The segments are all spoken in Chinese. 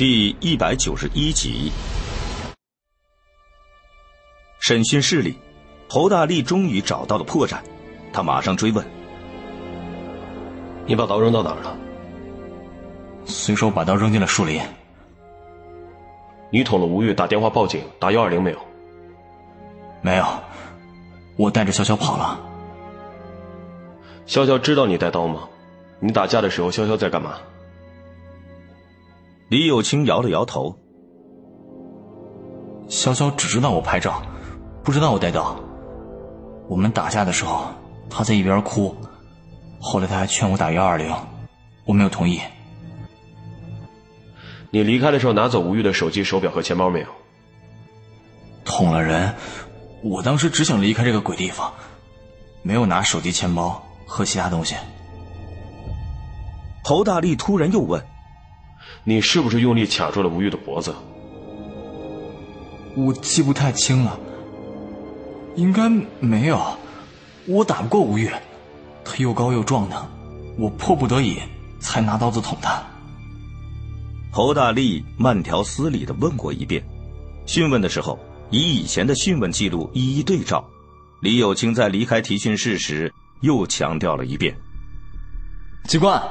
第一百九十一集，审讯室里，侯大力终于找到了破绽，他马上追问：“你把刀扔到哪儿了？”随手把刀扔进了树林。你捅了吴玉打电话报警打幺二零没有？没有，我带着潇潇跑了。潇潇知道你带刀吗？你打架的时候，潇潇在干嘛？李有清摇了摇头。潇潇只知道我拍照，不知道我带刀。我们打架的时候，他在一边哭，后来他还劝我打幺二零，我没有同意。你离开的时候拿走吴玉的手机、手表和钱包没有？捅了人，我当时只想离开这个鬼地方，没有拿手机、钱包和其他东西。侯大力突然又问。你是不是用力卡住了吴玉的脖子？我记不太清了，应该没有。我打不过吴玉，他又高又壮的，我迫不得已才拿刀子捅他。侯大力慢条斯理的问过一遍，讯问的时候以以前的讯问记录一一对照。李有清在离开提讯室时又强调了一遍：“警官，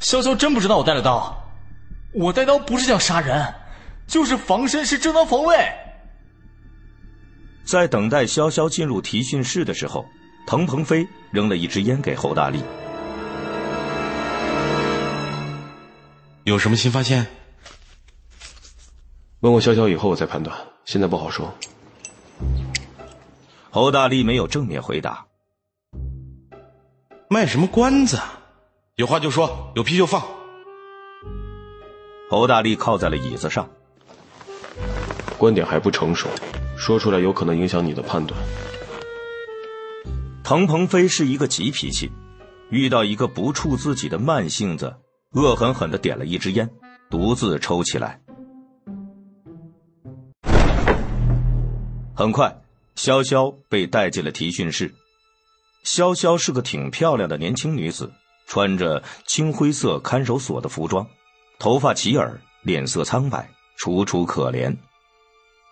潇潇真不知道我带了刀。”我带刀不是想杀人，就是防身，是正当防卫。在等待潇潇进入提讯室的时候，滕鹏飞扔了一支烟给侯大力。有什么新发现？问过潇潇以后我再判断，现在不好说。侯大力没有正面回答。卖什么关子？有话就说，有屁就放。侯大力靠在了椅子上，观点还不成熟，说出来有可能影响你的判断。滕鹏飞是一个急脾气，遇到一个不触自己的慢性子，恶狠狠的点了一支烟，独自抽起来。很快，潇潇被带进了提讯室。潇潇是个挺漂亮的年轻女子，穿着青灰色看守所的服装。头发齐耳，脸色苍白，楚楚可怜。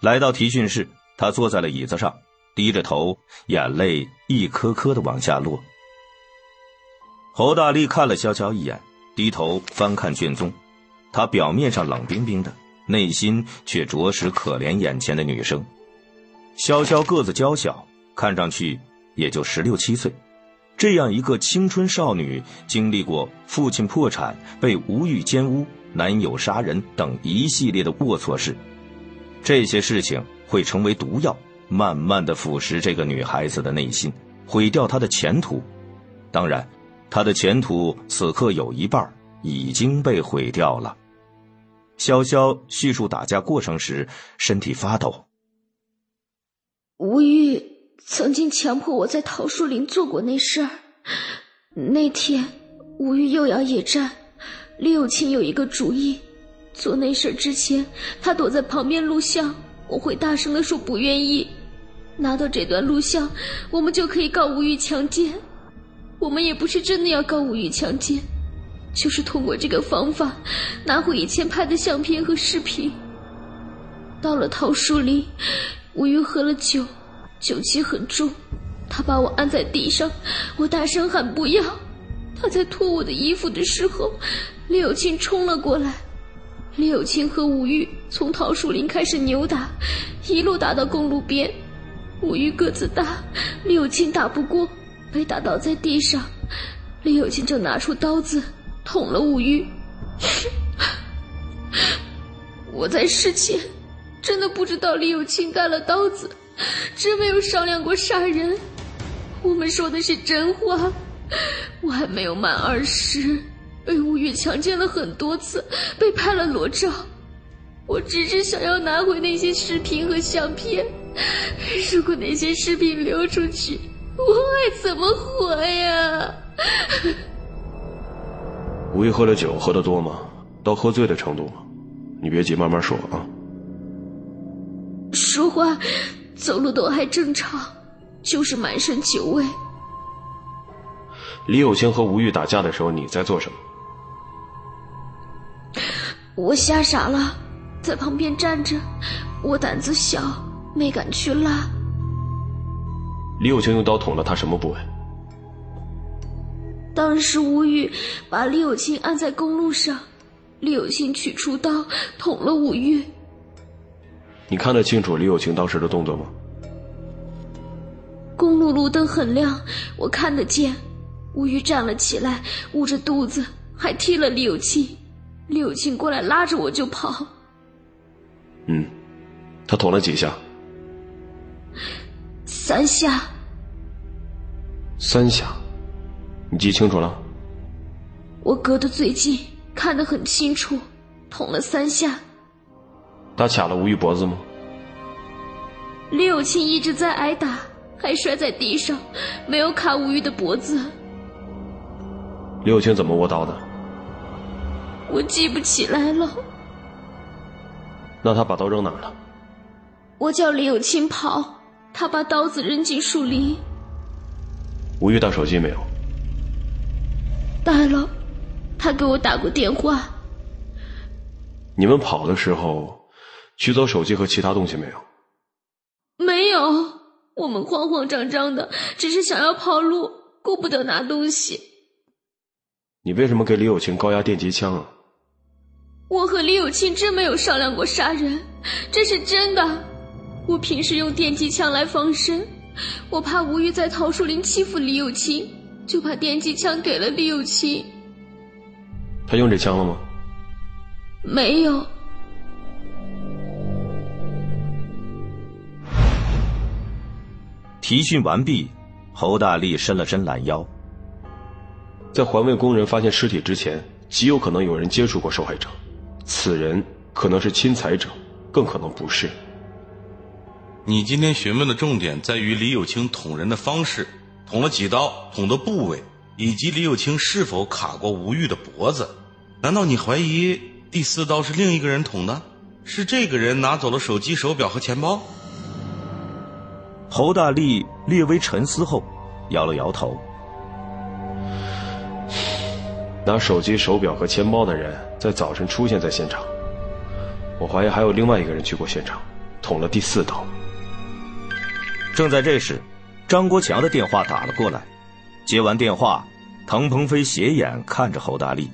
来到提讯室，他坐在了椅子上，低着头，眼泪一颗颗的往下落。侯大力看了潇潇一眼，低头翻看卷宗。他表面上冷冰冰的，内心却着实可怜眼前的女生。潇潇个子娇小，看上去也就十六七岁。这样一个青春少女，经历过父亲破产、被无欲奸污。男友杀人等一系列的龌龊事，这些事情会成为毒药，慢慢的腐蚀这个女孩子的内心，毁掉她的前途。当然，她的前途此刻有一半已经被毁掉了。潇潇叙述打架过程时，身体发抖。吴玉曾经强迫我在桃树林做过那事儿，那天吴玉又要野战。李有清有一个主意，做那事之前，他躲在旁边录像，我会大声的说不愿意。拿到这段录像，我们就可以告吴玉强奸。我们也不是真的要告吴玉强奸，就是通过这个方法拿回以前拍的相片和视频。到了桃树林，吴玉喝了酒，酒气很重，他把我按在地上，我大声喊不要。他在脱我的衣服的时候。李有清冲了过来，李有清和武玉从桃树林开始扭打，一路打到公路边。武玉个子大，李有清打不过，被打倒在地上。李有清就拿出刀子捅了武玉。我在事前真的不知道李有清带了刀子，真没有商量过杀人。我们说的是真话，我还没有满二十。被吴宇强奸了很多次，被拍了裸照。我只是想要拿回那些视频和相片。如果那些视频流出去，我还怎么活呀？吴宇喝了酒，喝得多吗？到喝醉的程度吗？你别急，慢慢说啊。说话、走路都还正常，就是满身酒味。李有清和吴玉打架的时候，你在做什么？我吓傻了，在旁边站着。我胆子小，没敢去拉。李有清用刀捅了他什么部位？当时吴玉把李有清按在公路上，李有清取出刀捅了吴玉。你看得清楚李有清当时的动作吗？公路路灯很亮，我看得见。吴玉站了起来，捂着肚子，还踢了李有庆。李有庆过来拉着我就跑。嗯，他捅了几下？三下。三下，你记清楚了？我隔得最近，看得很清楚，捅了三下。他卡了吴玉脖子吗？李有清一直在挨打。还摔在地上，没有卡吴玉的脖子。李有清怎么握刀的？我记不起来了。那他把刀扔哪儿了？我叫李有清跑，他把刀子扔进树林。吴玉带手机没有？带了，他给我打过电话。你们跑的时候取走手机和其他东西没有？没有。我们慌慌张张的，只是想要跑路，顾不得拿东西。你为什么给李有清高压电击枪啊？我和李有庆真没有商量过杀人，这是真的。我平时用电击枪来防身，我怕吴玉在桃树林欺负李有庆，就把电击枪给了李有庆。他用这枪了吗？没有。提讯完毕，侯大力伸了伸懒腰。在环卫工人发现尸体之前，极有可能有人接触过受害者，此人可能是侵财者，更可能不是。你今天询问的重点在于李有清捅人的方式，捅了几刀，捅的部位，以及李有清是否卡过吴玉的脖子。难道你怀疑第四刀是另一个人捅的？是这个人拿走了手机、手表和钱包？侯大力略微沉思后，摇了摇头。拿手机、手表和钱包的人在早晨出现在现场，我怀疑还有另外一个人去过现场，捅了第四刀。正在这时，张国强的电话打了过来。接完电话，滕鹏飞斜眼看着侯大力：“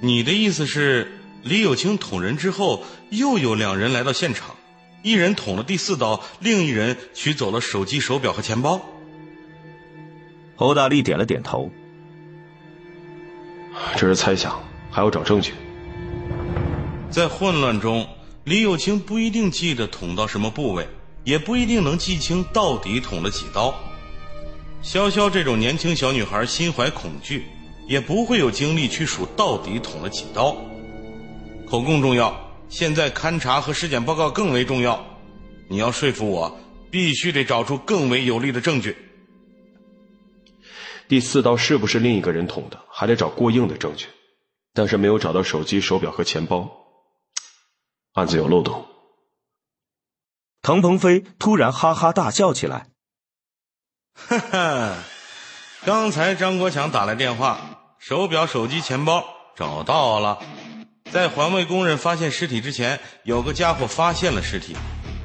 你的意思是，李有清捅人之后，又有两人来到现场？”一人捅了第四刀，另一人取走了手机、手表和钱包。侯大力点了点头。这是猜想，还要找证据。在混乱中，李有清不一定记得捅到什么部位，也不一定能记清到底捅了几刀。潇潇这种年轻小女孩心怀恐惧，也不会有精力去数到底捅了几刀。口供重要。现在勘查和尸检报告更为重要，你要说服我，必须得找出更为有力的证据。第四刀是不是另一个人捅的，还得找过硬的证据，但是没有找到手机、手表和钱包，案子有漏洞。唐鹏飞突然哈哈大笑起来，哈哈，刚才张国强打来电话，手表、手机、钱包找到了。在环卫工人发现尸体之前，有个家伙发现了尸体。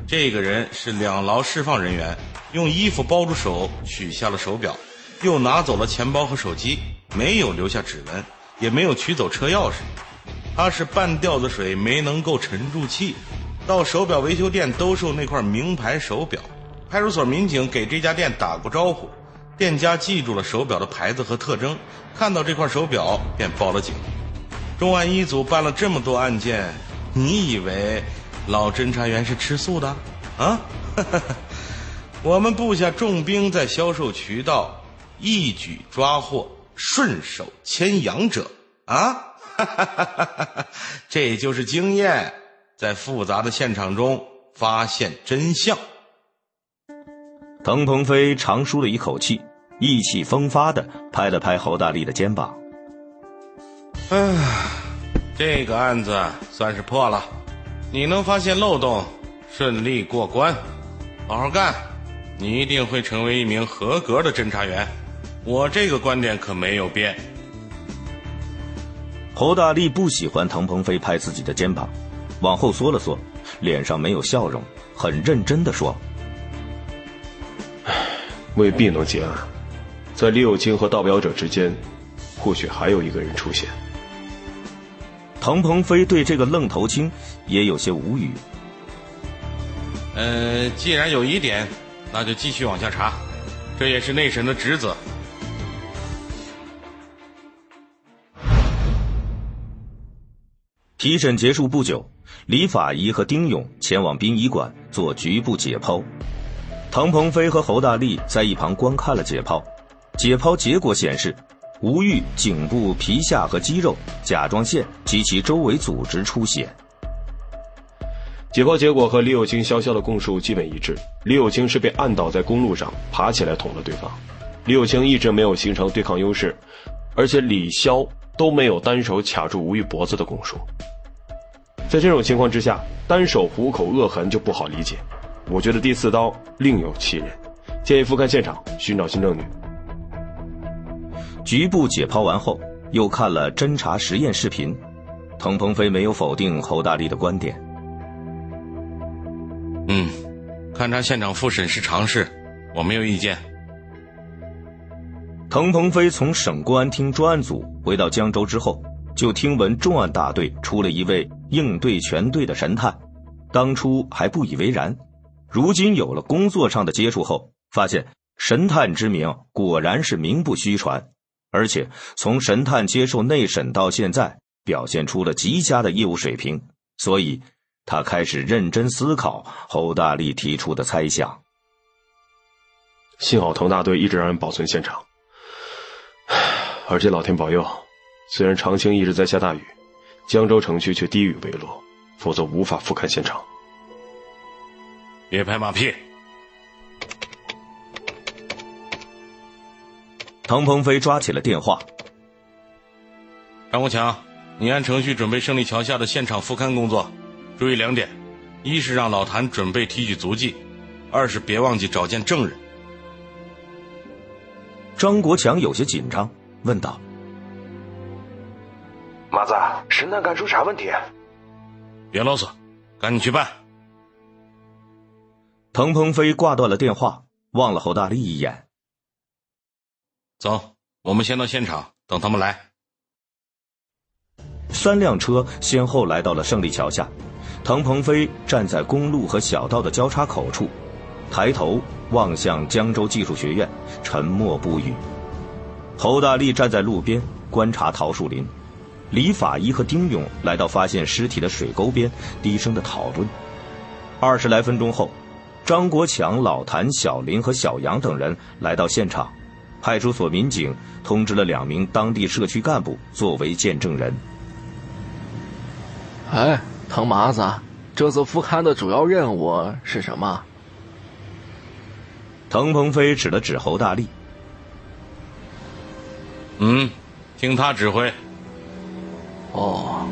这个人是两劳释放人员，用衣服包住手，取下了手表，又拿走了钱包和手机，没有留下指纹，也没有取走车钥匙。他是半吊子水没能够沉住气，到手表维修店兜售那块名牌手表。派出所民警给这家店打过招呼，店家记住了手表的牌子和特征，看到这块手表便报了警。重案一组办了这么多案件，你以为老侦查员是吃素的啊？我们布下重兵在销售渠道，一举抓获顺手牵羊者啊！这就是经验，在复杂的现场中发现真相。滕鹏飞长舒了一口气，意气风发的拍了拍侯大力的肩膀。唉，这个案子算是破了，你能发现漏洞，顺利过关，好好干，你一定会成为一名合格的侦查员。我这个观点可没有变。侯大力不喜欢唐鹏飞拍自己的肩膀，往后缩了缩，脸上没有笑容，很认真的说：“未必能结案，在李有清和盗表者之间，或许还有一个人出现。”唐鹏飞对这个愣头青也有些无语。呃，既然有疑点，那就继续往下查，这也是内审的职责。提审结束不久，李法医和丁勇前往殡仪馆做局部解剖，唐鹏飞和侯大力在一旁观看了解剖。解剖结果显示，吴玉颈部皮下和肌肉、甲状腺及其周围组织出血。解剖结果和李有清、潇潇的供述基本一致。李有清是被按倒在公路上，爬起来捅了对方。李有清一直没有形成对抗优势，而且李潇都没有单手卡住吴玉脖子的供述。在这种情况之下，单手虎口恶痕就不好理解。我觉得第四刀另有其人，建议复勘现场，寻找新证据。局部解剖完后，又看了侦查实验视频，滕鹏飞没有否定侯大力的观点。嗯，勘察现场复审是常事，我没有意见。滕鹏飞从省公安厅专案组回到江州之后。就听闻重案大队出了一位应对全队的神探，当初还不以为然，如今有了工作上的接触后，发现神探之名果然是名不虚传，而且从神探接受内审到现在，表现出了极佳的业务水平，所以他开始认真思考侯大力提出的猜想。幸好滕大队一直让人保存现场，而且老天保佑。虽然长清一直在下大雨，江州城区却低雨未落，否则无法复勘现场。别拍马屁！唐鹏飞抓起了电话。张国强，你按程序准备胜利桥下的现场复勘工作，注意两点：一是让老谭准备提取足迹，二是别忘记找见证人。张国强有些紧张，问道。麻子，神探干出啥问题？别啰嗦，赶紧去办。滕鹏飞挂断了电话，望了侯大力一眼。走，我们先到现场，等他们来。三辆车先后来到了胜利桥下，滕鹏飞站在公路和小道的交叉口处，抬头望向江州技术学院，沉默不语。侯大力站在路边观察桃树林。李法医和丁勇来到发现尸体的水沟边，低声的讨论。二十来分钟后，张国强、老谭、小林和小杨等人来到现场，派出所民警通知了两名当地社区干部作为见证人。哎，唐麻子，这次复勘的主要任务是什么？滕鹏飞指了指侯大力。嗯，听他指挥。哦，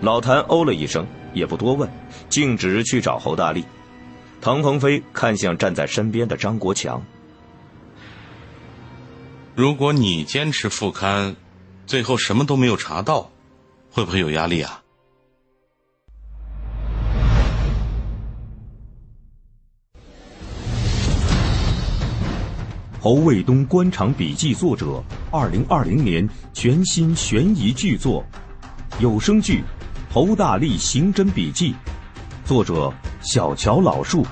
老谭哦了一声，也不多问，径直去找侯大力。唐鹏飞看向站在身边的张国强：“如果你坚持复刊，最后什么都没有查到，会不会有压力啊？”侯卫东官场笔记作者，二零二零年全新悬疑巨作，有声剧《侯大力刑侦笔记》，作者小乔老树，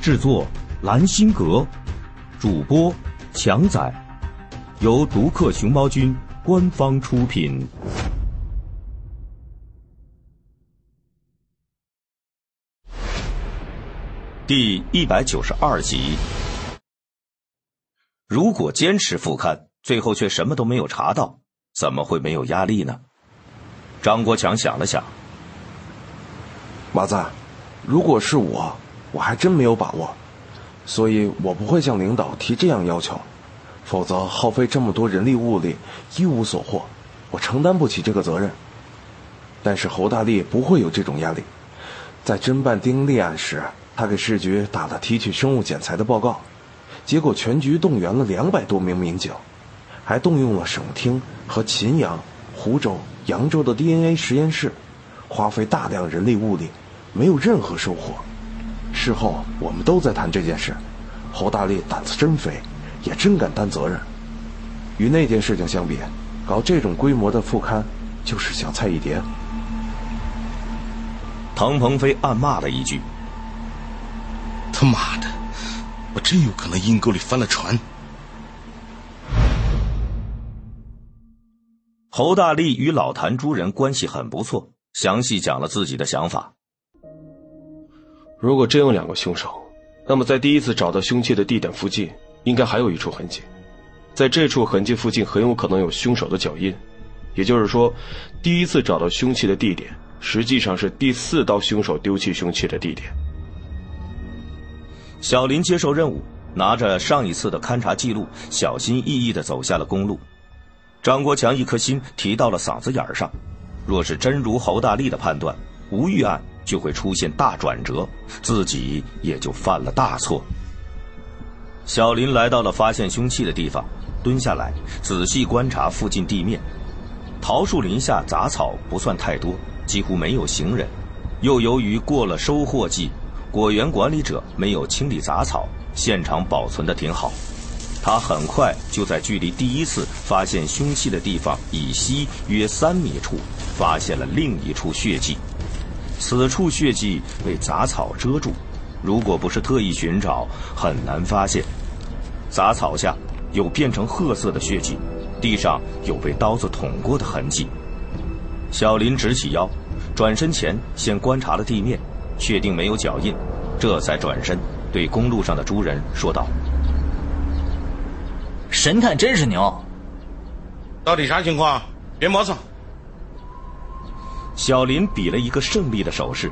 制作蓝心阁，主播强仔，由独克熊猫君官方出品。第一百九十二集。如果坚持复勘，最后却什么都没有查到，怎么会没有压力呢？张国强想了想，马子，如果是我，我还真没有把握，所以我不会向领导提这样要求，否则耗费这么多人力物力，一无所获，我承担不起这个责任。但是侯大力不会有这种压力，在侦办丁立案时，他给市局打了提取生物检材的报告。结果全局动员了两百多名民警，还动用了省厅和秦阳、湖州、扬州的 DNA 实验室，花费大量人力物力，没有任何收获。事后我们都在谈这件事，侯大力胆子真肥，也真敢担责任。与那件事情相比，搞这种规模的副刊就是小菜一碟。唐鹏飞暗骂了一句：“他妈的，我真有可能阴沟里翻了船。”侯大力与老谭诸人关系很不错，详细讲了自己的想法。如果真有两个凶手，那么在第一次找到凶器的地点附近，应该还有一处痕迹，在这处痕迹附近很有可能有凶手的脚印，也就是说，第一次找到凶器的地点，实际上是第四刀凶手丢弃凶器的地点。小林接受任务，拿着上一次的勘察记录，小心翼翼的走下了公路。张国强一颗心提到了嗓子眼儿上，若是真如侯大力的判断，吴玉案就会出现大转折，自己也就犯了大错。小林来到了发现凶器的地方，蹲下来仔细观察附近地面。桃树林下杂草不算太多，几乎没有行人，又由于过了收获季，果园管理者没有清理杂草，现场保存的挺好。他很快就在距离第一次发现凶器的地方以西约三米处，发现了另一处血迹。此处血迹被杂草遮住，如果不是特意寻找，很难发现。杂草下有变成褐色的血迹，地上有被刀子捅过的痕迹。小林直起腰，转身前先观察了地面，确定没有脚印，这才转身对公路上的诸人说道。神探真是牛！到底啥情况？别磨蹭。小林比了一个胜利的手势。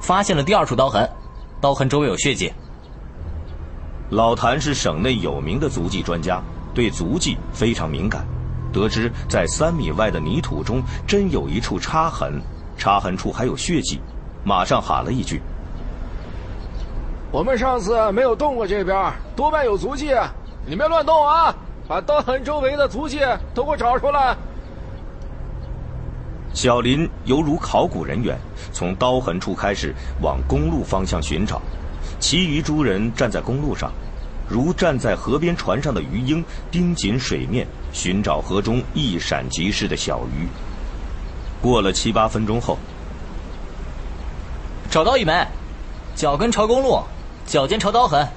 发现了第二处刀痕，刀痕周围有血迹。老谭是省内有名的足迹专家，对足迹非常敏感。得知在三米外的泥土中真有一处插痕，插痕处还有血迹，马上喊了一句：“我们上次没有动过这边，多半有足迹。”你别乱动啊！把刀痕周围的足迹都给我找出来。小林犹如考古人员，从刀痕处开始往公路方向寻找，其余诸人站在公路上，如站在河边船上的鱼鹰，盯紧水面，寻找河中一闪即逝的小鱼。过了七八分钟后，找到一枚，脚跟朝公路，脚尖朝刀痕。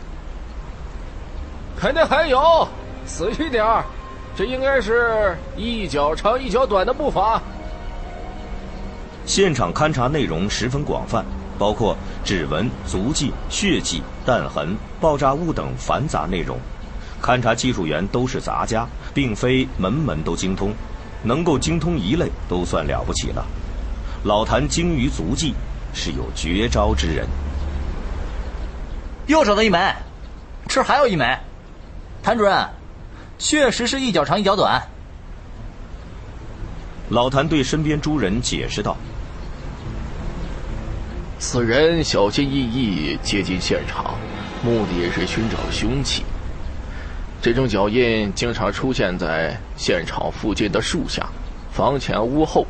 肯定还有，仔细点儿，这应该是一脚长一脚短的步伐。现场勘查内容十分广泛，包括指纹、足迹、血迹、弹痕、爆炸物等繁杂内容。勘查技术员都是杂家，并非门门都精通，能够精通一类都算了不起了。老谭精于足迹，是有绝招之人。又找到一枚，这还有一枚。谭主任，确实是一脚长一脚短。老谭对身边诸人解释道：“此人小心翼翼接近现场，目的是寻找凶器。这种脚印经常出现在现场附近的树下、房前屋后、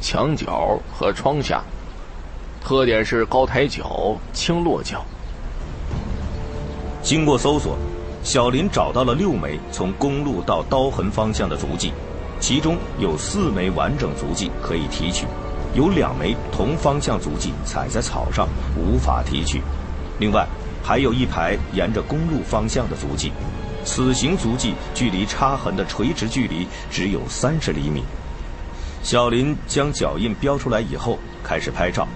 墙角和窗下，特点是高抬脚、轻落脚。经过搜索。”小林找到了六枚从公路到刀痕方向的足迹，其中有四枚完整足迹可以提取，有两枚同方向足迹踩在草上无法提取，另外还有一排沿着公路方向的足迹，此行足迹距离插痕的垂直距离只有三十厘米。小林将脚印标出来以后，开始拍照，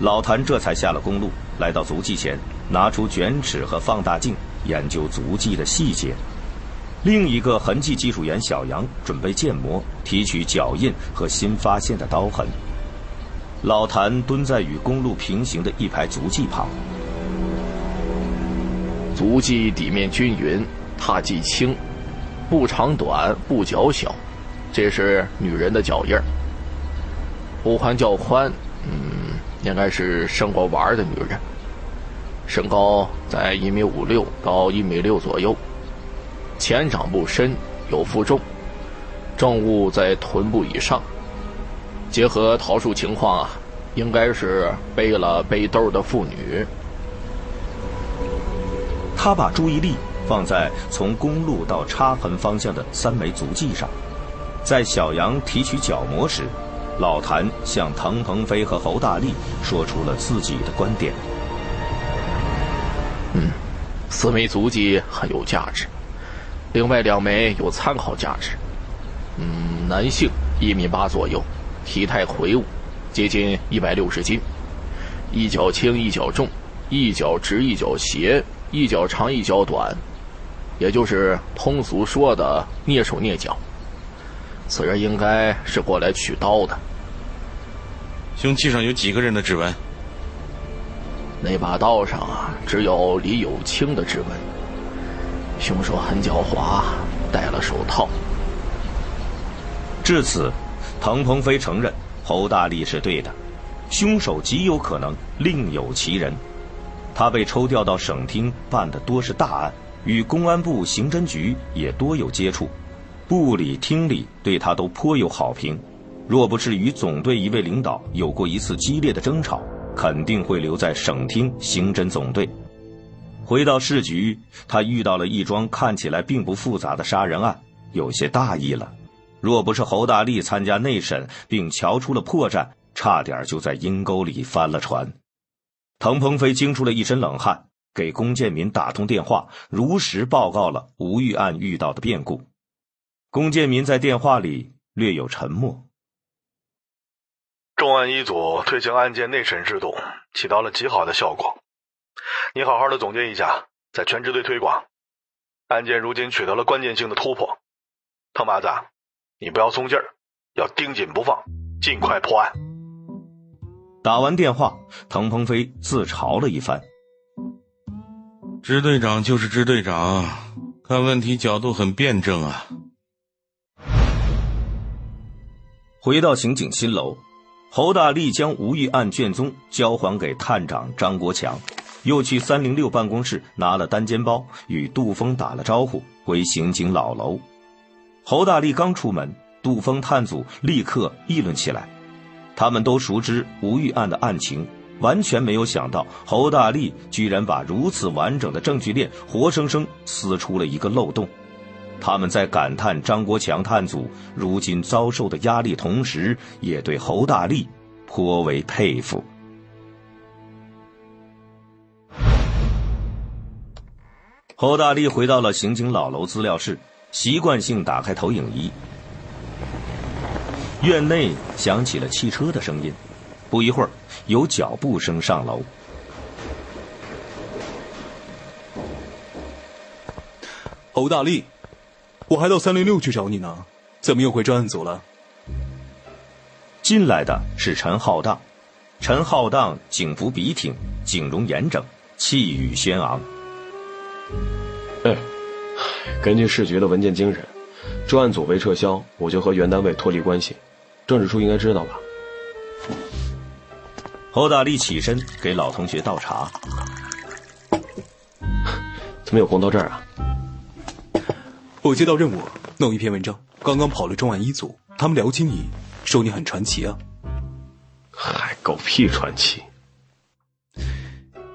老谭这才下了公路，来到足迹前，拿出卷尺和放大镜。研究足迹的细节，另一个痕迹技术员小杨准备建模提取脚印和新发现的刀痕。老谭蹲在与公路平行的一排足迹旁，足迹底面均匀，踏迹轻，步长短，步脚小，这是女人的脚印儿。步宽较宽，嗯，应该是生过娃的女人。身高在一米五六到一米六左右，前掌部深，有负重，重物在臀部以上。结合桃树情况啊，应该是背了背兜的妇女。他把注意力放在从公路到插痕方向的三枚足迹上，在小杨提取角膜时，老谭向唐鹏飞和侯大力说出了自己的观点。嗯，四枚足迹很有价值，另外两枚有参考价值。嗯，男性一米八左右，体态魁梧，接近一百六十斤，一脚轻一脚重，一脚直一脚斜。一脚长一脚短，也就是通俗说的蹑手蹑脚。此人应该是过来取刀的。凶器上有几个人的指纹？那把刀上啊，只有李有清的指纹。凶手很狡猾，戴了手套。至此，滕鹏飞承认侯大力是对的，凶手极有可能另有其人。他被抽调到省厅办的多是大案，与公安部刑侦局也多有接触，部里厅里对他都颇有好评。若不是与总队一位领导有过一次激烈的争吵，肯定会留在省厅刑侦总队。回到市局，他遇到了一桩看起来并不复杂的杀人案，有些大意了。若不是侯大力参加内审并瞧出了破绽，差点就在阴沟里翻了船。滕鹏飞惊出了一身冷汗，给龚建民打通电话，如实报告了吴玉案遇到的变故。龚建民在电话里略有沉默。重案一组推行案件内审制度，起到了极好的效果。你好好的总结一下，在全支队推广。案件如今取得了关键性的突破，滕麻子，你不要松劲儿，要盯紧不放，尽快破案。打完电话，滕鹏飞自嘲了一番：“支队长就是支队长，看问题角度很辩证啊。”回到刑警新楼，侯大力将吴玉案卷宗交还给探长张国强，又去三零六办公室拿了单肩包，与杜峰打了招呼，回刑警老楼。侯大力刚出门，杜峰探组立刻议论起来。他们都熟知吴玉案的案情，完全没有想到侯大力居然把如此完整的证据链活生生撕出了一个漏洞。他们在感叹张国强探组如今遭受的压力，同时也对侯大力颇为佩服。侯大力回到了刑警老楼资料室，习惯性打开投影仪。院内响起了汽车的声音，不一会儿，有脚步声上楼。侯大力，我还到三零六去找你呢，怎么又回专案组了？进来的是陈浩荡，陈浩荡警服笔挺，警容严整，气宇轩昂。哎，根据市局的文件精神，专案组被撤销，我就和原单位脱离关系。政治处应该知道吧？侯大力起身给老同学倒茶。怎么有空到这儿啊？我接到任务，弄一篇文章。刚刚跑了重案一组，他们聊起你，说你很传奇啊。嗨，狗屁传奇！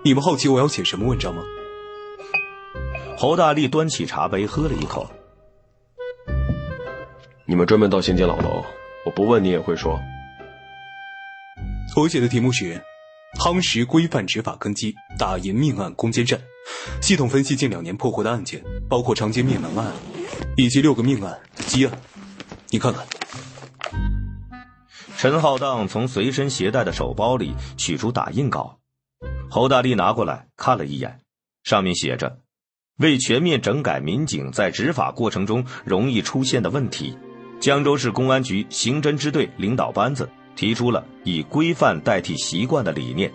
你们好奇我要写什么文章吗？侯大力端起茶杯喝了一口。你们专门到刑警老楼。我不问你也会说。我写的题目是：夯实规范执法根基，打赢命案攻坚战。系统分析近两年破获的案件，包括长街灭门案，以及六个命案积案。你看看。陈浩荡从随身携带的手包里取出打印稿，侯大力拿过来看了一眼，上面写着：“为全面整改民警在执法过程中容易出现的问题。”江州市公安局刑侦支队领导班子提出了以规范代替习惯的理念，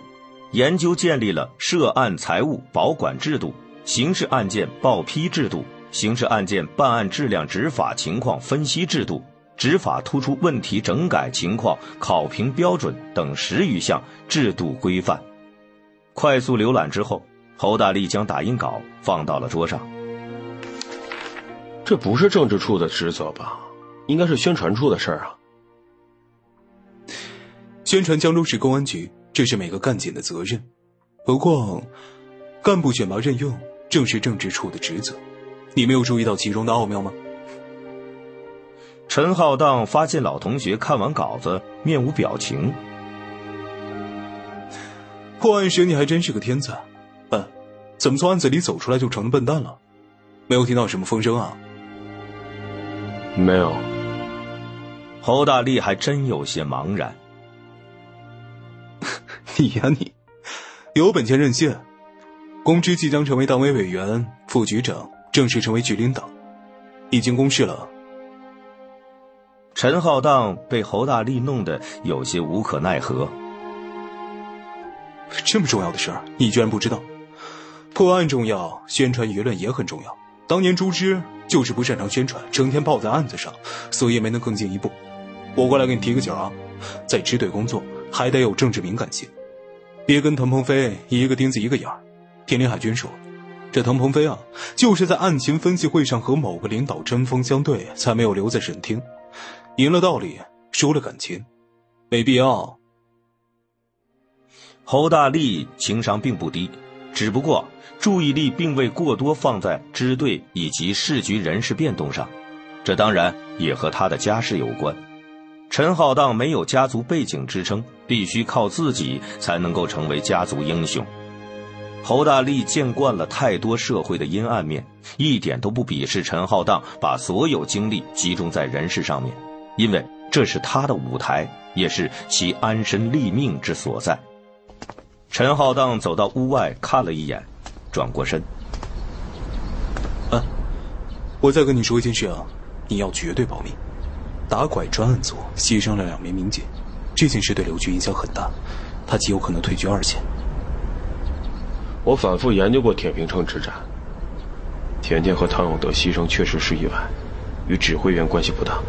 研究建立了涉案财物保管制度、刑事案件报批制度、刑事案件办案质量执法情况分析制度、执法突出问题整改情况考评标准等十余项制度规范。快速浏览之后，侯大力将打印稿放到了桌上。这不是政治处的职责吧？应该是宣传处的事儿啊。宣传江州市公安局，这是每个干警的责任。不过，干部选拔任用正是政治处的职责。你没有注意到其中的奥妙吗？陈浩荡发现老同学看完稿子面无表情。破案时你还真是个天才，嗯，怎么从案子里走出来就成了笨蛋了？没有听到什么风声啊？没有。侯大力还真有些茫然。你呀你，有本钱任性，公知即将成为党委委员、副局长，正式成为局领导，已经公示了。陈浩荡被侯大力弄得有些无可奈何。这么重要的事儿，你居然不知道？破案重要，宣传舆论也很重要。当年朱之就是不擅长宣传，成天泡在案子上，所以没能更进一步。我过来给你提个醒啊，在支队工作还得有政治敏感性，别跟滕鹏飞一个钉子一个眼儿。天林海军说，这滕鹏飞啊，就是在案情分析会上和某个领导针锋相对，才没有留在审厅，赢了道理，输了感情，没必要。侯大力情商并不低，只不过注意力并未过多放在支队以及市局人事变动上，这当然也和他的家世有关。陈浩荡没有家族背景支撑，必须靠自己才能够成为家族英雄。侯大力见惯了太多社会的阴暗面，一点都不鄙视陈浩荡把所有精力集中在人事上面，因为这是他的舞台，也是其安身立命之所在。陈浩荡走到屋外看了一眼，转过身。啊，我再跟你说一件事啊，你要绝对保密。打拐专案组牺牲了两名民警，这件事对刘局影响很大，他极有可能退居二线。我反复研究过铁平城之战，田田和唐永德牺牲确实是意外，与指挥员关系不大。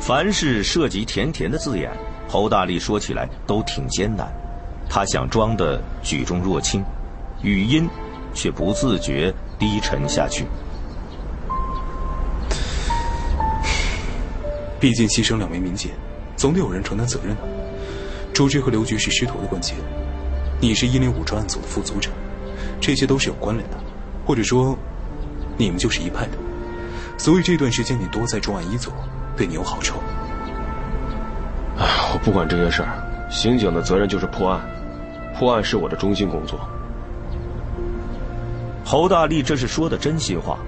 凡是涉及甜甜的字眼，侯大力说起来都挺艰难。他想装的举重若轻，语音却不自觉低沉下去。毕竟牺牲两名民警，总得有人承担责任啊。朱之和刘局是师徒的关系，你是一零五专案组的副组长，这些都是有关联的，或者说，你们就是一派的。所以这段时间你多在重案一组，对你有好处。哎，我不管这些事儿，刑警的责任就是破案，破案是我的中心工作。侯大力这是说的真心话。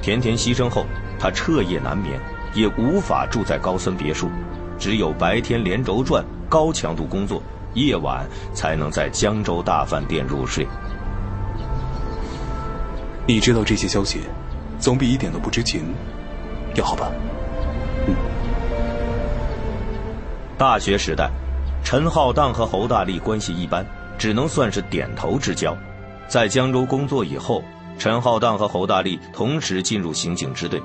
甜甜牺牲后，他彻夜难眠。也无法住在高森别墅，只有白天连轴转、高强度工作，夜晚才能在江州大饭店入睡。你知道这些消息，总比一点都不知情要好吧？嗯。大学时代，陈浩荡和侯大力关系一般，只能算是点头之交。在江州工作以后，陈浩荡和侯大力同时进入刑警支队。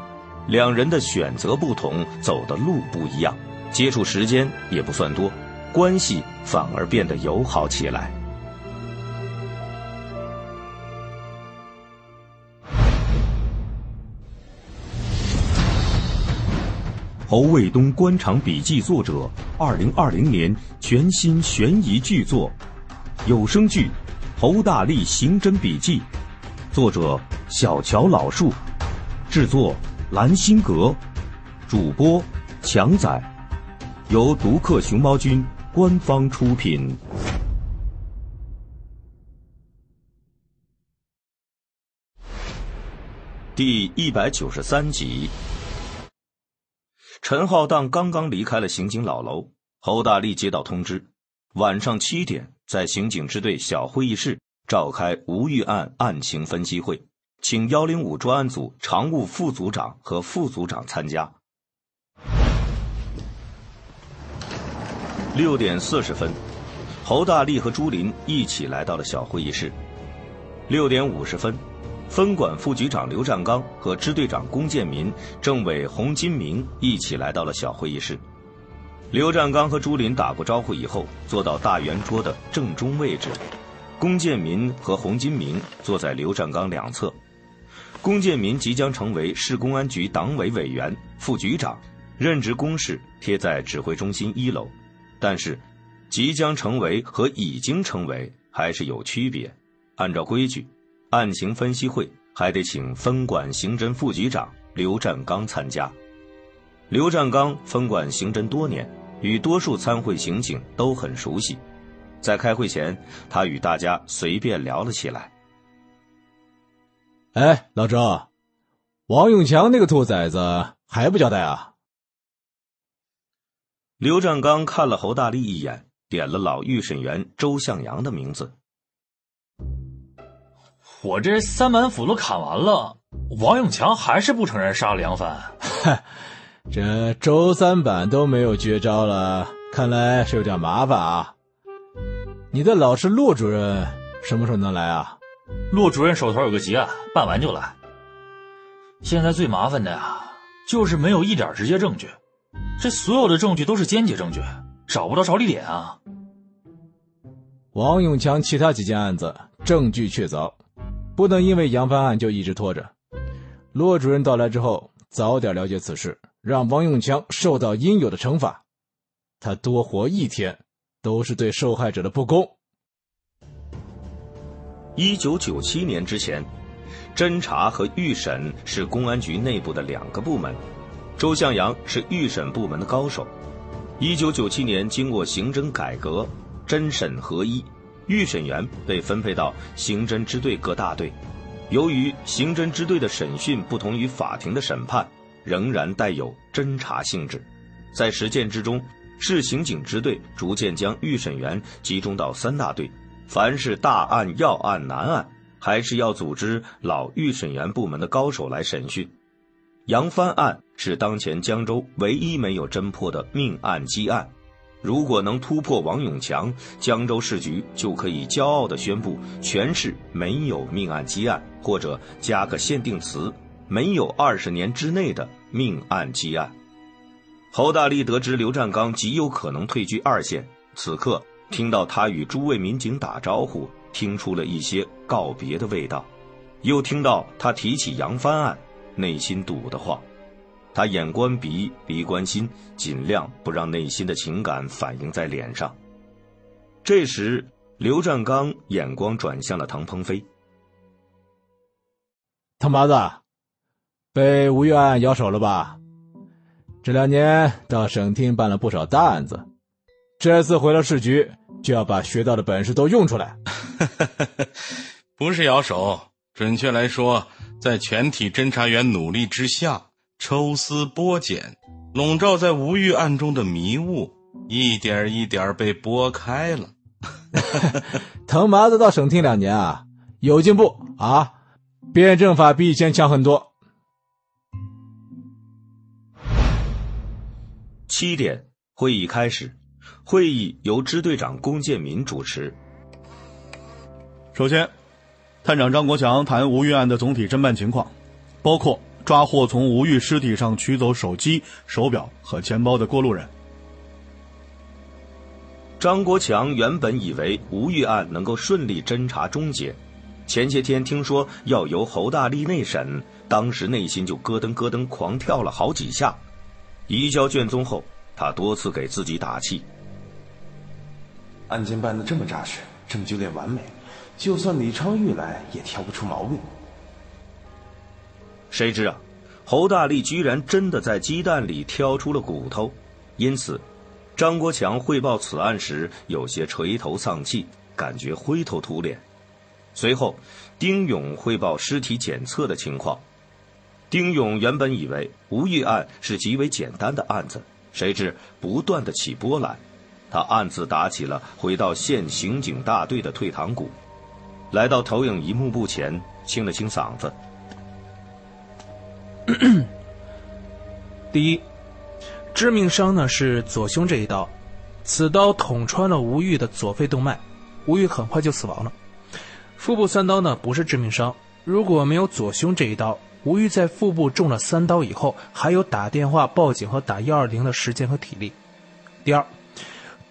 两人的选择不同，走的路不一样，接触时间也不算多，关系反而变得友好起来。侯卫东官场笔记作者，二零二零年全新悬疑巨作，有声剧《侯大力刑侦笔记》，作者小乔老树，制作。蓝心阁，主播强仔，由独克熊猫君官方出品。第一百九十三集，陈浩荡刚刚离开了刑警老楼，侯大力接到通知，晚上七点在刑警支队小会议室召开吴玉案案情分析会。请幺零五专案组常务副组长和副组长参加。六点四十分，侯大力和朱林一起来到了小会议室。六点五十分，分管副局长刘占刚和支队长龚建民、政委洪金明一起来到了小会议室。刘占刚和朱林打过招呼以后，坐到大圆桌的正中位置。龚建民和洪金明坐在刘占刚两侧。龚建民即将成为市公安局党委委员、副局长，任职公示贴在指挥中心一楼。但是，即将成为和已经成为还是有区别。按照规矩，案情分析会还得请分管刑侦副局长刘占刚参加。刘占刚分管刑侦多年，与多数参会刑警都很熟悉。在开会前，他与大家随便聊了起来。哎，老周，王永强那个兔崽子还不交代啊？刘占刚看了侯大力一眼，点了老预审员周向阳的名字。我这三板斧都砍完了，王永强还是不承认杀了杨帆。嗨，这周三板都没有绝招了，看来是有点麻烦啊。你的老师骆主任什么时候能来啊？骆主任手头有个急案，办完就来。现在最麻烦的呀，就是没有一点直接证据，这所有的证据都是间接证据，找不到着力点啊。王永强其他几件案子证据确凿，不能因为杨帆案就一直拖着。骆主任到来之后，早点了解此事，让王永强受到应有的惩罚。他多活一天，都是对受害者的不公。一九九七年之前，侦查和预审是公安局内部的两个部门。周向阳是预审部门的高手。一九九七年，经过刑侦改革，侦审合一，预审员被分配到刑侦支队各大队。由于刑侦支队的审讯不同于法庭的审判，仍然带有侦查性质，在实践之中，市刑警支队逐渐将预审员集中到三大队。凡是大案、要案、难案，还是要组织老预审员部门的高手来审讯。杨帆案是当前江州唯一没有侦破的命案积案。如果能突破王永强，江州市局就可以骄傲地宣布全市没有命案积案，或者加个限定词：没有二十年之内的命案积案。侯大力得知刘占刚极有可能退居二线，此刻。听到他与诸位民警打招呼，听出了一些告别的味道，又听到他提起杨帆案，内心堵得慌。他眼观鼻，鼻观心，尽量不让内心的情感反映在脸上。这时，刘占刚眼光转向了唐鹏飞。唐八子，被吴院案咬手了吧？这两年到省厅办了不少大案子，这次回了市局。就要把学到的本事都用出来。不是摇手，准确来说，在全体侦查员努力之下，抽丝剥茧，笼罩在吴玉案中的迷雾，一点一点被拨开了。藤麻子到省厅两年啊，有进步啊，辩证法比以前强很多。七点，会议开始。会议由支队长龚建民主持。首先，探长张国强谈吴玉案的总体侦办情况，包括抓获从吴玉尸体上取走手机、手表和钱包的过路人。张国强原本以为吴玉案能够顺利侦查终结，前些天听说要由侯大力内审，当时内心就咯噔咯噔狂跳了好几下。移交卷宗后，他多次给自己打气。案件办得这么扎实，证据链完美，就算李昌钰来也挑不出毛病。谁知啊，侯大力居然真的在鸡蛋里挑出了骨头，因此，张国强汇报此案时有些垂头丧气，感觉灰头土脸。随后，丁勇汇报尸体检测的情况。丁勇原本以为吴玉案是极为简单的案子，谁知不断的起波澜。他暗自打起了回到县刑警大队的退堂鼓，来到投影仪幕布前，清了清嗓子。第一，致命伤呢是左胸这一刀，此刀捅穿了吴玉的左肺动脉，吴玉很快就死亡了。腹部三刀呢不是致命伤，如果没有左胸这一刀，吴玉在腹部中了三刀以后，还有打电话报警和打幺二零的时间和体力。第二。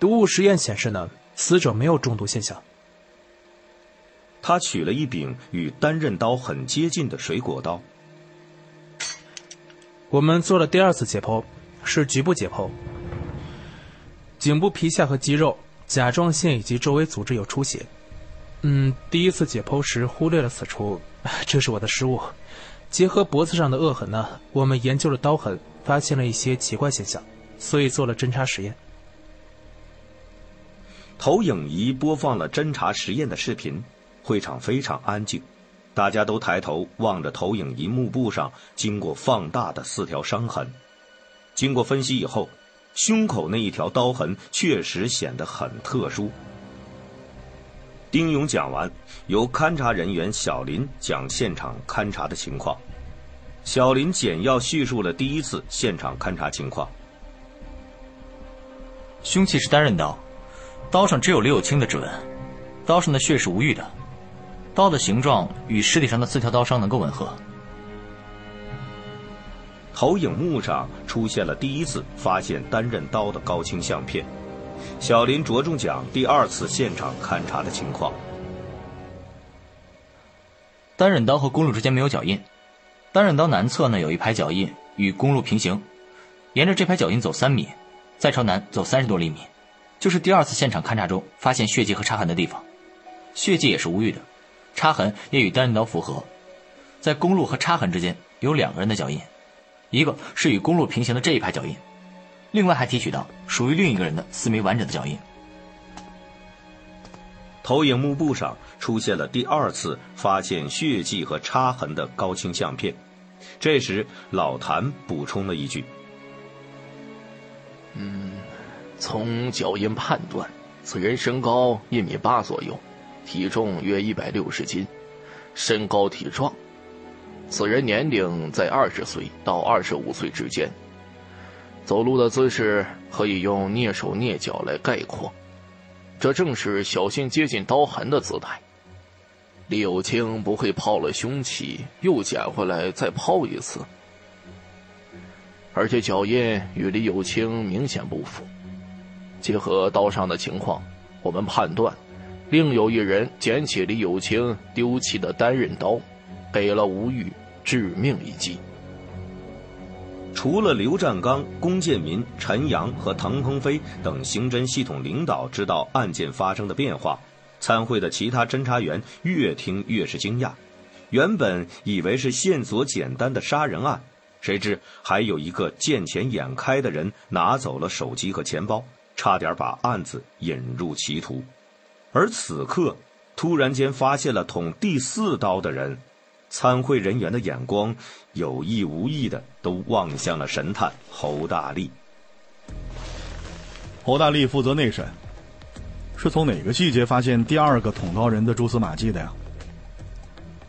毒物实验显示呢，死者没有中毒现象。他取了一柄与单刃刀很接近的水果刀。我们做了第二次解剖，是局部解剖，颈部皮下和肌肉、甲状腺以及周围组织有出血。嗯，第一次解剖时忽略了此处，这是我的失误。结合脖子上的恶痕呢，我们研究了刀痕，发现了一些奇怪现象，所以做了侦查实验。投影仪播放了侦查实验的视频，会场非常安静。大家都抬头望着投影仪幕布上经过放大的四条伤痕。经过分析以后，胸口那一条刀痕确实显得很特殊。丁勇讲完，由勘查人员小林讲现场勘查的情况。小林简要叙述了第一次现场勘查情况。凶器是单刃刀，刀上只有李有清的指纹，刀上的血是无玉的。刀的形状与尸体上的四条刀伤能够吻合。投影幕上出现了第一次发现单刃刀的高清相片。小林着重讲第二次现场勘查的情况。单刃刀和公路之间没有脚印，单刃刀南侧呢有一排脚印与公路平行，沿着这排脚印走三米，再朝南走三十多厘米，就是第二次现场勘查中发现血迹和插痕的地方。血迹也是无玉的。插痕也与单刃刀符合，在公路和插痕之间有两个人的脚印，一个是与公路平行的这一排脚印，另外还提取到属于另一个人的四枚完整的脚印。投影幕布上出现了第二次发现血迹和插痕的高清相片，这时老谭补充了一句：“嗯，从脚印判断，此人身高一米八左右。”体重约一百六十斤，身高体壮。此人年龄在二十岁到二十五岁之间。走路的姿势可以用蹑手蹑脚来概括，这正是小心接近刀痕的姿态。李有清不会抛了凶器又捡回来再抛一次，而且脚印与李有清明显不符。结合刀上的情况，我们判断。另有一人捡起李有清丢弃的单刃刀，给了吴玉致命一击。除了刘占刚、龚建民、陈阳和滕鹏飞等刑侦系统领导知道案件发生的变化，参会的其他侦查员越听越是惊讶。原本以为是线索简单的杀人案，谁知还有一个见钱眼开的人拿走了手机和钱包，差点把案子引入歧途。而此刻，突然间发现了捅第四刀的人，参会人员的眼光有意无意的都望向了神探侯大力。侯大力负责内审，是从哪个细节发现第二个捅刀人的蛛丝马迹的呀？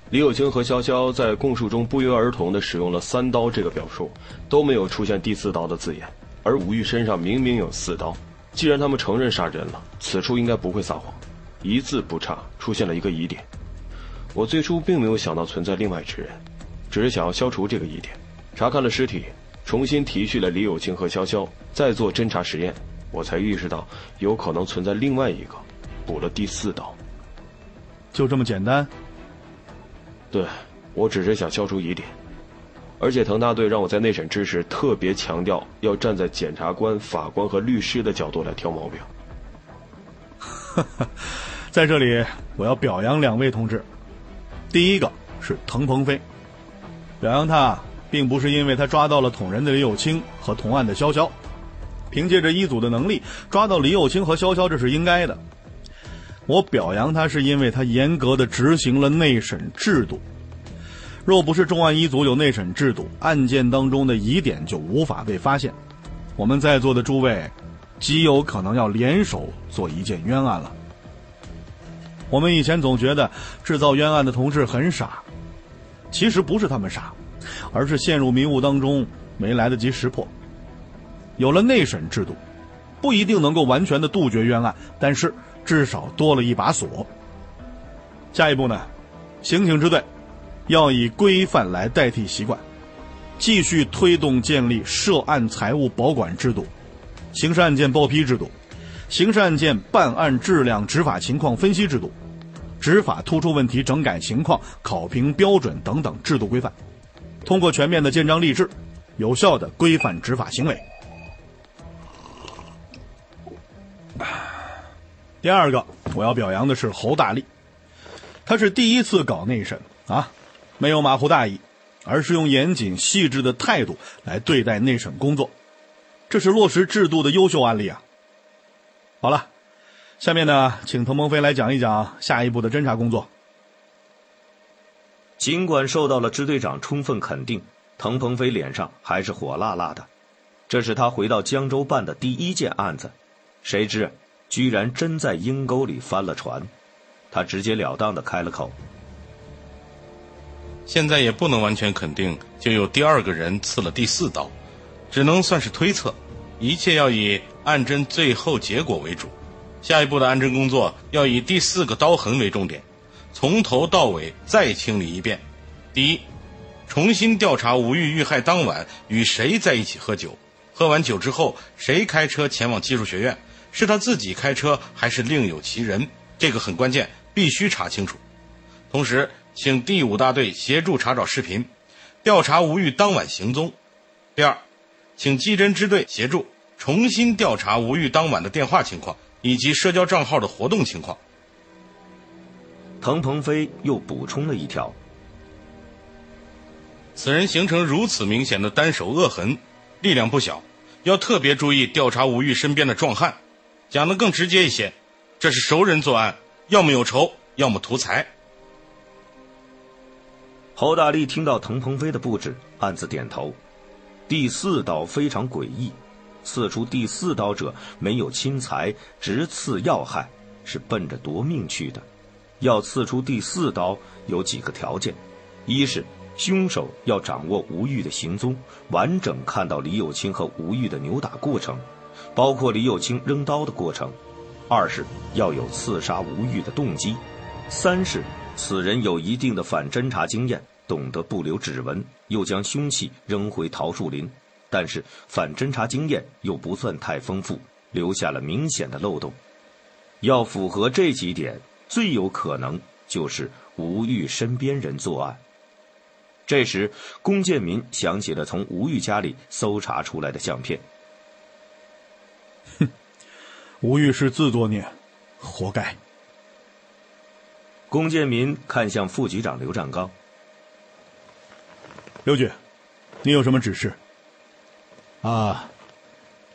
李友清和潇潇在供述中不约而同的使用了“三刀”这个表述，都没有出现第四刀的字眼，而武玉身上明明有四刀。既然他们承认杀人了，此处应该不会撒谎。一字不差，出现了一个疑点。我最初并没有想到存在另外之人，只是想要消除这个疑点。查看了尸体，重新提取了李有清和潇潇，再做侦查实验，我才意识到有可能存在另外一个，补了第四刀。就这么简单？对，我只是想消除疑点。而且滕大队让我在内审之时特别强调，要站在检察官、法官和律师的角度来挑毛病。哈哈。在这里，我要表扬两位同志。第一个是滕鹏飞，表扬他，并不是因为他抓到了捅人的李有清和同案的潇潇，凭借着一组的能力抓到李有清和潇潇，这是应该的。我表扬他，是因为他严格的执行了内审制度。若不是重案一组有内审制度，案件当中的疑点就无法被发现，我们在座的诸位极有可能要联手做一件冤案了。我们以前总觉得制造冤案的同志很傻，其实不是他们傻，而是陷入迷雾当中没来得及识破。有了内审制度，不一定能够完全的杜绝冤案，但是至少多了一把锁。下一步呢，刑警支队要以规范来代替习惯，继续推动建立涉案财物保管制度、刑事案件报批制度、刑事案件办案质量执法情况分析制度。执法突出问题整改情况、考评标准等等制度规范，通过全面的建章立制，有效的规范执法行为。第二个，我要表扬的是侯大力，他是第一次搞内审啊，没有马虎大意，而是用严谨细致的态度来对待内审工作，这是落实制度的优秀案例啊。好了。下面呢，请滕鹏飞来讲一讲下一步的侦查工作。尽管受到了支队长充分肯定，滕鹏飞脸上还是火辣辣的。这是他回到江州办的第一件案子，谁知居然真在阴沟里翻了船。他直截了当的开了口：“现在也不能完全肯定，就有第二个人刺了第四刀，只能算是推测。一切要以案侦最后结果为主。”下一步的案侦工作要以第四个刀痕为重点，从头到尾再清理一遍。第一，重新调查吴玉遇害当晚与谁在一起喝酒，喝完酒之后谁开车前往技术学院，是他自己开车还是另有其人？这个很关键，必须查清楚。同时，请第五大队协助查找视频，调查吴玉当晚行踪。第二，请技侦支队协助重新调查吴玉当晚的电话情况。以及社交账号的活动情况。滕鹏飞又补充了一条：此人形成如此明显的单手恶痕，力量不小，要特别注意调查吴玉身边的壮汉。讲的更直接一些，这是熟人作案，要么有仇，要么图财。侯大力听到滕鹏飞的布置，暗自点头。第四刀非常诡异。刺出第四刀者没有侵财，直刺要害，是奔着夺命去的。要刺出第四刀有几个条件：一是凶手要掌握吴玉的行踪，完整看到李有清和吴玉的扭打过程，包括李有清扔刀的过程；二是要有刺杀吴玉的动机；三是此人有一定的反侦查经验，懂得不留指纹，又将凶器扔回桃树林。但是反侦查经验又不算太丰富，留下了明显的漏洞。要符合这几点，最有可能就是吴玉身边人作案。这时，龚建民想起了从吴玉家里搜查出来的相片。哼，吴玉是自作孽，活该。龚建民看向副局长刘占刚：“刘局，你有什么指示？”啊，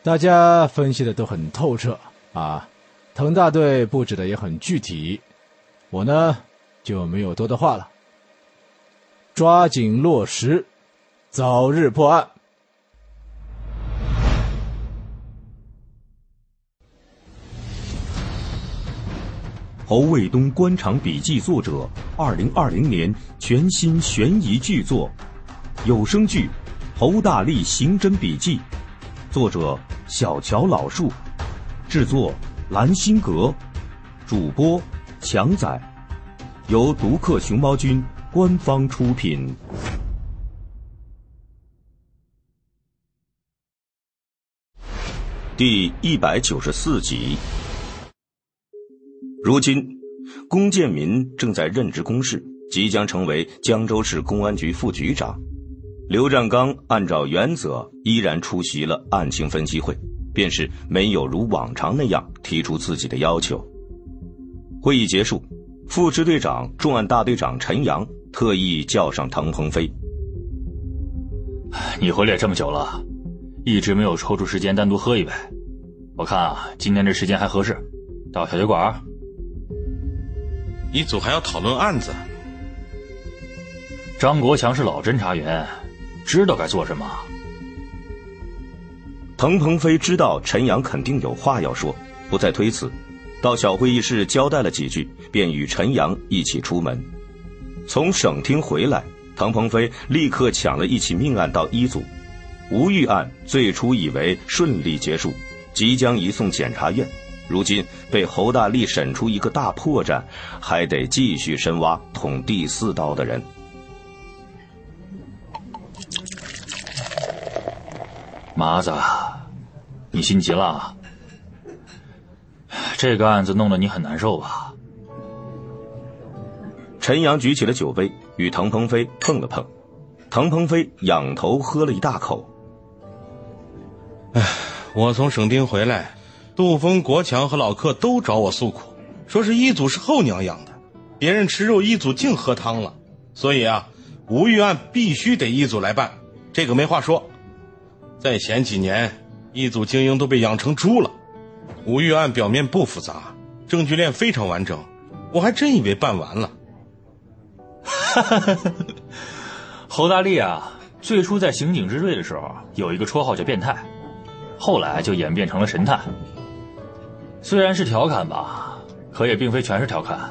大家分析的都很透彻啊，滕大队布置的也很具体，我呢就没有多的话了，抓紧落实，早日破案。侯卫东官场笔记作者，二零二零年全新悬疑巨作，有声剧。侯大力刑侦笔记，作者小乔老树，制作蓝心阁，主播强仔，由独克熊猫君官方出品。第一百九十四集。如今，龚建民正在任职公示，即将成为江州市公安局副局长。刘占刚按照原则依然出席了案情分析会，便是没有如往常那样提出自己的要求。会议结束，副支队长、重案大队长陈阳特意叫上滕鹏飞：“你回来这么久了，一直没有抽出时间单独喝一杯。我看啊，今天这时间还合适，到小酒馆。一组还要讨论案子。张国强是老侦查员。”知道该做什么。滕鹏飞知道陈阳肯定有话要说，不再推辞，到小会议室交代了几句，便与陈阳一起出门。从省厅回来，滕鹏飞立刻抢了一起命案到一组。吴玉案最初以为顺利结束，即将移送检察院，如今被侯大力审出一个大破绽，还得继续深挖捅第四刀的人。麻子，你心急了？这个案子弄得你很难受吧？陈阳举起了酒杯，与滕鹏飞碰了碰。滕鹏飞仰头喝了一大口。唉，我从省厅回来，杜峰、国强和老克都找我诉苦，说是一组是后娘养的，别人吃肉，一组净喝汤了，所以啊，吴玉案必须得一组来办，这个没话说。在前几年，一组精英都被养成猪了。吴玉案表面不复杂，证据链非常完整，我还真以为办完了。侯大力啊，最初在刑警支队的时候有一个绰号叫“变态”，后来就演变成了“神探”。虽然是调侃吧，可也并非全是调侃。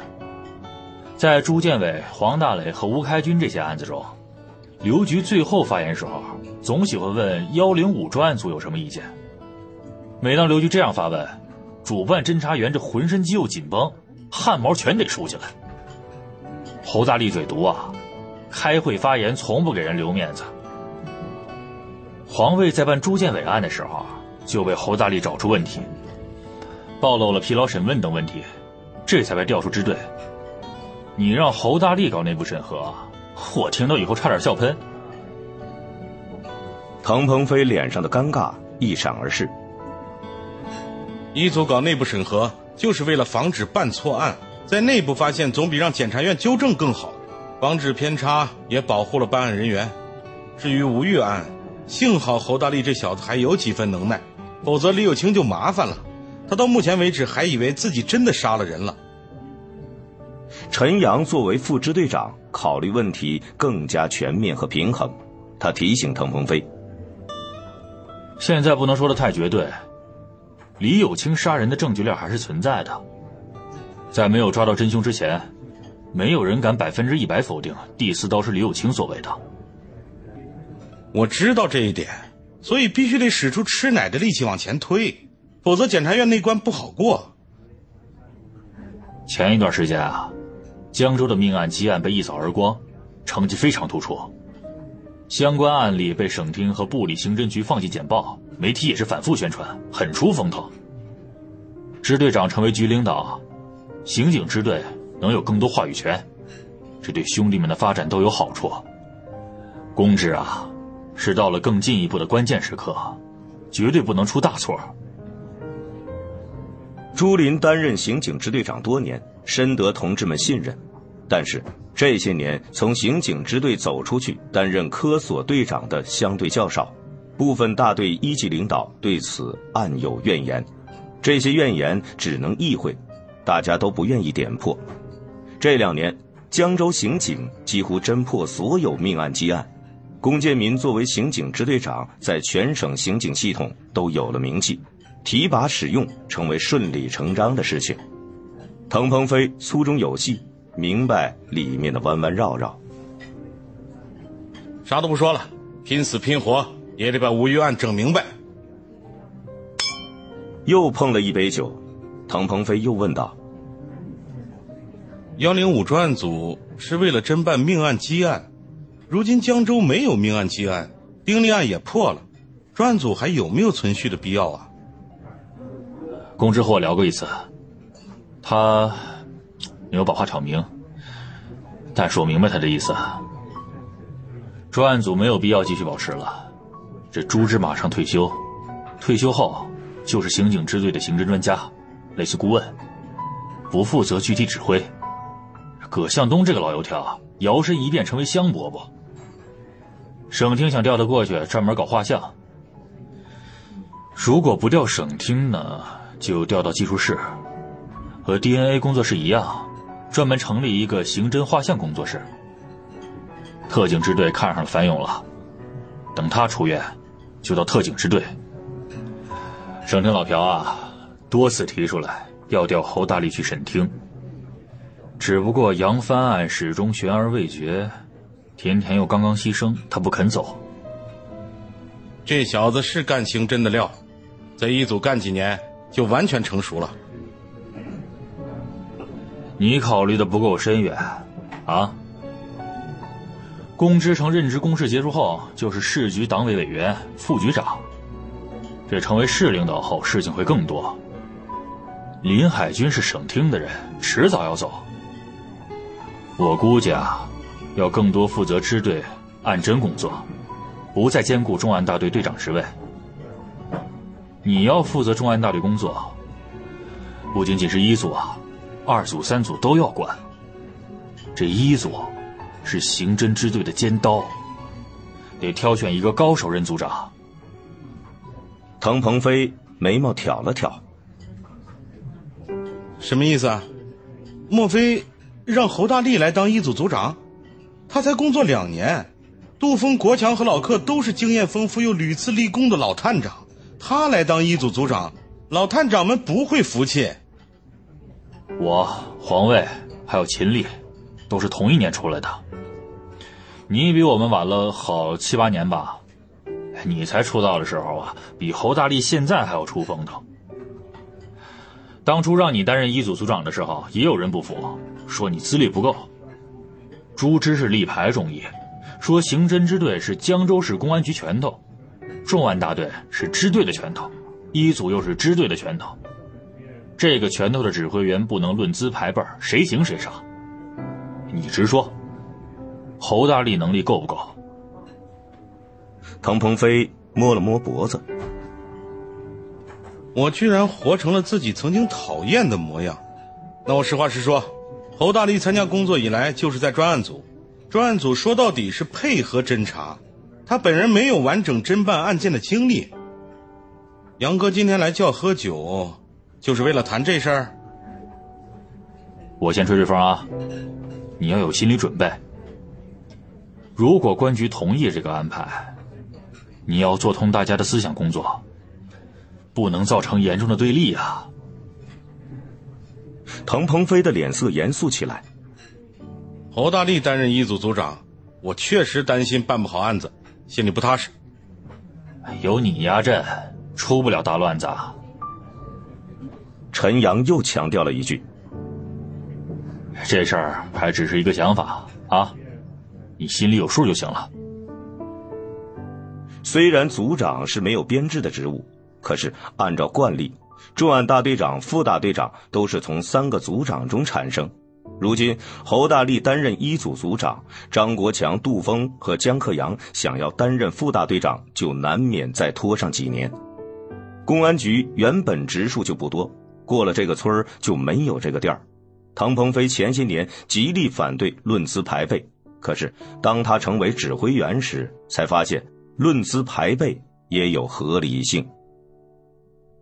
在朱建伟、黄大磊和吴开军这些案子中，刘局最后发言时候。总喜欢问幺零五专案组有什么意见。每当刘局这样发问，主办侦查员这浑身肌肉紧绷，汗毛全得竖起来。侯大力嘴毒啊，开会发言从不给人留面子。黄卫在办朱建伟案的时候，就被侯大力找出问题，暴露了疲劳审问等问题，这才被调出支队。你让侯大力搞内部审核，我听到以后差点笑喷。唐鹏飞脸上的尴尬一闪而逝。一组搞内部审核，就是为了防止办错案，在内部发现总比让检察院纠正更好，防止偏差也保护了办案人员。至于吴玉案，幸好侯大力这小子还有几分能耐，否则李有清就麻烦了。他到目前为止还以为自己真的杀了人了。陈阳作为副支队长，考虑问题更加全面和平衡。他提醒滕鹏飞。现在不能说的太绝对，李有清杀人的证据链还是存在的。在没有抓到真凶之前，没有人敢百分之一百否定第四刀是李有清所为的。我知道这一点，所以必须得使出吃奶的力气往前推，否则检察院那关不好过。前一段时间啊，江州的命案积案被一扫而光，成绩非常突出。相关案例被省厅和部里刑侦局放进简报，媒体也是反复宣传，很出风头。支队长成为局领导，刑警支队能有更多话语权，这对兄弟们的发展都有好处。公知啊，是到了更进一步的关键时刻，绝对不能出大错。朱林担任刑警支队长多年，深得同志们信任，但是。这些年，从刑警支队走出去担任科所队长的相对较少，部分大队一级领导对此暗有怨言，这些怨言只能意会，大家都不愿意点破。这两年，江州刑警几乎侦破所有命案积案，龚建民作为刑警支队长，在全省刑警系统都有了名气，提拔使用成为顺理成章的事情。滕鹏飞粗中有细。明白里面的弯弯绕绕，啥都不说了，拼死拼活也得把吴玉案整明白。又碰了一杯酒，滕鹏飞又问道：“幺零五专案组是为了侦办命案积案，如今江州没有命案积案，丁力案也破了，专案组还有没有存续的必要啊？”公知和我聊过一次，他。没有把话挑明，但是我明白他的意思。专案组没有必要继续保持了。这朱之马上退休，退休后就是刑警支队的刑侦专家，类似顾问，不负责具体指挥。葛向东这个老油条，摇身一变成为香饽饽。省厅想调他过去专门搞画像，如果不调省厅呢，就调到技术室，和 DNA 工作室一样。专门成立一个刑侦画像工作室。特警支队看上了樊勇了，等他出院，就到特警支队。省厅老朴啊，多次提出来要调侯大力去审厅。只不过杨帆案始终悬而未决，甜甜又刚刚牺牲，他不肯走。这小子是干刑侦的料，在一组干几年就完全成熟了。你考虑的不够深远，啊！公知成任职公示结束后，就是市局党委委员、副局长。这成为市领导后，事情会更多。林海军是省厅的人，迟早要走。我估计啊，要更多负责支队案侦工作，不再兼顾重案大队队长职位。你要负责重案大队工作，不仅仅是一组啊，二组、三组都要管。这一组是刑侦支队的尖刀，得挑选一个高手任组长。滕鹏飞眉毛挑了挑，什么意思啊？莫非让侯大力来当一组组长？他才工作两年，杜峰、国强和老克都是经验丰富又屡次立功的老探长，他来当一组组长，老探长们不会服气。我黄卫还有秦丽，都是同一年出来的。你比我们晚了好七八年吧？你才出道的时候啊，比侯大力现在还要出风头。当初让你担任一组组长的时候，也有人不服，说你资历不够。朱之是立牌中医，说刑侦支队是江州市公安局拳头，重案大队是支队的拳头，一组又是支队的拳头。这个拳头的指挥员不能论资排辈谁行谁上。你直说，侯大力能力够不够？唐鹏飞摸了摸脖子，我居然活成了自己曾经讨厌的模样。那我实话实说，侯大力参加工作以来就是在专案组，专案组说到底是配合侦查，他本人没有完整侦办案件的经历。杨哥今天来叫喝酒，就是为了谈这事儿。我先吹吹风啊，你要有心理准备。如果关局同意这个安排。你要做通大家的思想工作，不能造成严重的对立啊！滕鹏飞的脸色严肃起来。侯大力担任一组组长，我确实担心办不好案子，心里不踏实。有你压阵，出不了大乱子。陈阳又强调了一句：“这事儿还只是一个想法啊，你心里有数就行了。”虽然组长是没有编制的职务，可是按照惯例，重案大队长、副大队长都是从三个组长中产生。如今侯大力担任一组组长，张国强、杜峰和江克阳想要担任副大队长，就难免再拖上几年。公安局原本职数就不多，过了这个村就没有这个店儿。唐鹏飞前些年极力反对论资排辈，可是当他成为指挥员时，才发现。论资排辈也有合理性。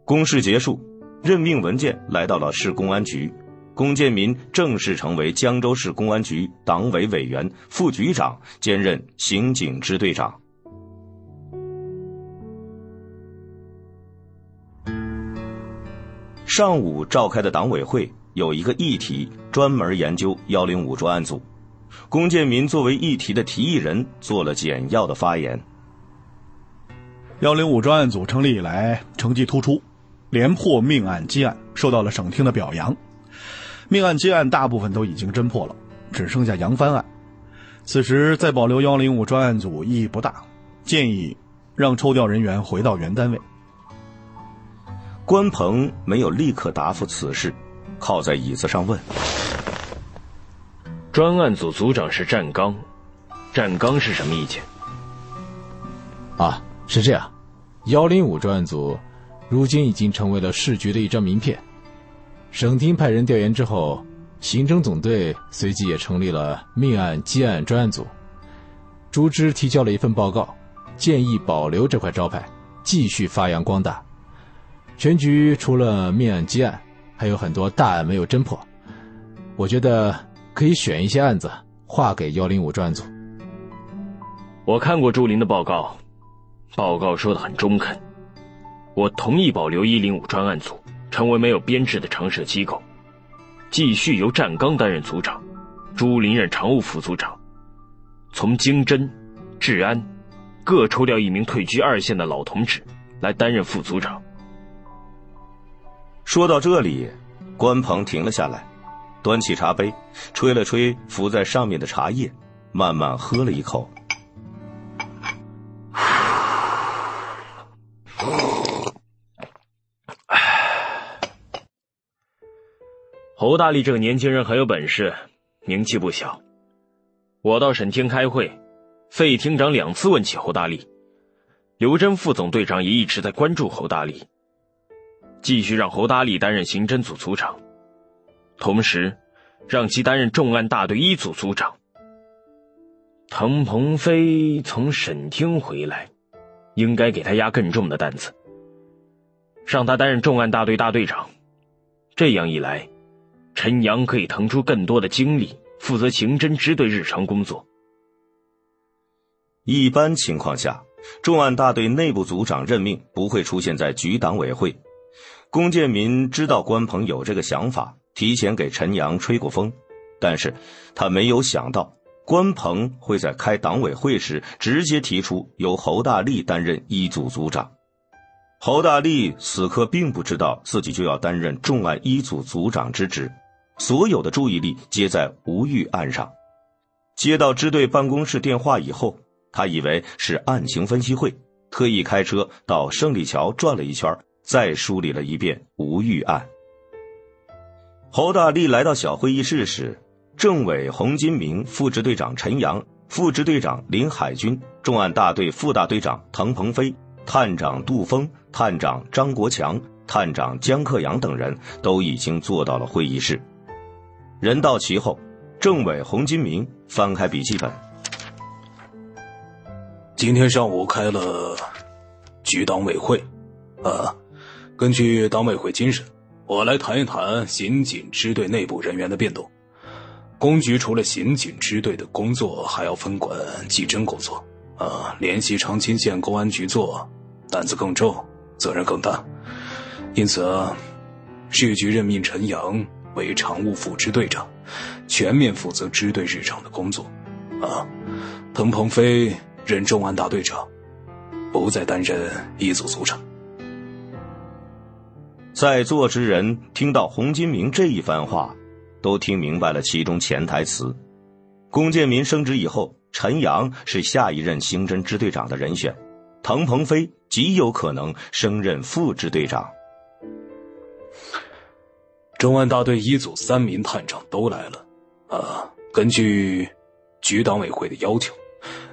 公示结束，任命文件来到了市公安局，龚建民正式成为江州市公安局党委委员、副局长，兼任刑警支队长。上午召开的党委会有一个议题，专门研究幺零五专案组。龚建民作为议题的提议人，做了简要的发言。幺零五专案组成立以来，成绩突出，连破命案积案，受到了省厅的表扬。命案积案大部分都已经侦破了，只剩下杨帆案。此时再保留幺零五专案组意义不大，建议让抽调人员回到原单位。关鹏没有立刻答复此事，靠在椅子上问：“专案组组长是战刚，战刚是什么意见？”啊。是这样，幺零五专案组如今已经成为了市局的一张名片。省厅派人调研之后，刑侦总队随即也成立了命案积案专案组。朱之提交了一份报告，建议保留这块招牌，继续发扬光大。全局除了命案积案，还有很多大案没有侦破。我觉得可以选一些案子划给幺零五专案组。我看过朱林的报告。报告说的很中肯，我同意保留一零五专案组，成为没有编制的常设机构，继续由战刚担任组长，朱林任常务副组长，从经侦、治安各抽调一名退居二线的老同志来担任副组长。说到这里，关鹏停了下来，端起茶杯，吹了吹浮在上面的茶叶，慢慢喝了一口。侯大力这个年轻人很有本事，名气不小，我到省厅开会，费厅长两次问起侯大力，刘真副总队长也一直在关注侯大力，继续让侯大力担任刑侦组组长，同时让其担任重案大队一组组长。滕鹏飞从省厅回来，应该给他压更重的担子，让他担任重案大队大队长。这样一来，陈阳可以腾出更多的精力，负责刑侦支队日常工作。一般情况下，重案大队内部组长任命不会出现在局党委会。龚建民知道关鹏有这个想法，提前给陈阳吹过风，但是他没有想到。关鹏会在开党委会时直接提出由侯大力担任一组组长。侯大力此刻并不知道自己就要担任重案一组组长之职，所有的注意力皆在吴玉案上。接到支队办公室电话以后，他以为是案情分析会，特意开车到胜利桥转了一圈，再梳理了一遍吴玉案。侯大力来到小会议室时。政委洪金明、副支队长陈阳、副支队长林海军、重案大队副大队长滕鹏飞、探长杜峰、探长张国强、探长江克阳等人都已经坐到了会议室。人到齐后，政委洪金明翻开笔记本。今天上午开了局党委会，啊，根据党委会精神，我来谈一谈刑警支队内部人员的变动。公局除了刑警支队的工作，还要分管技侦工作，啊，联系长清县公安局做，担子更重，责任更大。因此，市局任命陈阳为常务副支队长，全面负责支队日常的工作。啊，滕鹏飞任重案大队长，不再担任一组组长。在座之人听到洪金明这一番话。都听明白了其中潜台词。龚建民升职以后，陈阳是下一任刑侦支队长的人选，滕鹏飞极有可能升任副支队长。重案大队一组三名探长都来了，啊，根据局党委会的要求，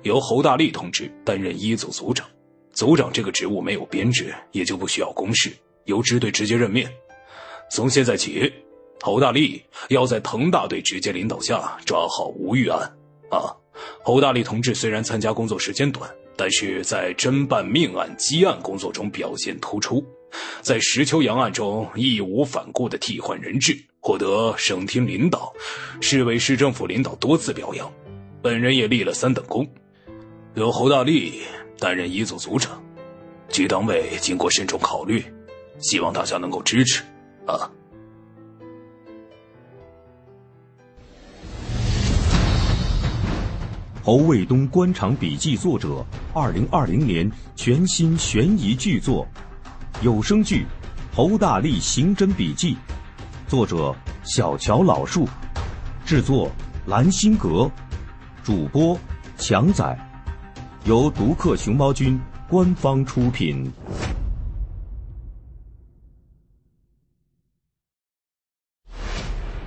由侯大力同志担任一组组长。组长这个职务没有编制，也就不需要公示，由支队直接任命。从现在起。侯大力要在滕大队直接领导下抓好吴玉案，啊！侯大力同志虽然参加工作时间短，但是在侦办命案积案工作中表现突出，在石秋阳案中义无反顾的替换人质，获得省厅领导、市委市政府领导多次表扬。本人也立了三等功，由侯大力担任一组组长。局党委经过慎重考虑，希望大家能够支持，啊！侯卫东官场笔记作者，二零二零年全新悬疑巨作，有声剧《侯大力刑侦笔记》，作者小乔老树，制作蓝心阁，主播强仔，由独克熊猫君官方出品。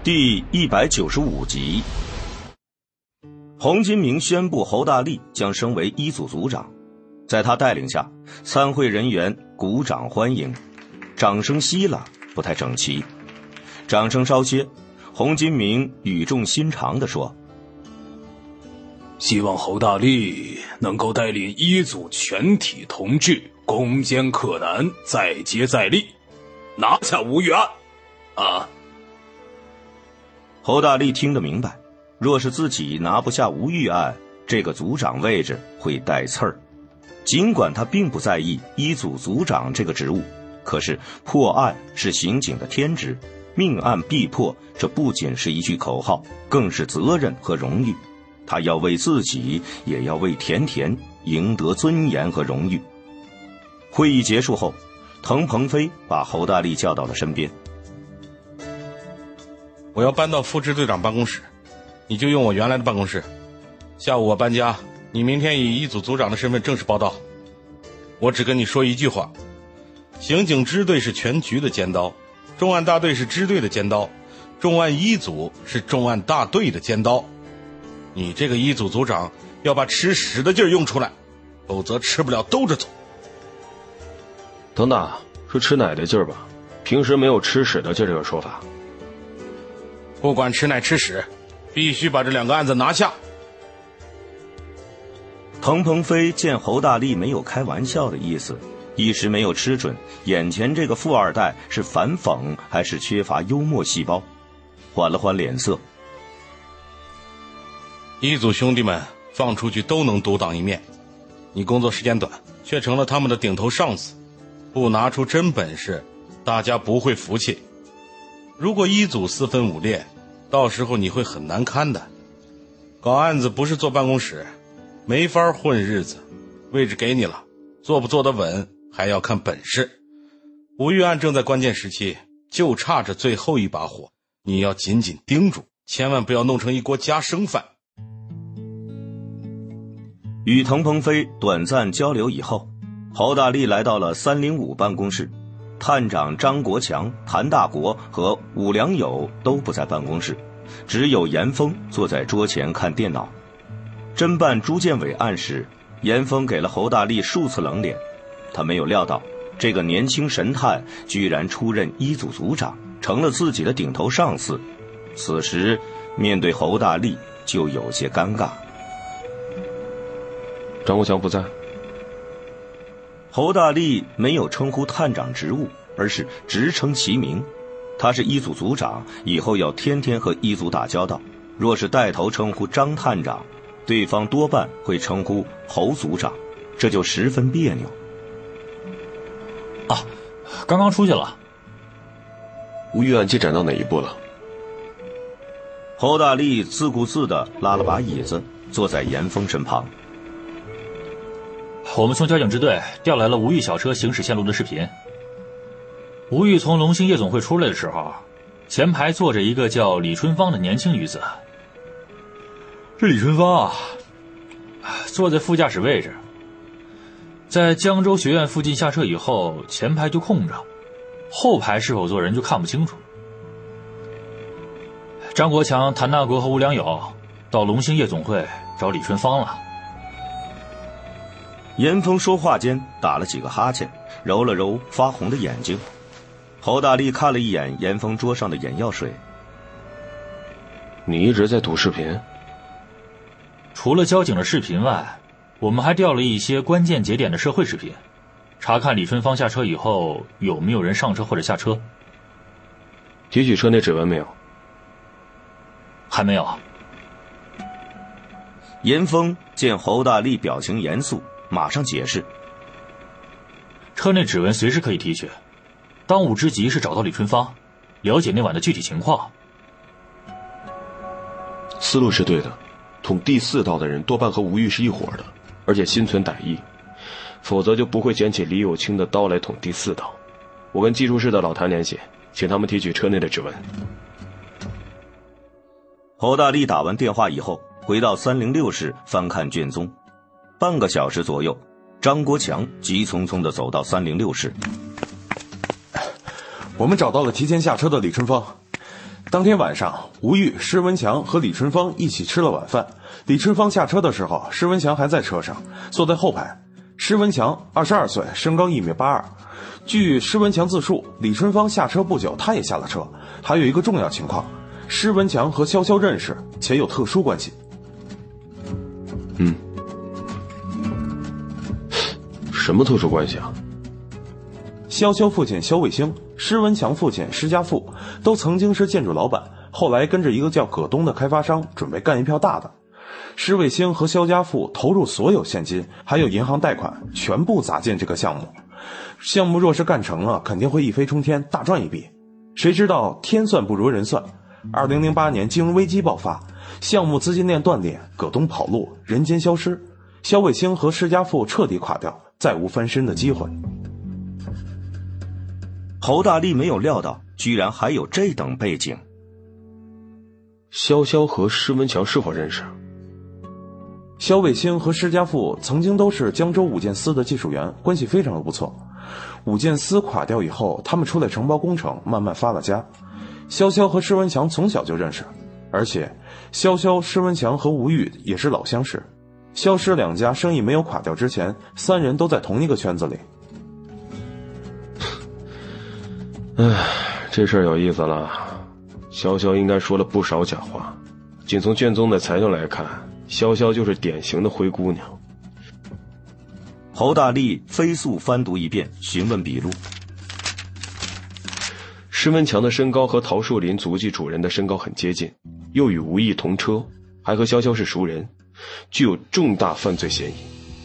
第一百九十五集。洪金明宣布侯大力将升为一组组长，在他带领下，参会人员鼓掌欢迎，掌声稀了，不太整齐。掌声稍歇，洪金明语重心长地说：“希望侯大力能够带领一组全体同志攻坚克难，再接再厉，拿下吴玉案。”啊！侯大力听得明白。若是自己拿不下吴玉案，这个组长位置会带刺儿。尽管他并不在意一组组长这个职务，可是破案是刑警的天职，命案必破，这不仅是一句口号，更是责任和荣誉。他要为自己，也要为甜甜赢得尊严和荣誉。会议结束后，滕鹏飞把侯大力叫到了身边：“我要搬到副支队长办公室。”你就用我原来的办公室。下午我搬家，你明天以一组组长的身份正式报道。我只跟你说一句话：刑警支队是全局的尖刀，重案大队是支队的尖刀，重案一组是重案大队的尖刀。你这个一组组长要把吃屎的劲儿用出来，否则吃不了兜着走。等等是吃奶的劲儿吧？平时没有吃屎的劲儿这个说法。不管吃奶吃屎，必须把这两个案子拿下。滕鹏飞见侯大力没有开玩笑的意思，一时没有吃准眼前这个富二代是反讽还是缺乏幽默细胞，缓了缓脸色。一组兄弟们放出去都能独当一面，你工作时间短，却成了他们的顶头上司，不拿出真本事，大家不会服气。如果一组四分五裂，到时候你会很难堪的。搞案子不是坐办公室，没法混日子。位置给你了，坐不坐得稳还要看本事。吴玉案正在关键时期，就差这最后一把火，你要紧紧盯住，千万不要弄成一锅夹生饭。与滕鹏飞短暂交流以后，侯大力来到了三零五办公室。探长张国强、谭大国和武良友都不在办公室，只有严峰坐在桌前看电脑。侦办朱建伟案时，严峰给了侯大力数次冷脸。他没有料到，这个年轻神探居然出任一组组长，成了自己的顶头上司。此时，面对侯大力就有些尴尬。张国强不在。侯大力没有称呼探长职务，而是直称其名。他是一组组长，以后要天天和一组打交道。若是带头称呼张探长，对方多半会称呼侯组长，这就十分别扭。啊，刚刚出去了。吴玉案进展到哪一步了？侯大力自顾自的拉了把椅子，坐在严峰身旁。我们从交警支队调来了吴玉小车行驶线路的视频。吴玉从龙兴夜总会出来的时候，前排坐着一个叫李春芳的年轻女子。这李春芳啊，坐在副驾驶位置。在江州学院附近下车以后，前排就空着，后排是否坐人就看不清楚。张国强、谭大国和吴良友到龙兴夜总会找李春芳了。严峰说话间打了几个哈欠，揉了揉发红的眼睛。侯大力看了一眼严峰桌上的眼药水。你一直在赌视频？除了交警的视频外，我们还调了一些关键节点的社会视频，查看李春芳下车以后有没有人上车或者下车。提取车内指纹没有？还没有。严峰见侯大力表情严肃。马上解释，车内指纹随时可以提取，当务之急是找到李春芳，了解那晚的具体情况。思路是对的，捅第四刀的人多半和吴玉是一伙的，而且心存歹意，否则就不会捡起李有清的刀来捅第四刀。我跟技术室的老谭联系，请他们提取车内的指纹。侯大力打完电话以后，回到三零六室翻看卷宗。半个小时左右，张国强急匆匆的走到三零六室。我们找到了提前下车的李春芳。当天晚上，吴玉、施文强和李春芳一起吃了晚饭。李春芳下车的时候，施文强还在车上，坐在后排。施文强二十二岁，身高一米八二。据施文强自述，李春芳下车不久，他也下了车。还有一个重要情况，施文强和潇潇认识，且有特殊关系。嗯。什么特殊关系啊？潇潇父亲肖卫星，施文强父亲施家富，都曾经是建筑老板，后来跟着一个叫葛东的开发商，准备干一票大的。施卫星和肖家富投入所有现金，还有银行贷款，全部砸进这个项目。项目若是干成了，肯定会一飞冲天，大赚一笔。谁知道天算不如人算，二零零八年金融危机爆发，项目资金链断裂，葛东跑路，人间消失，肖卫星和施家富彻底垮掉。再无翻身的机会。侯大力没有料到，居然还有这等背景。潇潇和施文强是否认识？肖卫星和施家富曾经都是江州五建司的技术员，关系非常的不错。五建司垮掉以后，他们出来承包工程，慢慢发了家。潇潇和施文强从小就认识，而且，潇潇、施文强和吴玉也是老相识。萧施两家生意没有垮掉之前，三人都在同一个圈子里。唉，这事儿有意思了。潇潇应该说了不少假话。仅从卷宗的材料来看，潇潇就是典型的灰姑娘。侯大力飞速翻读一遍，询问笔录。施文强的身高和陶树林足迹主人的身高很接近，又与吴毅同车，还和潇潇是熟人，具有重大犯罪嫌疑。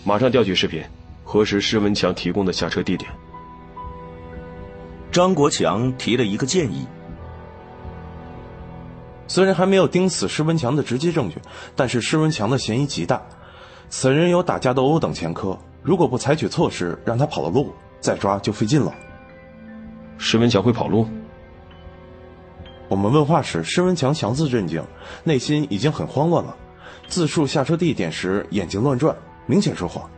马上调取视频，核实施文强提供的下车地点。张国强提了一个建议。虽然还没有盯死施文强的直接证据，但是施文强的嫌疑极大。此人有打架斗殴等前科，如果不采取措施让他跑了路，再抓就费劲了。施文强会跑路？我们问话时，施文强强自镇静，内心已经很慌乱了。自述下车地点时，眼睛乱转，明显说谎。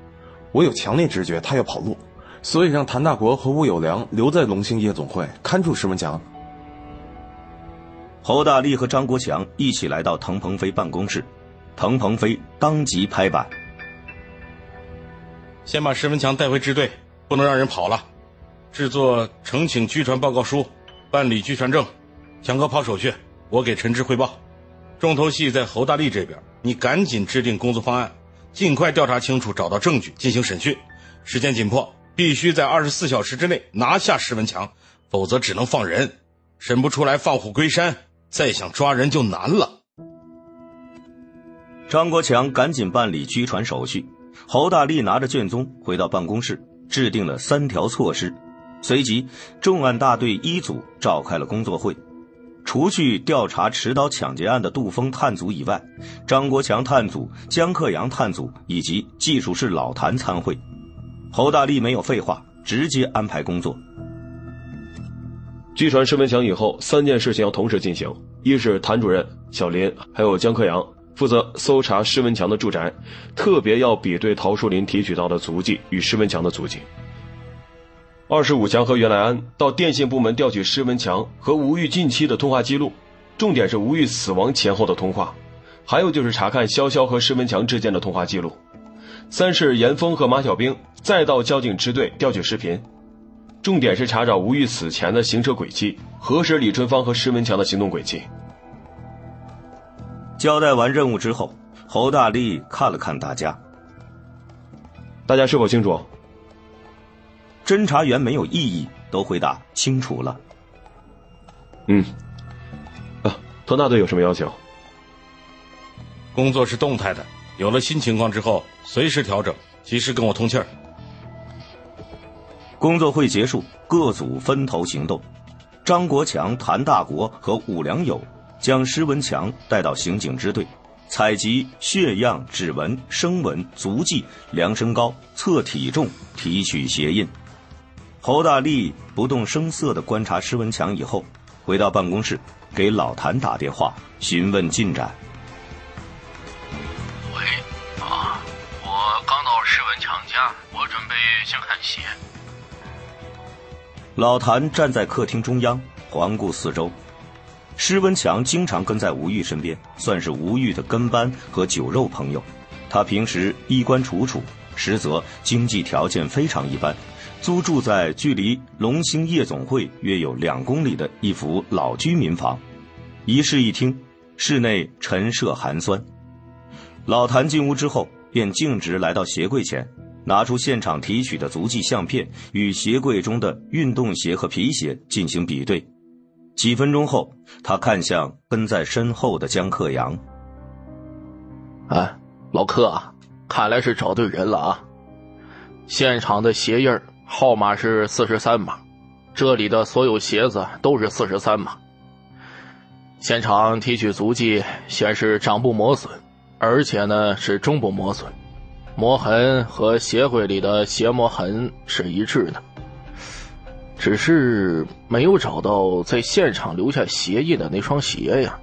我有强烈直觉他要跑路，所以让谭大国和吴有良留在龙兴夜总会看住石文强。侯大力和张国强一起来到滕鹏飞办公室，滕鹏飞当即拍板：“先把石文强带回支队，不能让人跑了。制作呈请拘传报告书，办理拘传证。强哥跑手续，我给陈志汇报。重头戏在侯大力这边，你赶紧制定工作方案，尽快调查清楚，找到证据进行审讯。时间紧迫，必须在二十四小时之内拿下石文强，否则只能放人，审不出来放虎归山。”再想抓人就难了。张国强赶紧办理拘传手续，侯大力拿着卷宗回到办公室，制定了三条措施。随即，重案大队一组召开了工作会，除去调查持刀抢劫案的杜峰探组以外，张国强探组、江克阳探组以及技术室老谭参会。侯大力没有废话，直接安排工作。据传施文强以后，三件事情要同时进行：一是谭主任、小林还有江克阳负责搜查施文强的住宅，特别要比对陶树林提取到的足迹与施文强的足迹；二是武强和袁来安到电信部门调取施文强和吴玉近期的通话记录，重点是吴玉死亡前后的通话；还有就是查看潇潇和施文强之间的通话记录；三是严峰和马小兵再到交警支队调取视频。重点是查找吴玉死前的行车轨迹，核实李春芳和施文强的行动轨迹。交代完任务之后，侯大力看了看大家，大家是否清楚？侦查员没有异议，都回答清楚了。嗯，啊，特大队有什么要求？工作是动态的，有了新情况之后，随时调整，及时跟我通气儿。工作会结束，各组分头行动。张国强、谭大国和武良友将施文强带到刑警支队，采集血样、指纹、声纹、足迹，量身高、测体重、提取鞋印。侯大力不动声色地观察施文强以后，回到办公室，给老谭打电话询问进展。施文强家，我准备先看鞋。老谭站在客厅中央，环顾四周。施文强经常跟在吴玉身边，算是吴玉的跟班和酒肉朋友。他平时衣冠楚楚，实则经济条件非常一般，租住在距离龙兴夜总会约有两公里的一幅老居民房。一室一厅，室内陈设寒酸。老谭进屋之后，便径直来到鞋柜前。拿出现场提取的足迹相片，与鞋柜中的运动鞋和皮鞋进行比对。几分钟后，他看向跟在身后的江克阳：“哎，老柯啊，看来是找对人了啊！现场的鞋印号码是四十三码，这里的所有鞋子都是四十三码。现场提取足迹显示掌部磨损，而且呢是中部磨损。”磨痕和鞋柜里的鞋磨痕是一致的，只是没有找到在现场留下鞋印的那双鞋呀。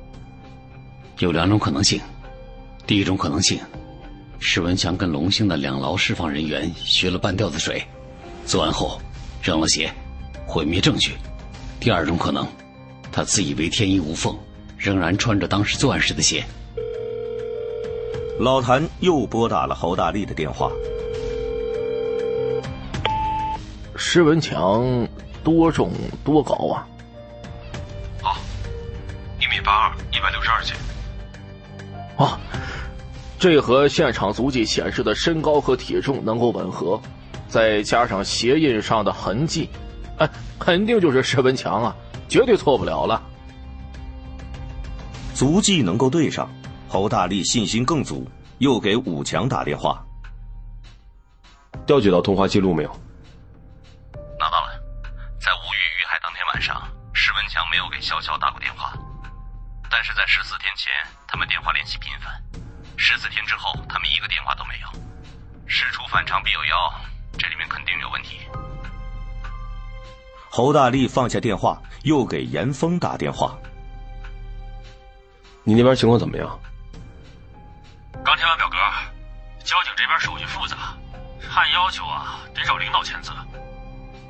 有两种可能性，第一种可能性，施文强跟龙兴的两牢释放人员学了半吊子水，作案后扔了鞋，毁灭证据；第二种可能，他自以为天衣无缝，仍然穿着当时作案时的鞋。老谭又拨打了侯大力的电话。施文强多重多高啊？啊，一米八二，一百六十二斤。啊，这和现场足迹显示的身高和体重能够吻合，再加上鞋印上的痕迹，哎，肯定就是施文强啊，绝对错不了了。足迹能够对上，侯大力信心更足，又给武强打电话。调取到通话记录没有？拿到了，在吴玉遇害当天晚上，石文强没有给潇潇打过电话，但是在十四天前，他们电话联系频繁。十四天之后，他们一个电话都没有。事出反常必有妖，这里面肯定有问题。侯大力放下电话，又给严峰打电话。你那边情况怎么样？刚填完表格，交警这边手续复杂，按要求啊得找领导签字。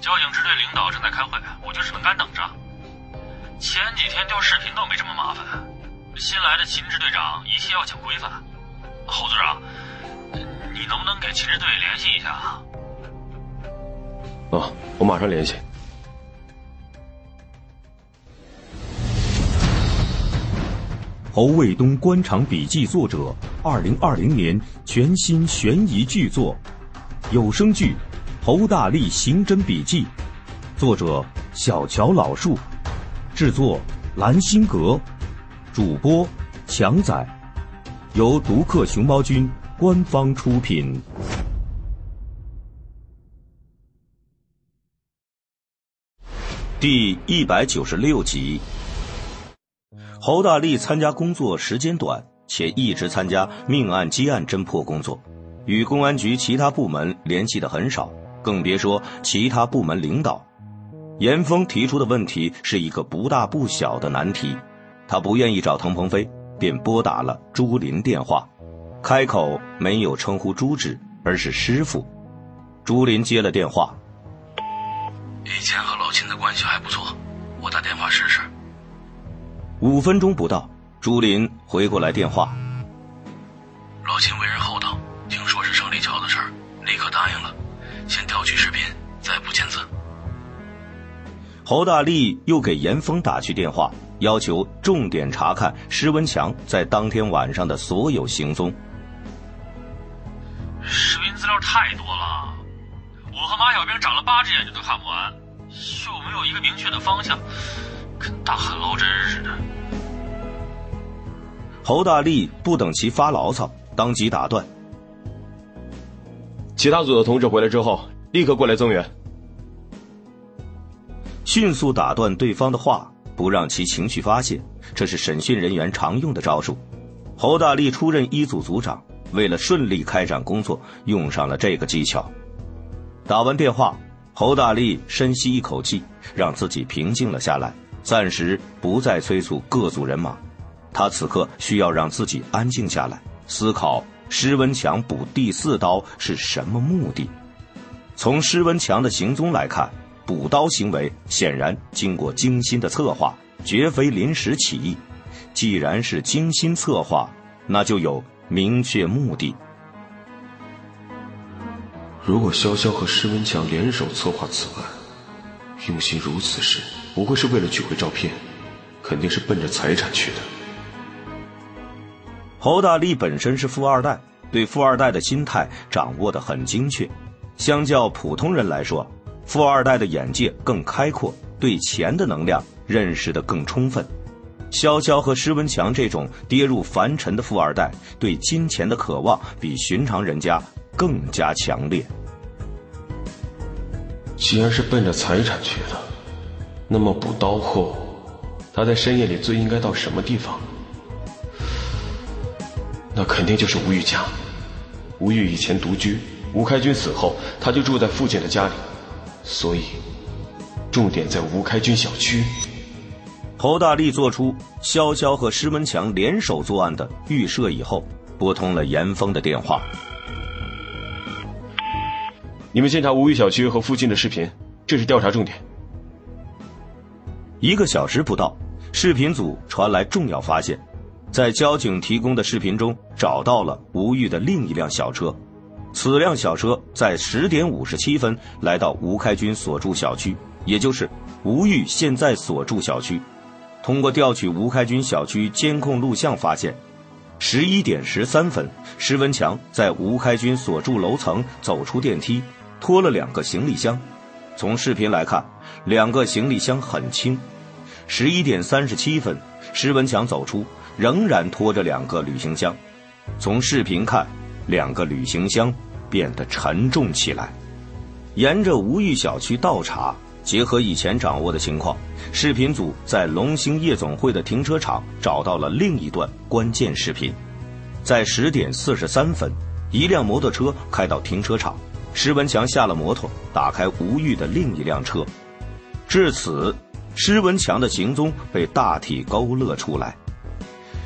交警支队领导正在开会，我就只能干等着。前几天调视频倒没这么麻烦，新来的秦支队长一切要讲规范。侯组长，你能不能给秦支队联系一下啊？哦，我马上联系。侯卫东官场笔记作者，二零二零年全新悬疑巨作，有声剧《侯大力刑侦笔记》，作者小乔老树，制作蓝心阁，主播强仔，由独克熊猫君官方出品。第一百九十六集。侯大力参加工作时间短，且一直参加命案积案侦破工作，与公安局其他部门联系的很少，更别说其他部门领导。严峰提出的问题是一个不大不小的难题，他不愿意找滕鹏飞，便拨打了朱林电话，开口没有称呼朱志，而是师傅。朱林接了电话，以前和老秦的关系还不错，我打电话试试。五分钟不到，朱林回过来电话。老秦为人厚道，听说是胜利桥的事儿，立刻答应了，先调取视频，再不签字。侯大力又给严峰打去电话，要求重点查看施文强在当天晚上的所有行踪。视频资料太多了，我和马小兵长了八只眼睛都看不完，又没有一个明确的方向。跟大汉捞针似的。侯大力不等其发牢骚，当即打断。其他组的同志回来之后，立刻过来增援。迅速打断对方的话，不让其情绪发泄，这是审讯人员常用的招数。侯大力出任一组组长，为了顺利开展工作，用上了这个技巧。打完电话，侯大力深吸一口气，让自己平静了下来。暂时不再催促各组人马，他此刻需要让自己安静下来，思考施文强补第四刀是什么目的。从施文强的行踪来看，补刀行为显然经过精心的策划，绝非临时起意。既然是精心策划，那就有明确目的。如果潇潇和施文强联手策划此案，用心如此时。不会是为了取回照片，肯定是奔着财产去的。侯大力本身是富二代，对富二代的心态掌握的很精确。相较普通人来说，富二代的眼界更开阔，对钱的能量认识的更充分。潇潇和施文强这种跌入凡尘的富二代，对金钱的渴望比寻常人家更加强烈。既然是奔着财产去的。那么补刀后，他在深夜里最应该到什么地方？那肯定就是吴玉家。吴玉以前独居，吴开军死后，他就住在父亲的家里，所以重点在吴开军小区。侯大力做出潇潇和施文强联手作案的预设以后，拨通了严峰的电话。你们先查吴玉小区和附近的视频，这是调查重点。一个小时不到，视频组传来重要发现，在交警提供的视频中找到了吴玉的另一辆小车。此辆小车在十点五十七分来到吴开军所住小区，也就是吴玉现在所住小区。通过调取吴开军小区监控录像发现，十一点十三分，石文强在吴开军所住楼层走出电梯，拖了两个行李箱。从视频来看，两个行李箱很轻。十一点三十七分，石文强走出，仍然拖着两个旅行箱。从视频看，两个旅行箱变得沉重起来。沿着吴玉小区倒查，结合以前掌握的情况，视频组在龙兴夜总会的停车场找到了另一段关键视频。在十点四十三分，一辆摩托车开到停车场，石文强下了摩托，打开吴玉的另一辆车。至此，施文强的行踪被大体勾勒出来。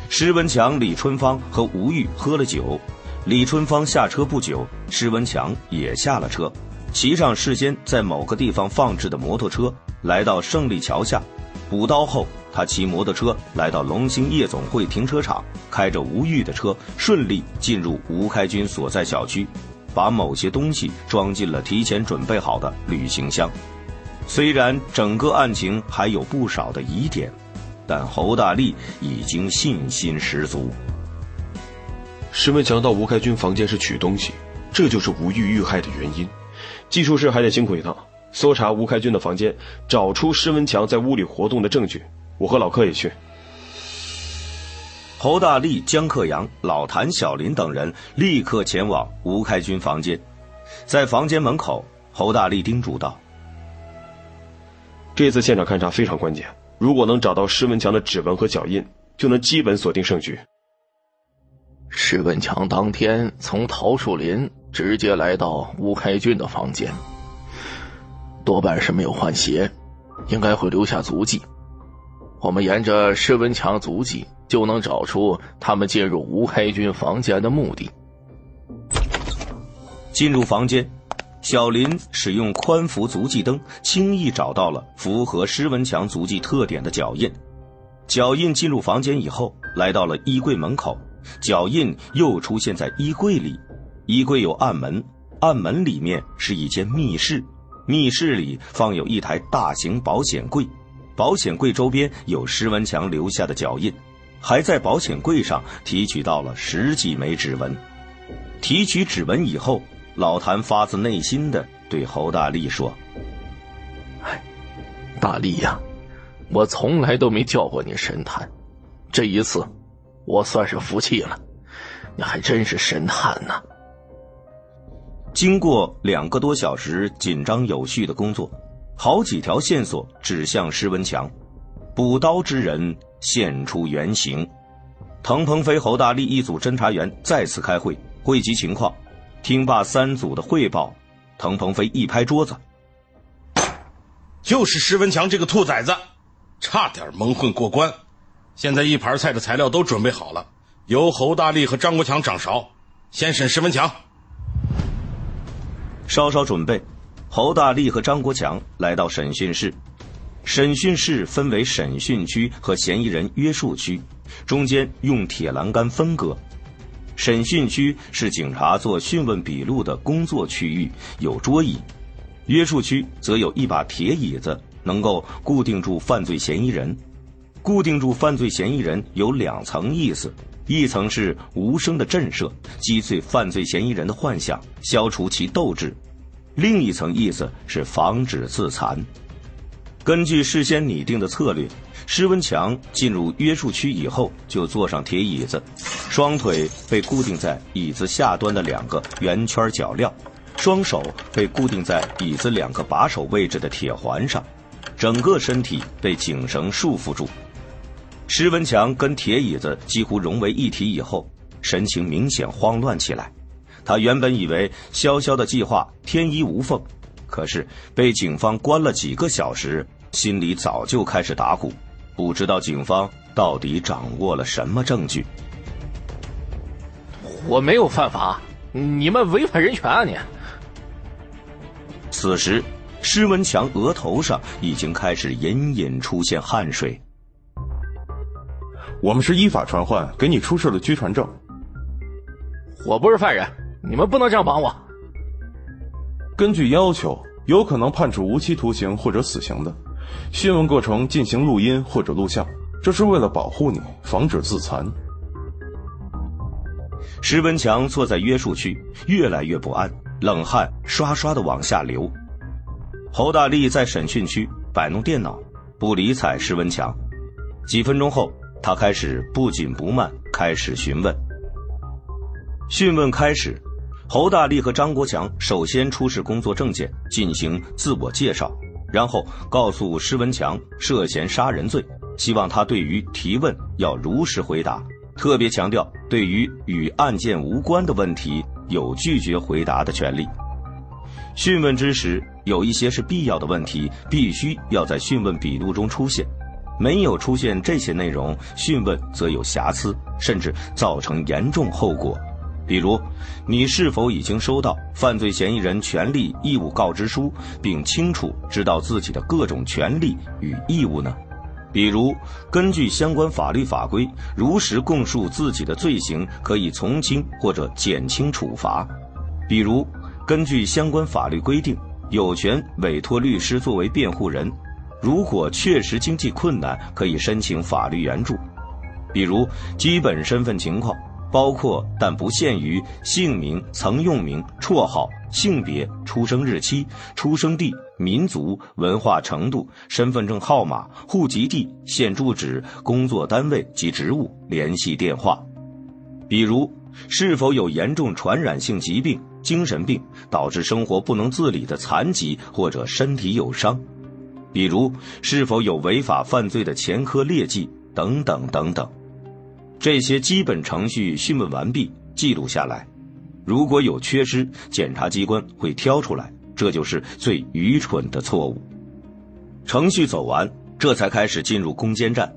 施文强、李春芳和吴玉喝了酒。李春芳下车不久，施文强也下了车，骑上事先在某个地方放置的摩托车，来到胜利桥下。补刀后，他骑摩托车来到龙兴夜总会停车场，开着吴玉的车，顺利进入吴开军所在小区，把某些东西装进了提前准备好的旅行箱。虽然整个案情还有不少的疑点，但侯大力已经信心十足。施文强到吴开军房间是取东西，这就是吴玉遇害的原因。技术室还得辛苦一趟，搜查吴开军的房间，找出施文强在屋里活动的证据。我和老柯也去。侯大力、江克阳、老谭、小林等人立刻前往吴开军房间，在房间门口，侯大力叮嘱道：“这次现场勘查非常关键，如果能找到施文强的指纹和脚印，就能基本锁定胜局。”施文强当天从桃树林直接来到吴开军的房间，多半是没有换鞋，应该会留下足迹。我们沿着施文强足迹就能找出他们进入吴开军房间的目的。进入房间，小林使用宽幅足迹灯，轻易找到了符合施文强足迹特点的脚印。脚印进入房间以后，来到了衣柜门口。脚印又出现在衣柜里，衣柜有暗门，暗门里面是一间密室，密室里放有一台大型保险柜，保险柜周边有施文强留下的脚印，还在保险柜上提取到了十几枚指纹。提取指纹以后，老谭发自内心的对侯大力说：“哎，大力呀，我从来都没叫过你神探，这一次。”我算是服气了，你还真是神探呢。经过两个多小时紧张有序的工作，好几条线索指向施文强，补刀之人现出原形。滕鹏飞、侯大力一组侦查员再次开会，汇集情况。听罢三组的汇报，滕鹏飞一拍桌子：“就是施文强这个兔崽子，差点蒙混过关。”现在一盘菜的材料都准备好了，由侯大力和张国强掌勺，先审施文强。稍稍准备，侯大力和张国强来到审讯室。审讯室分为审讯区和嫌疑人约束区，中间用铁栏杆分隔。审讯区是警察做讯问笔录的工作区域，有桌椅；约束区则有一把铁椅子，能够固定住犯罪嫌疑人。固定住犯罪嫌疑人有两层意思：一层是无声的震慑，击碎犯罪嫌疑人的幻想，消除其斗志；另一层意思是防止自残。根据事先拟定的策略，施文强进入约束区以后就坐上铁椅子，双腿被固定在椅子下端的两个圆圈脚镣，双手被固定在椅子两个把手位置的铁环上，整个身体被颈绳束缚住。施文强跟铁椅子几乎融为一体以后，神情明显慌乱起来。他原本以为潇潇的计划天衣无缝，可是被警方关了几个小时，心里早就开始打鼓，不知道警方到底掌握了什么证据。我没有犯法，你们违反人权啊！你。此时，施文强额头上已经开始隐隐出现汗水。我们是依法传唤，给你出示了拘传证。我不是犯人，你们不能这样绑我。根据要求，有可能判处无期徒刑或者死刑的，讯问过程进行录音或者录像，这是为了保护你，防止自残。石文强坐在约束区，越来越不安，冷汗刷刷的往下流。侯大力在审讯区摆弄电脑，不理睬石文强。几分钟后，他开始不紧不慢开始询问。讯问开始，侯大力和张国强首先出示工作证件，进行自我介绍，然后告诉施文强涉嫌杀人罪，希望他对于提问要如实回答，特别强调对于与案件无关的问题有拒绝回答的权利。讯问之时，有一些是必要的问题，必须要在讯问笔录中出现，没有出现这些内容，讯问则有瑕疵，甚至造成严重后果。比如，你是否已经收到犯罪嫌疑人权利义务告知书，并清楚知道自己的各种权利与义务呢？比如，根据相关法律法规，如实供述自己的罪行，可以从轻或者减轻处罚；比如，根据相关法律规定，有权委托律师作为辩护人，如果确实经济困难，可以申请法律援助；比如，基本身份情况。包括但不限于姓名、曾用名、绰号、性别、出生日期、出生地、民族、文化程度、身份证号码、户籍地、现住址、工作单位及职务、联系电话。比如，是否有严重传染性疾病、精神病导致生活不能自理的残疾或者身体有伤？比如，是否有违法犯罪的前科劣迹等等等等。这些基本程序讯问完毕，记录下来。如果有缺失，检察机关会挑出来，这就是最愚蠢的错误。程序走完，这才开始进入攻坚战。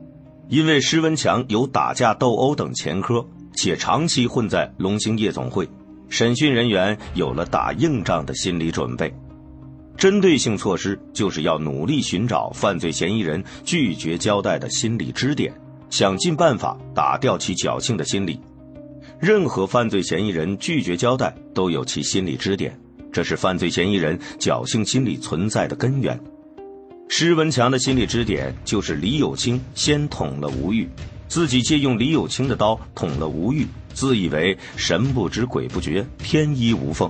因为施文强有打架斗殴等前科，且长期混在龙兴夜总会，审讯人员有了打硬仗的心理准备。针对性措施就是要努力寻找犯罪嫌疑人拒绝交代的心理支点。想尽办法打掉其侥幸的心理。任何犯罪嫌疑人拒绝交代，都有其心理支点，这是犯罪嫌疑人侥幸心理存在的根源。施文强的心理支点就是李有清先捅了吴玉，自己借用李有清的刀捅了吴玉，自以为神不知鬼不觉，天衣无缝。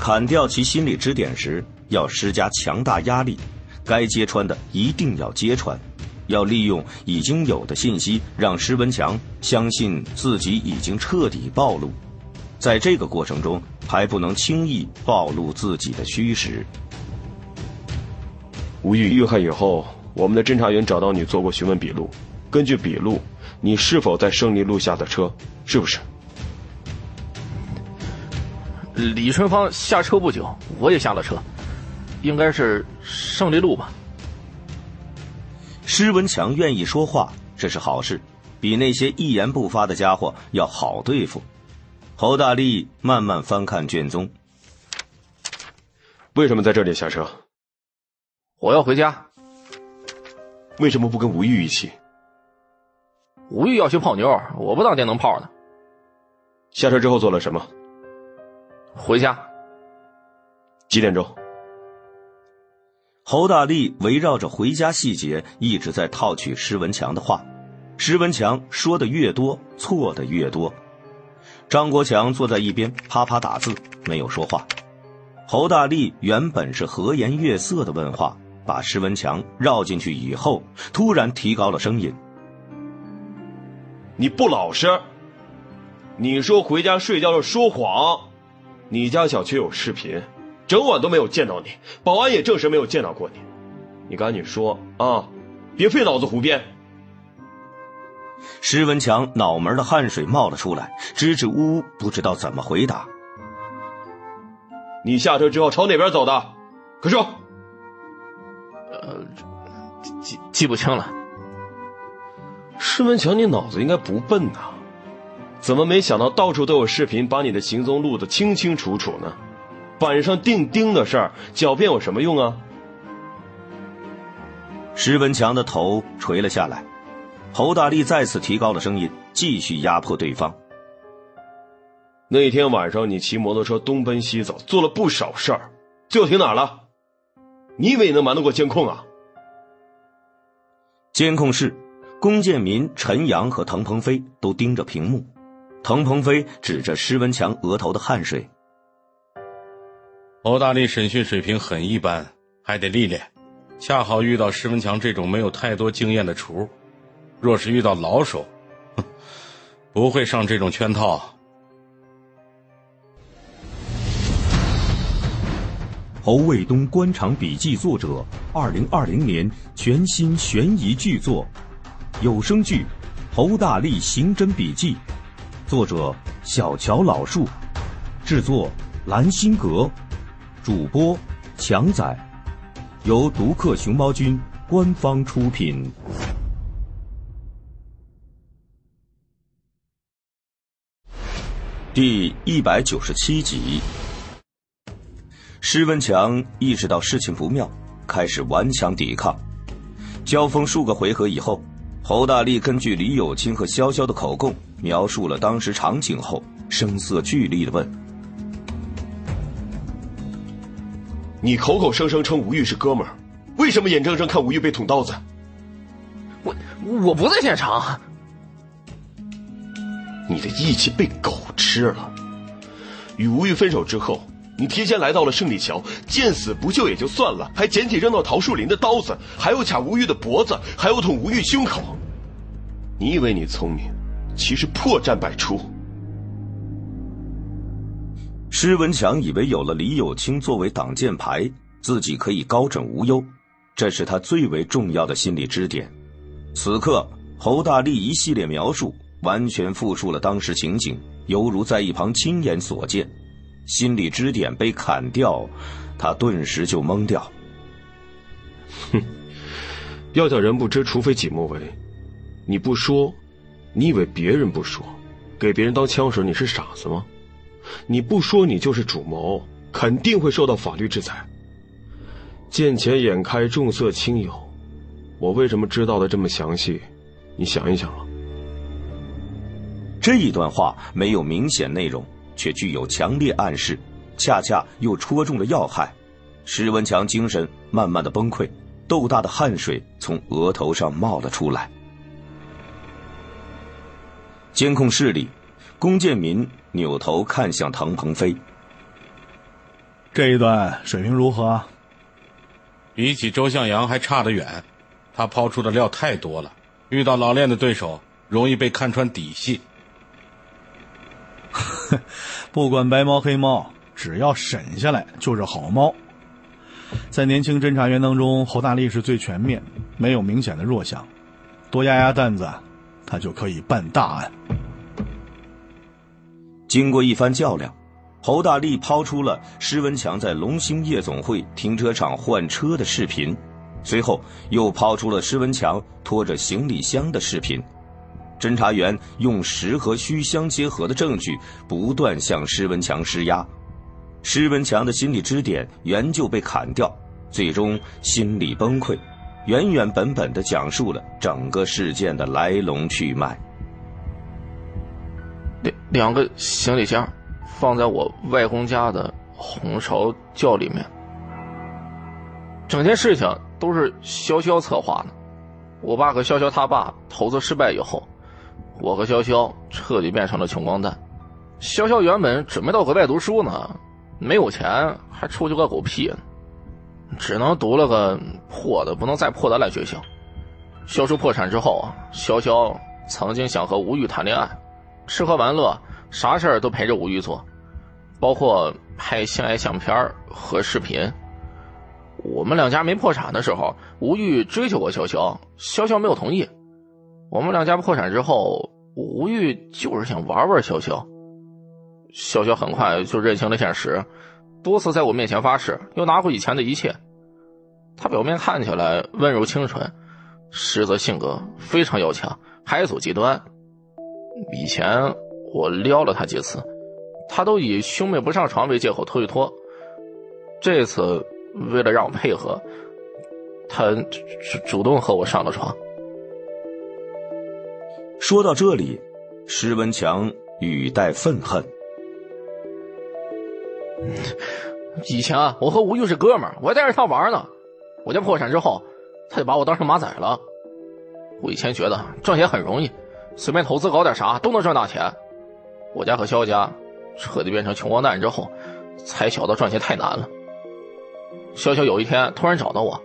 砍掉其心理支点时，要施加强大压力，该揭穿的一定要揭穿。要利用已经有的信息，让施文强相信自己已经彻底暴露，在这个过程中还不能轻易暴露自己的虚实。吴玉遇害以后，我们的侦查员找到你做过询问笔录，根据笔录，你是否在胜利路下的车？是不是？李春芳下车不久，我也下了车，应该是胜利路吧。施文强愿意说话，这是好事，比那些一言不发的家伙要好对付。侯大力慢慢翻看卷宗。为什么在这里下车？我要回家。为什么不跟吴玉一起？吴玉要去泡妞，我不当电灯泡呢。下车之后做了什么？回家。几点钟？侯大力围绕着回家细节一直在套取施文强的话，施文强说的越多，错的越多。张国强坐在一边啪啪打字，没有说话。侯大力原本是和颜悦色的问话，把施文强绕进去以后，突然提高了声音：“你不老实！你说回家睡觉是说谎，你家小区有视频。”整晚都没有见到你，保安也证实没有见到过你。你赶紧说啊，别费脑子胡编。石文强脑门的汗水冒了出来，支支吾吾，不知道怎么回答。你下车之后朝哪边走的？快说。呃，记记不清了。施文强，你脑子应该不笨呐，怎么没想到到处都有视频，把你的行踪录得清清楚楚呢？板上钉钉的事儿，狡辩有什么用啊？石文强的头垂了下来，侯大力再次提高了声音，继续压迫对方。那天晚上你骑摩托车东奔西走，做了不少事儿，最后停哪儿了？你以为你能瞒得过监控啊？监控室，龚建民、陈阳和滕鹏飞都盯着屏幕。滕鹏飞指着施文强额头的汗水：“侯大力审讯水平很一般，还得历练。恰好遇到施文强这种没有太多经验的厨，若是遇到老手，哼，不会上这种圈套。”侯卫东官场笔记作者，二零二零年全新悬疑巨作，有声剧《侯大力刑侦笔记》，作者小乔老树，制作蓝心阁，主播强仔，由独克熊猫君官方出品。第一百九十七集。施文强意识到事情不妙，开始顽强抵抗。交锋数个回合以后，侯大力根据李友清和潇潇的口供描述了当时场景后，声色俱厉的问：“你口口声声称吴玉是哥们儿，为什么眼睁睁看吴玉被捅刀子？”“我我不在现场。”“你的义气被狗吃了。与吴玉分手之后。”你提前来到了胜利桥，见死不救也就算了，还捡起扔到桃树林的刀子，还要卡吴玉的脖子，还要捅吴玉胸口。你以为你聪明，其实破绽百出。施文强以为有了李有清作为挡箭牌，自己可以高枕无忧，这是他最为重要的心理支点。此刻，侯大力一系列描述完全复述了当时情景，犹如在一旁亲眼所见。心理支点被砍掉，他顿时就懵掉。哼，要叫人不知，除非己莫为。你不说，你以为别人不说，给别人当枪使，你是傻子吗？你不说，你就是主谋，肯定会受到法律制裁。见钱眼开，重色轻友。我为什么知道的这么详细？你想一想了。这一段话没有明显内容。却具有强烈暗示，恰恰又戳中了要害。石文强精神慢慢的崩溃，豆大的汗水从额头上冒了出来。监控室里，龚建民扭头看向唐鹏飞：“这一段水平如何？比起周向阳还差得远，他抛出的料太多了，遇到老练的对手，容易被看穿底细。”不管白猫黑猫，只要审下来就是好猫。在年轻侦查员当中，侯大力是最全面，没有明显的弱项。多压压担子，他就可以办大案。经过一番较量，侯大力抛出了施文强在龙兴夜总会停车场换车的视频，随后又抛出了施文强拖着行李箱的视频。侦查员用实和虚相结合的证据，不断向施文强施压。施文强的心理支点原就被砍掉，最终心理崩溃，原原本本的讲述了整个事件的来龙去脉。两个行李箱放在我外公家的红烧窖里面，整件事情都是潇潇策划的。我爸和潇潇他爸投资失败以后。我和潇潇彻底变成了穷光蛋。潇潇原本准备到国外读书呢，没有钱，还出去个狗屁，只能读了个破的不能再破的烂学校。销售破产之后，潇潇曾经想和吴玉谈恋爱，吃喝玩乐，啥事儿都陪着吴玉做，包括拍性爱相片和视频。我们两家没破产的时候，吴玉追求过潇潇，潇潇没有同意。我们两家破产之后，吴玉就是想玩玩潇潇。潇潇很快就认清了现实，多次在我面前发誓要拿回以前的一切。他表面看起来温柔清纯，实则性格非常要强，还走极端。以前我撩了他几次，他都以兄妹不上床为借口推一拖。这次为了让我配合，他主主动和我上了床。说到这里，施文强语带愤恨。以前啊，我和吴玉是哥们儿，我带着他玩呢。我家破产之后，他就把我当成马仔了。我以前觉得赚钱很容易，随便投资搞点啥都能赚大钱。我家和肖家彻底变成穷光蛋之后，才晓得赚钱太难了。潇潇有一天突然找到我，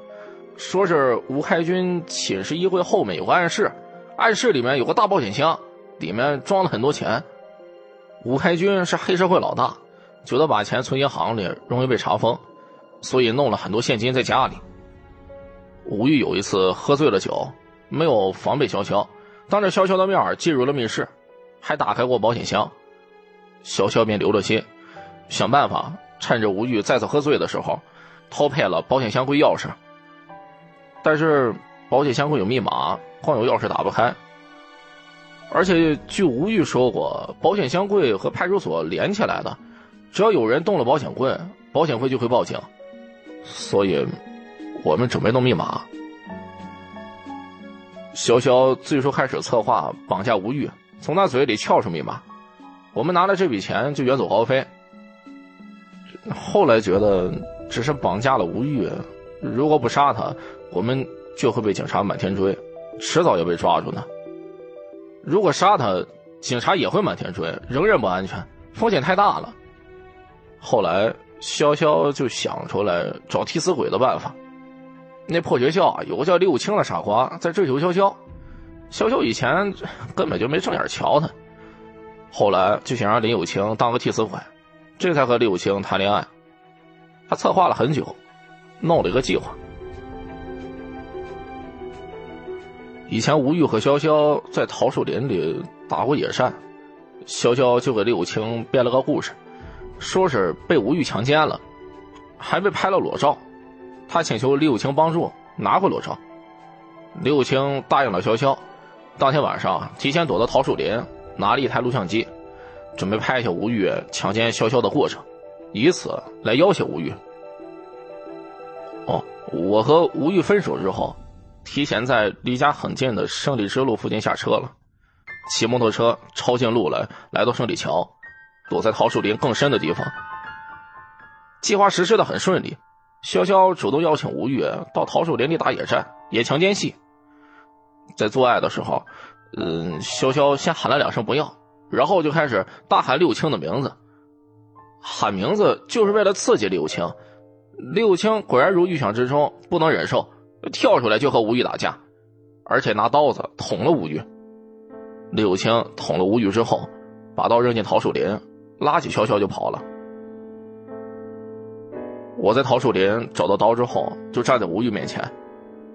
说是吴开军寝室衣柜后面有个暗室，暗室里面有个大保险箱，里面装了很多钱。吴开军是黑社会老大。觉得把钱存银行里容易被查封，所以弄了很多现金在家里。吴玉有一次喝醉了酒，没有防备潇潇，当着潇潇的面进入了密室，还打开过保险箱。潇潇便留了心，想办法趁着吴玉再次喝醉的时候，偷配了保险箱柜钥匙。但是保险箱柜有密码，光有钥匙打不开。而且据吴玉说过，保险箱柜和派出所连起来的。只要有人动了保险柜，保险柜就会报警，所以，我们准备弄密码。潇潇最初开始策划绑架吴玉，从他嘴里撬出密码，我们拿了这笔钱就远走高飞。后来觉得只是绑架了吴玉，如果不杀他，我们就会被警察满天追，迟早要被抓住呢。如果杀他，警察也会满天追，仍然不安全，风险太大了。后来，潇潇就想出来找替死鬼的办法。那破学校啊，有个叫六清的傻瓜在追求潇潇。潇潇以前根本就没正眼瞧他，后来就想让林有清当个替死鬼，这才和李有清谈恋爱。他策划了很久，弄了一个计划。以前吴玉和潇潇在桃树林里打过野战，潇潇就给李有清编了个故事。说是被吴玉强奸了，还被拍了裸照。他请求李有清帮助拿回裸照，李有清答应了潇潇。当天晚上，提前躲到桃树林，拿了一台录像机，准备拍下吴玉强奸潇潇的过程，以此来要挟吴玉。哦，我和吴玉分手之后，提前在离家很近的胜利之路附近下车了，骑摩托车抄近路来，来到胜利桥。躲在桃树林更深的地方，计划实施的很顺利。潇潇主动邀请吴玉到桃树林里打野战，演强奸戏。在做爱的时候，嗯，潇潇先喊了两声不要，然后就开始大喊六清的名字。喊名字就是为了刺激六清。六清果然如预想之中，不能忍受，跳出来就和吴玉打架，而且拿刀子捅了吴玉。六清捅了吴玉之后，把刀扔进桃树林。拉起潇潇就跑了。我在桃树林找到刀之后，就站在吴玉面前。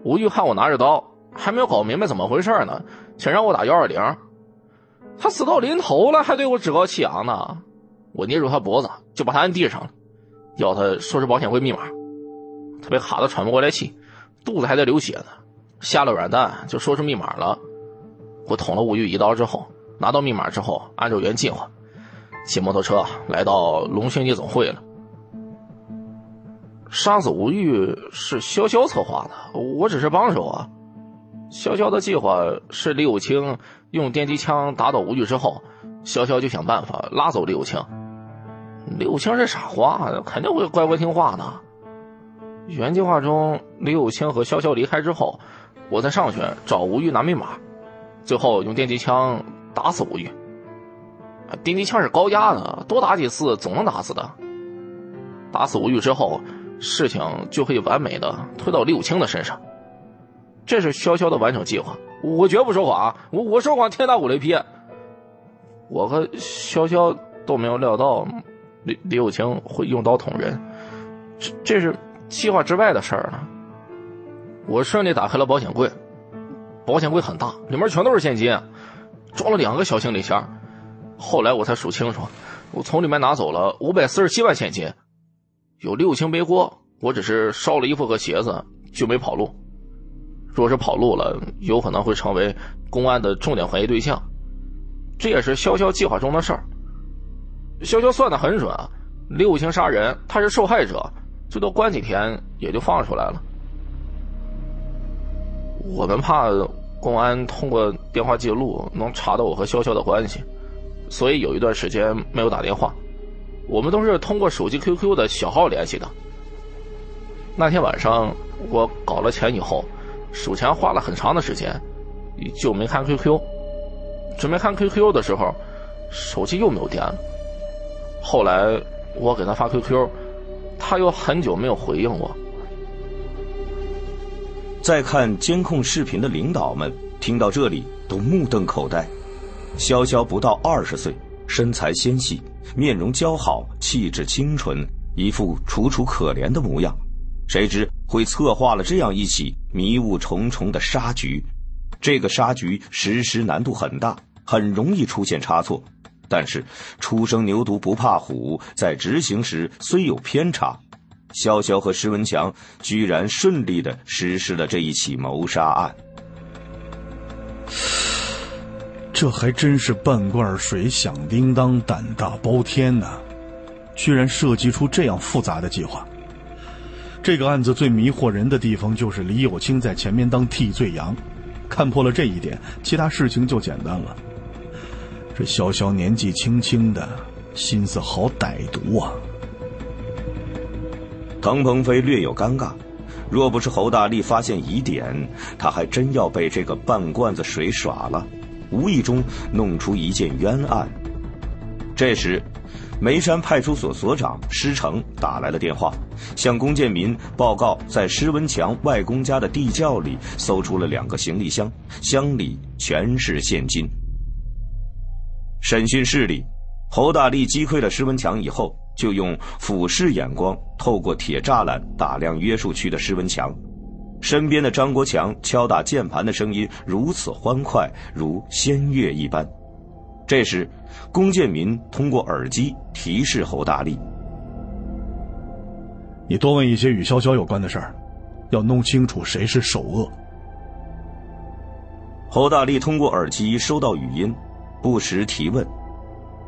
吴玉看我拿着刀，还没有搞明白怎么回事呢，想让我打幺二零。他死到临头了，还对我趾高气扬呢。我捏住他脖子，就把他按地上了，要他说出保险柜密码。他被卡的喘不过来气，肚子还在流血呢，下了软蛋就说出密码了。我捅了吴玉一刀之后，拿到密码之后，按照原计划。骑摩托车来到龙兴夜总会了。杀死吴玉是潇潇策划的，我只是帮手啊。潇潇的计划是李有清用电击枪打倒吴玉之后，潇潇就想办法拉走李有清。李有清是傻瓜，肯定会乖乖听话的。原计划中，李有清和潇潇离开之后，我再上去找吴玉拿密码，最后用电击枪打死吴玉。电击枪是高压的，多打几次总能打死的。打死吴玉之后，事情就可以完美的推到李有清的身上。这是潇潇的完整计划，我绝不说谎，我我说谎天打五雷劈。我和潇潇都没有料到李李有清会用刀捅人，这这是计划之外的事儿呢。我顺利打开了保险柜，保险柜很大，里面全都是现金，装了两个小行李箱。后来我才数清楚，我从里面拿走了五百四十七万现金，有六清背锅，我只是烧了衣服和鞋子就没跑路。若是跑路了，有可能会成为公安的重点怀疑对象。这也是潇潇计划中的事儿。潇潇算的很准啊，六清杀人，他是受害者，最多关几天也就放出来了。我们怕公安通过电话记录能查到我和潇潇的关系，所以有一段时间没有打电话。我们都是通过手机 QQ 的小号联系的。那天晚上我搞了钱以后，数钱花了很长的时间，就没看 QQ。准备看 QQ 的时候，手机又没有电了。后来我给他发 QQ，他又很久没有回应我。在看监控视频的领导们听到这里都目瞪口呆。潇潇不到二十岁，身材纤细，面容姣好，气质清纯，一副楚楚可怜的模样。谁知会策划了这样一起迷雾重重的杀局？这个杀局实施难度很大，很容易出现差错。但是初生牛犊不怕虎，在执行时虽有偏差。潇潇和石文强居然顺利的实施了这一起谋杀案，这还真是半罐水响叮当，胆大包天呐！居然设计出这样复杂的计划。这个案子最迷惑人的地方就是李有清在前面当替罪羊，看破了这一点，其他事情就简单了。这潇潇年纪轻轻的，心思好歹毒啊！滕鹏飞略有尴尬，若不是侯大力发现疑点，他还真要被这个半罐子水耍了，无意中弄出一件冤案。这时，眉山派出所所长施成打来了电话，向龚建民报告，在施文强外公家的地窖里搜出了两个行李箱，箱里全是现金。审讯室里，侯大力击溃了施文强以后。就用俯视眼光，透过铁栅栏打量约束区的施文强，身边的张国强敲打键盘的声音如此欢快，如仙乐一般。这时，龚建民通过耳机提示侯大力：“你多问一些与潇潇有关的事儿，要弄清楚谁是首恶。”侯大力通过耳机收到语音，不时提问。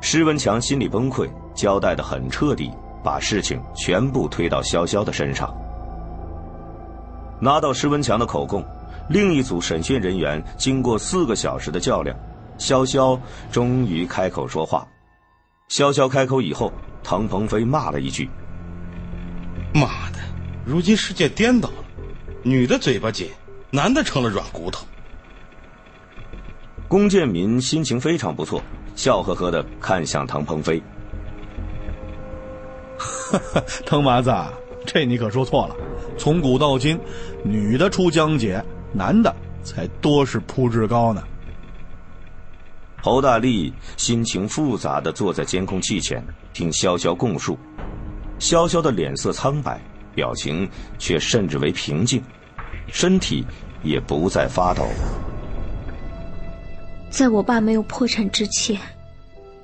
施文强心里崩溃。交代的很彻底，把事情全部推到潇潇的身上。拿到施文强的口供，另一组审讯人员经过四个小时的较量，潇潇终于开口说话。潇潇开口以后，唐鹏飞骂了一句：“妈的，如今世界颠倒了，女的嘴巴紧，男的成了软骨头。”龚建民心情非常不错，笑呵呵的看向唐鹏飞。唐麻子，这你可说错了。从古到今，女的出江姐，男的才多是铺志高呢。侯大力心情复杂的坐在监控器前，听潇潇供述。潇潇的脸色苍白，表情却甚至为平静，身体也不再发抖。在我爸没有破产之前，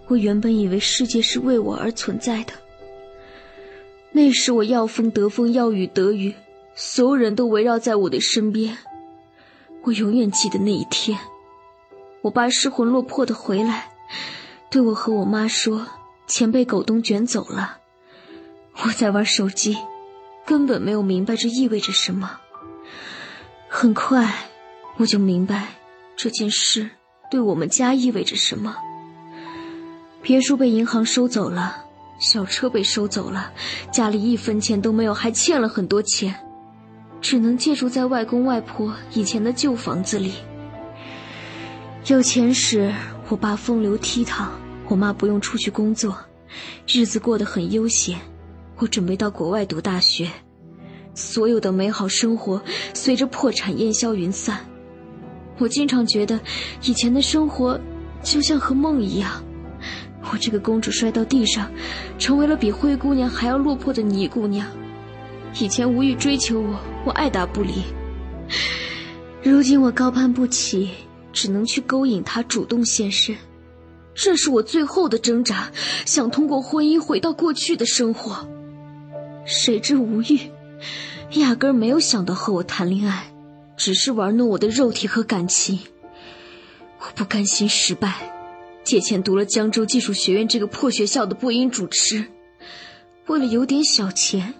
我原本以为世界是为我而存在的。那时我要风得风，要雨得雨，所有人都围绕在我的身边。我永远记得那一天，我爸失魂落魄的回来，对我和我妈说：“钱被狗东卷走了。”我在玩手机，根本没有明白这意味着什么。很快，我就明白这件事对我们家意味着什么。别墅被银行收走了。小车被收走了，家里一分钱都没有，还欠了很多钱，只能借住在外公外婆以前的旧房子里。有钱时，我爸风流倜傥，我妈不用出去工作，日子过得很悠闲。我准备到国外读大学，所有的美好生活随着破产烟消云散。我经常觉得，以前的生活就像和梦一样。我这个公主摔到地上，成为了比灰姑娘还要落魄的泥姑娘。以前吴玉追求我，我爱答不理。如今我高攀不起，只能去勾引他主动现身。这是我最后的挣扎，想通过婚姻回到过去的生活。谁知吴玉压根没有想到和我谈恋爱，只是玩弄我的肉体和感情。我不甘心失败。借钱读了江州技术学院这个破学校的播音主持，为了有点小钱，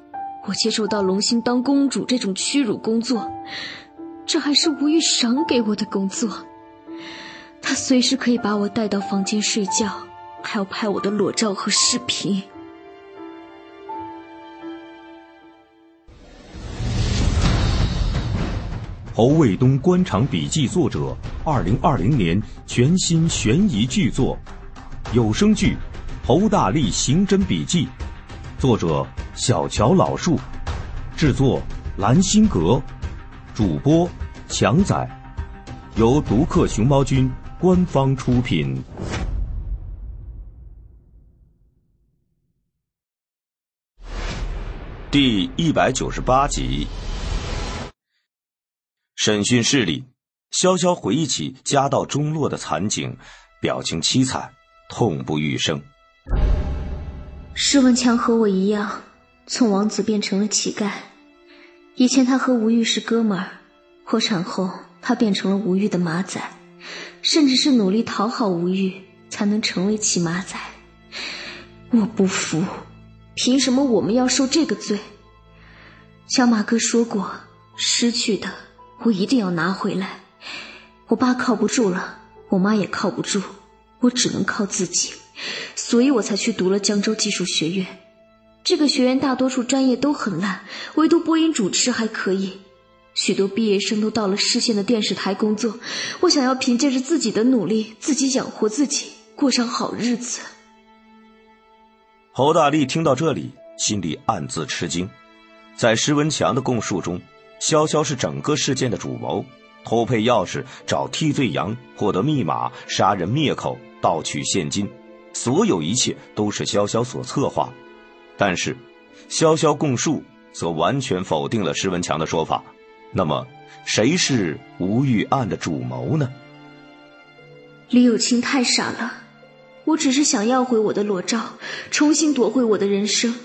我接受到龙兴当公主这种屈辱工作。这还是吴玉赏给我的工作。他随时可以把我带到房间睡觉，还要拍我的裸照和视频。侯卫东官场笔记作者，二零二零年全新悬疑巨作，有声剧《侯大力刑侦笔记》，作者小乔老树，制作蓝心阁，主播强仔，由独克熊猫君官方出品。第一百九十八集。审讯室里，潇潇回忆起家道中落的惨景，表情凄惨，痛不欲生。施文强和我一样，从王子变成了乞丐。以前他和吴玉是哥们儿，破产后他变成了吴玉的马仔，甚至是努力讨好吴玉才能成为骑马仔。我不服，凭什么我们要受这个罪？小马哥说过，失去的。我一定要拿回来。我爸靠不住了，我妈也靠不住，我只能靠自己，所以我才去读了江州技术学院。这个学院大多数专业都很烂，唯独播音主持还可以。许多毕业生都到了市县的电视台工作。我想要凭借着自己的努力，自己养活自己，过上好日子。侯大力听到这里，心里暗自吃惊。在施文强的供述中。潇潇是整个事件的主谋，偷配钥匙、找替罪羊、获得密码、杀人灭口、盗取现金，所有一切都是潇潇所策划。但是，潇潇供述则完全否定了施文强的说法。那么，谁是吴玉案的主谋呢？李有清太傻了，我只是想要回我的裸照，重新夺回我的人生，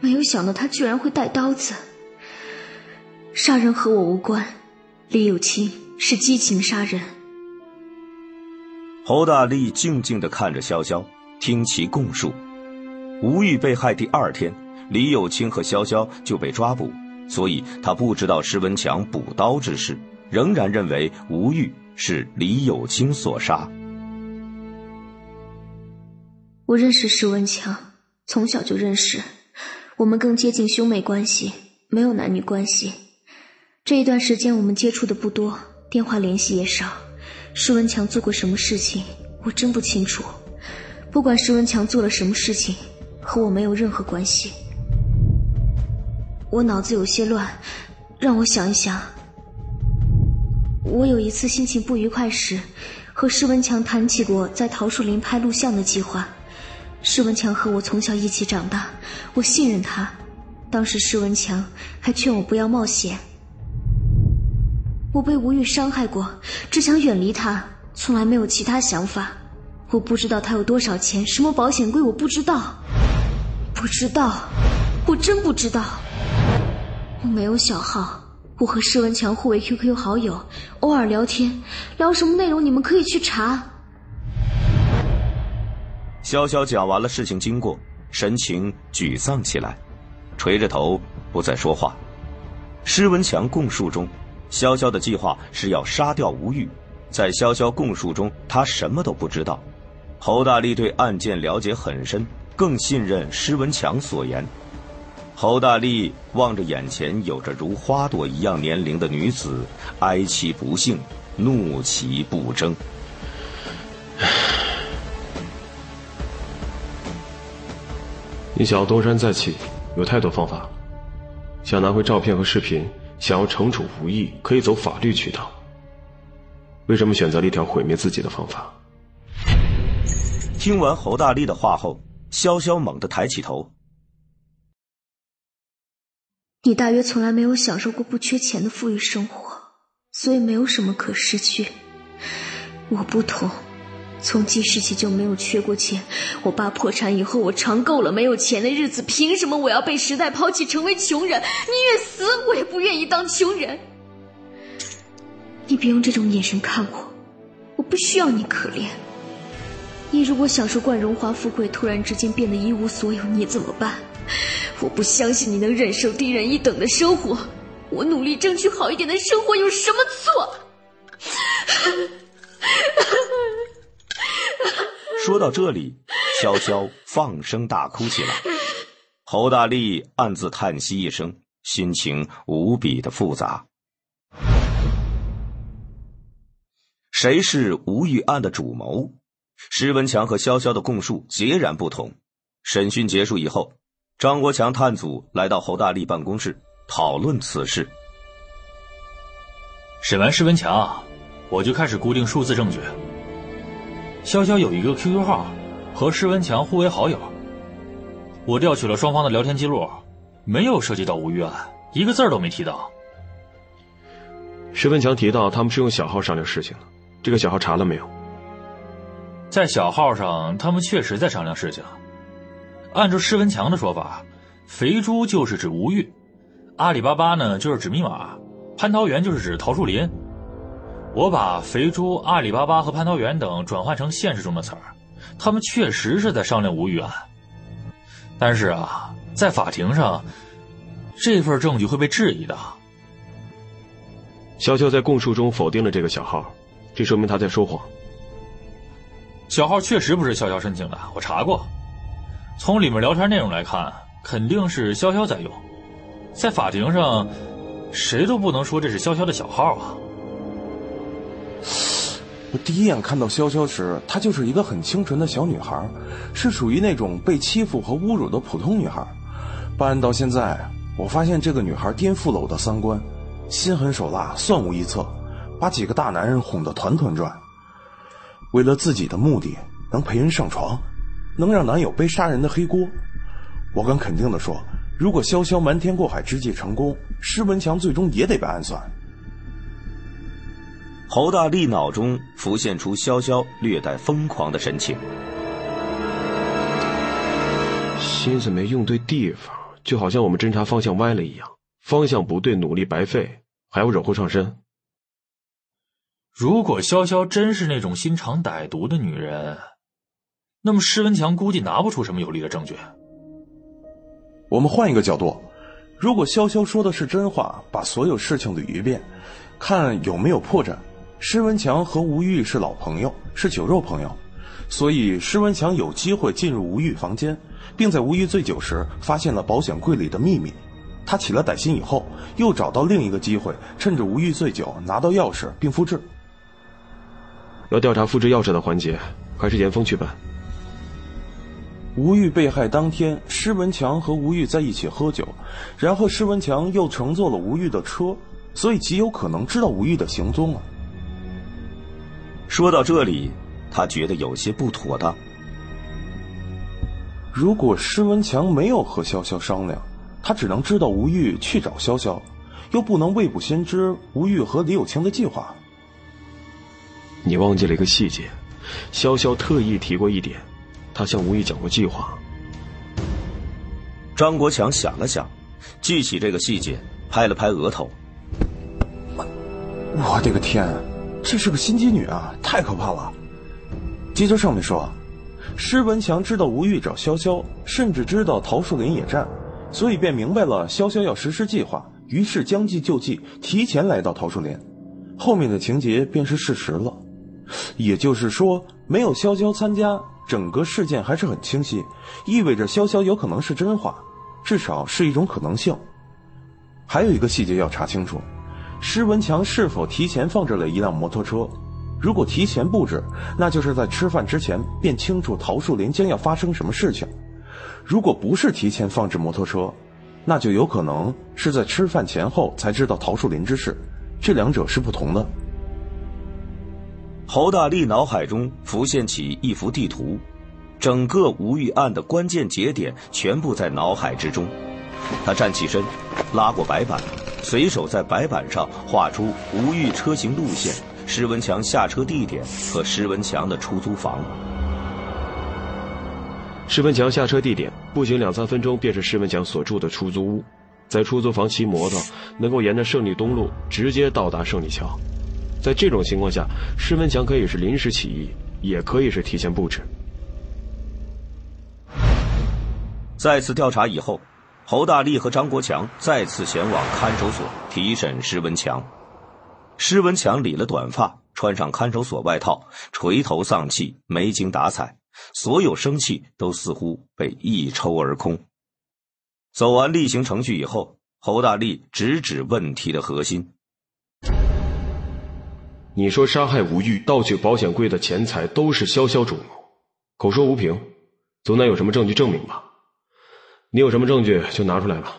没有想到他居然会带刀子。杀人和我无关，李有清是激情杀人。侯大力静静的看着潇潇，听其供述。吴玉被害第二天，李有清和潇潇就被抓捕，所以他不知道施文强补刀之事，仍然认为吴玉是李有清所杀。我认识施文强，从小就认识，我们更接近兄妹关系，没有男女关系。这一段时间我们接触的不多，电话联系也少。施文强做过什么事情，我真不清楚。不管施文强做了什么事情，和我没有任何关系。我脑子有些乱，让我想一想。我有一次心情不愉快时，和施文强谈起过在桃树林拍录像的计划。施文强和我从小一起长大，我信任他。当时施文强还劝我不要冒险。我被吴玉伤害过，只想远离他，从来没有其他想法。我不知道他有多少钱，什么保险柜，我不知道，不知道，我真不知道。我没有小号，我和施文强互为 QQ 好友，偶尔聊天，聊什么内容你们可以去查。潇潇讲完了事情经过，神情沮丧起来，垂着头不再说话。施文强供述中。潇潇的计划是要杀掉吴玉，在潇潇供述中，他什么都不知道。侯大力对案件了解很深，更信任施文强所言。侯大力望着眼前有着如花朵一样年龄的女子，哀其不幸，怒其不争。你想要东山再起，有太多方法。想拿回照片和视频。想要惩处无意，可以走法律渠道。为什么选择了一条毁灭自己的方法？听完侯大力的话后，潇潇猛地抬起头。你大约从来没有享受过不缺钱的富裕生活，所以没有什么可失去。我不同。从记事起就没有缺过钱。我爸破产以后，我尝够了没有钱的日子。凭什么我要被时代抛弃，成为穷人？宁愿死，我也不愿意当穷人。你别用这种眼神看我，我不需要你可怜。你如果享受惯荣华富贵，突然之间变得一无所有，你怎么办？我不相信你能忍受低人一等的生活。我努力争取好一点的生活有什么错？说到这里，潇潇放声大哭起来。侯大力暗自叹息一声，心情无比的复杂。谁是吴玉案的主谋？施文强和潇潇的供述截然不同。审讯结束以后，张国强探组来到侯大力办公室讨论此事。审完施文强，我就开始固定数字证据。潇潇有一个 QQ 号，和施文强互为好友。我调取了双方的聊天记录，没有涉及到吴玉案，一个字儿都没提到。施文强提到他们是用小号商量事情的，这个小号查了没有？在小号上，他们确实在商量事情。按照施文强的说法，肥猪就是指吴玉，阿里巴巴呢就是指密码，蟠桃园就是指桃树林。我把肥猪、阿里巴巴和蟠桃园等转换成现实中的词儿，他们确实是在商量吴玉案。但是啊，在法庭上，这份证据会被质疑的。潇潇在供述中否定了这个小号，这说明他在说谎。小号确实不是潇潇申请的，我查过。从里面聊天内容来看，肯定是潇潇在用。在法庭上，谁都不能说这是潇潇的小号啊。我第一眼看到潇潇时，她就是一个很清纯的小女孩，是属于那种被欺负和侮辱的普通女孩。办案到现在，我发现这个女孩颠覆了我的三观，心狠手辣，算无一策，把几个大男人哄得团团转。为了自己的目的，能陪人上床，能让男友背杀人的黑锅。我敢肯定的说，如果潇潇瞒天过海之计成功，施文强最终也得被暗算。侯大力脑中浮现出潇潇略带疯狂的神情，心思没用对地方，就好像我们侦查方向歪了一样，方向不对，努力白费，还要惹祸上身。如果潇潇真是那种心肠歹毒的女人，那么施文强估计拿不出什么有力的证据。我们换一个角度，如果潇潇说的是真话，把所有事情捋一遍，看有没有破绽。施文强和吴玉是老朋友，是酒肉朋友，所以施文强有机会进入吴玉房间，并在吴玉醉酒时发现了保险柜里的秘密。他起了歹心以后，又找到另一个机会，趁着吴玉醉酒拿到钥匙并复制。要调查复制钥匙的环节，还是严峰去办。吴玉被害当天，施文强和吴玉在一起喝酒，然后施文强又乘坐了吴玉的车，所以极有可能知道吴玉的行踪啊。说到这里，他觉得有些不妥当。如果施文强没有和潇潇商量，他只能知道吴玉去找潇潇，又不能未卜先知吴玉和李有清的计划。你忘记了一个细节，潇潇特意提过一点，他向吴玉讲过计划。张国强想了想，记起这个细节，拍了拍额头。我的个天！这是个心机女啊，太可怕了。接着上面说，施文强知道吴玉找潇潇，甚至知道桃树林野战，所以便明白了潇潇要实施计划，于是将计就计，提前来到桃树林。后面的情节便是事实了。也就是说，没有潇潇参加，整个事件还是很清晰，意味着潇潇有可能是真话，至少是一种可能性。还有一个细节要查清楚。施文强是否提前放置了一辆摩托车？如果提前布置，那就是在吃饭之前便清楚桃树林将要发生什么事情；如果不是提前放置摩托车，那就有可能是在吃饭前后才知道桃树林之事。这两者是不同的。侯大力脑海中浮现起一幅地图，整个吴玉案的关键节点全部在脑海之中。他站起身，拉过白板。随手在白板上画出吴玉车型路线、施文强下车地点和施文强的出租房。施文强下车地点步行两三分钟便是施文强所住的出租屋，在出租房骑摩托能够沿着胜利东路直接到达胜利桥。在这种情况下，施文强可以是临时起意，也可以是提前布置。再次调查以后。侯大力和张国强再次前往看守所提审施文强。施文强理了短发，穿上看守所外套，垂头丧气，没精打采，所有生气都似乎被一抽而空。走完例行程序以后，侯大力直指问题的核心：“你说杀害吴玉、盗取保险柜的钱财都是潇潇主谋，口说无凭，总得有什么证据证明吧？你有什么证据就拿出来吧。”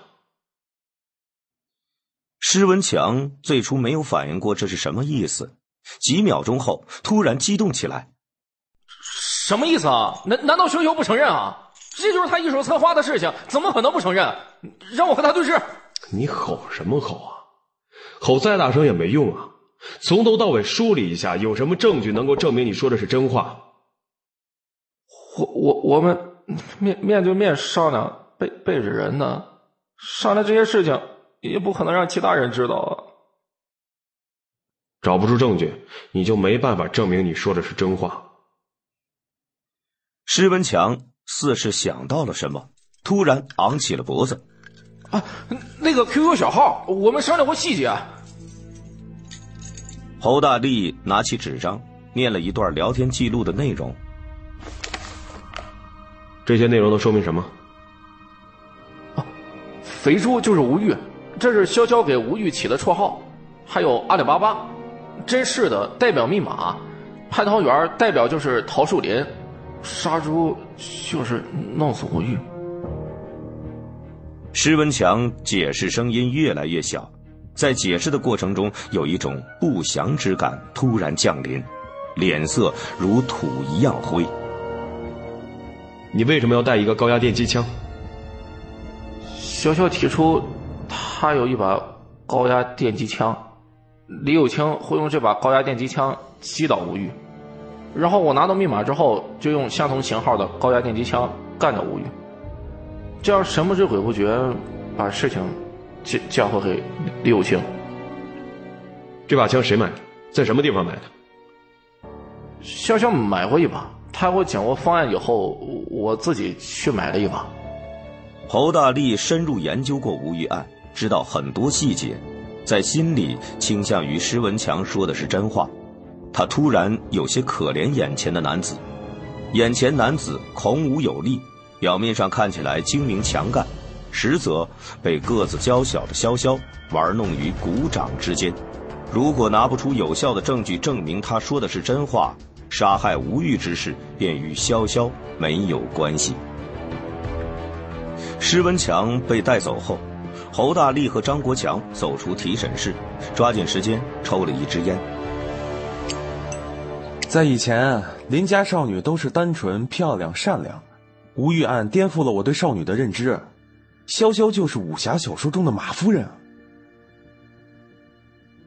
施文强最初没有反应过这是什么意思，几秒钟后突然激动起来：“什么意思啊？难难道熊熊不承认啊？这就是他一手策划的事情，怎么可能不承认？让我和他对质！”你吼什么吼啊？吼再大声也没用啊！从头到尾梳理一下，有什么证据能够证明你说的是真话？我我我们面面对面商量，背背着人呢，商量这些事情。也不可能让其他人知道啊！找不出证据，你就没办法证明你说的是真话。施文强似是想到了什么，突然昂起了脖子：“啊，那个 QQ 小号，我们商量过细节。”侯大力拿起纸张，念了一段聊天记录的内容。这些内容都说明什么？啊，肥猪就是吴玉。这是潇潇给吴玉起的绰号，还有阿里巴巴，真是的代表密码，蟠桃园代表就是桃树林，杀猪就是弄死吴玉。施文强解释声音越来越小，在解释的过程中，有一种不祥之感突然降临，脸色如土一样灰。你为什么要带一个高压电击枪？潇潇提出。他有一把高压电击枪，李有清会用这把高压电击枪击倒吴玉，然后我拿到密码之后，就用相同型号的高压电击枪干掉吴玉，这样神不知鬼不觉把事情交交回给李有清。这把枪谁买的？在什么地方买的？潇潇买过一把，他给我讲过方案以后，我自己去买了一把。侯大力深入研究过吴玉案。知道很多细节，在心里倾向于施文强说的是真话。他突然有些可怜眼前的男子。眼前男子孔武有力，表面上看起来精明强干，实则被个子娇小的潇潇玩弄于股掌之间。如果拿不出有效的证据证明他说的是真话，杀害吴玉之事便与潇潇没有关系。施文强被带走后。侯大力和张国强走出提审室，抓紧时间抽了一支烟。在以前，邻家少女都是单纯、漂亮、善良。吴玉案颠覆了我对少女的认知，潇潇就是武侠小说中的马夫人。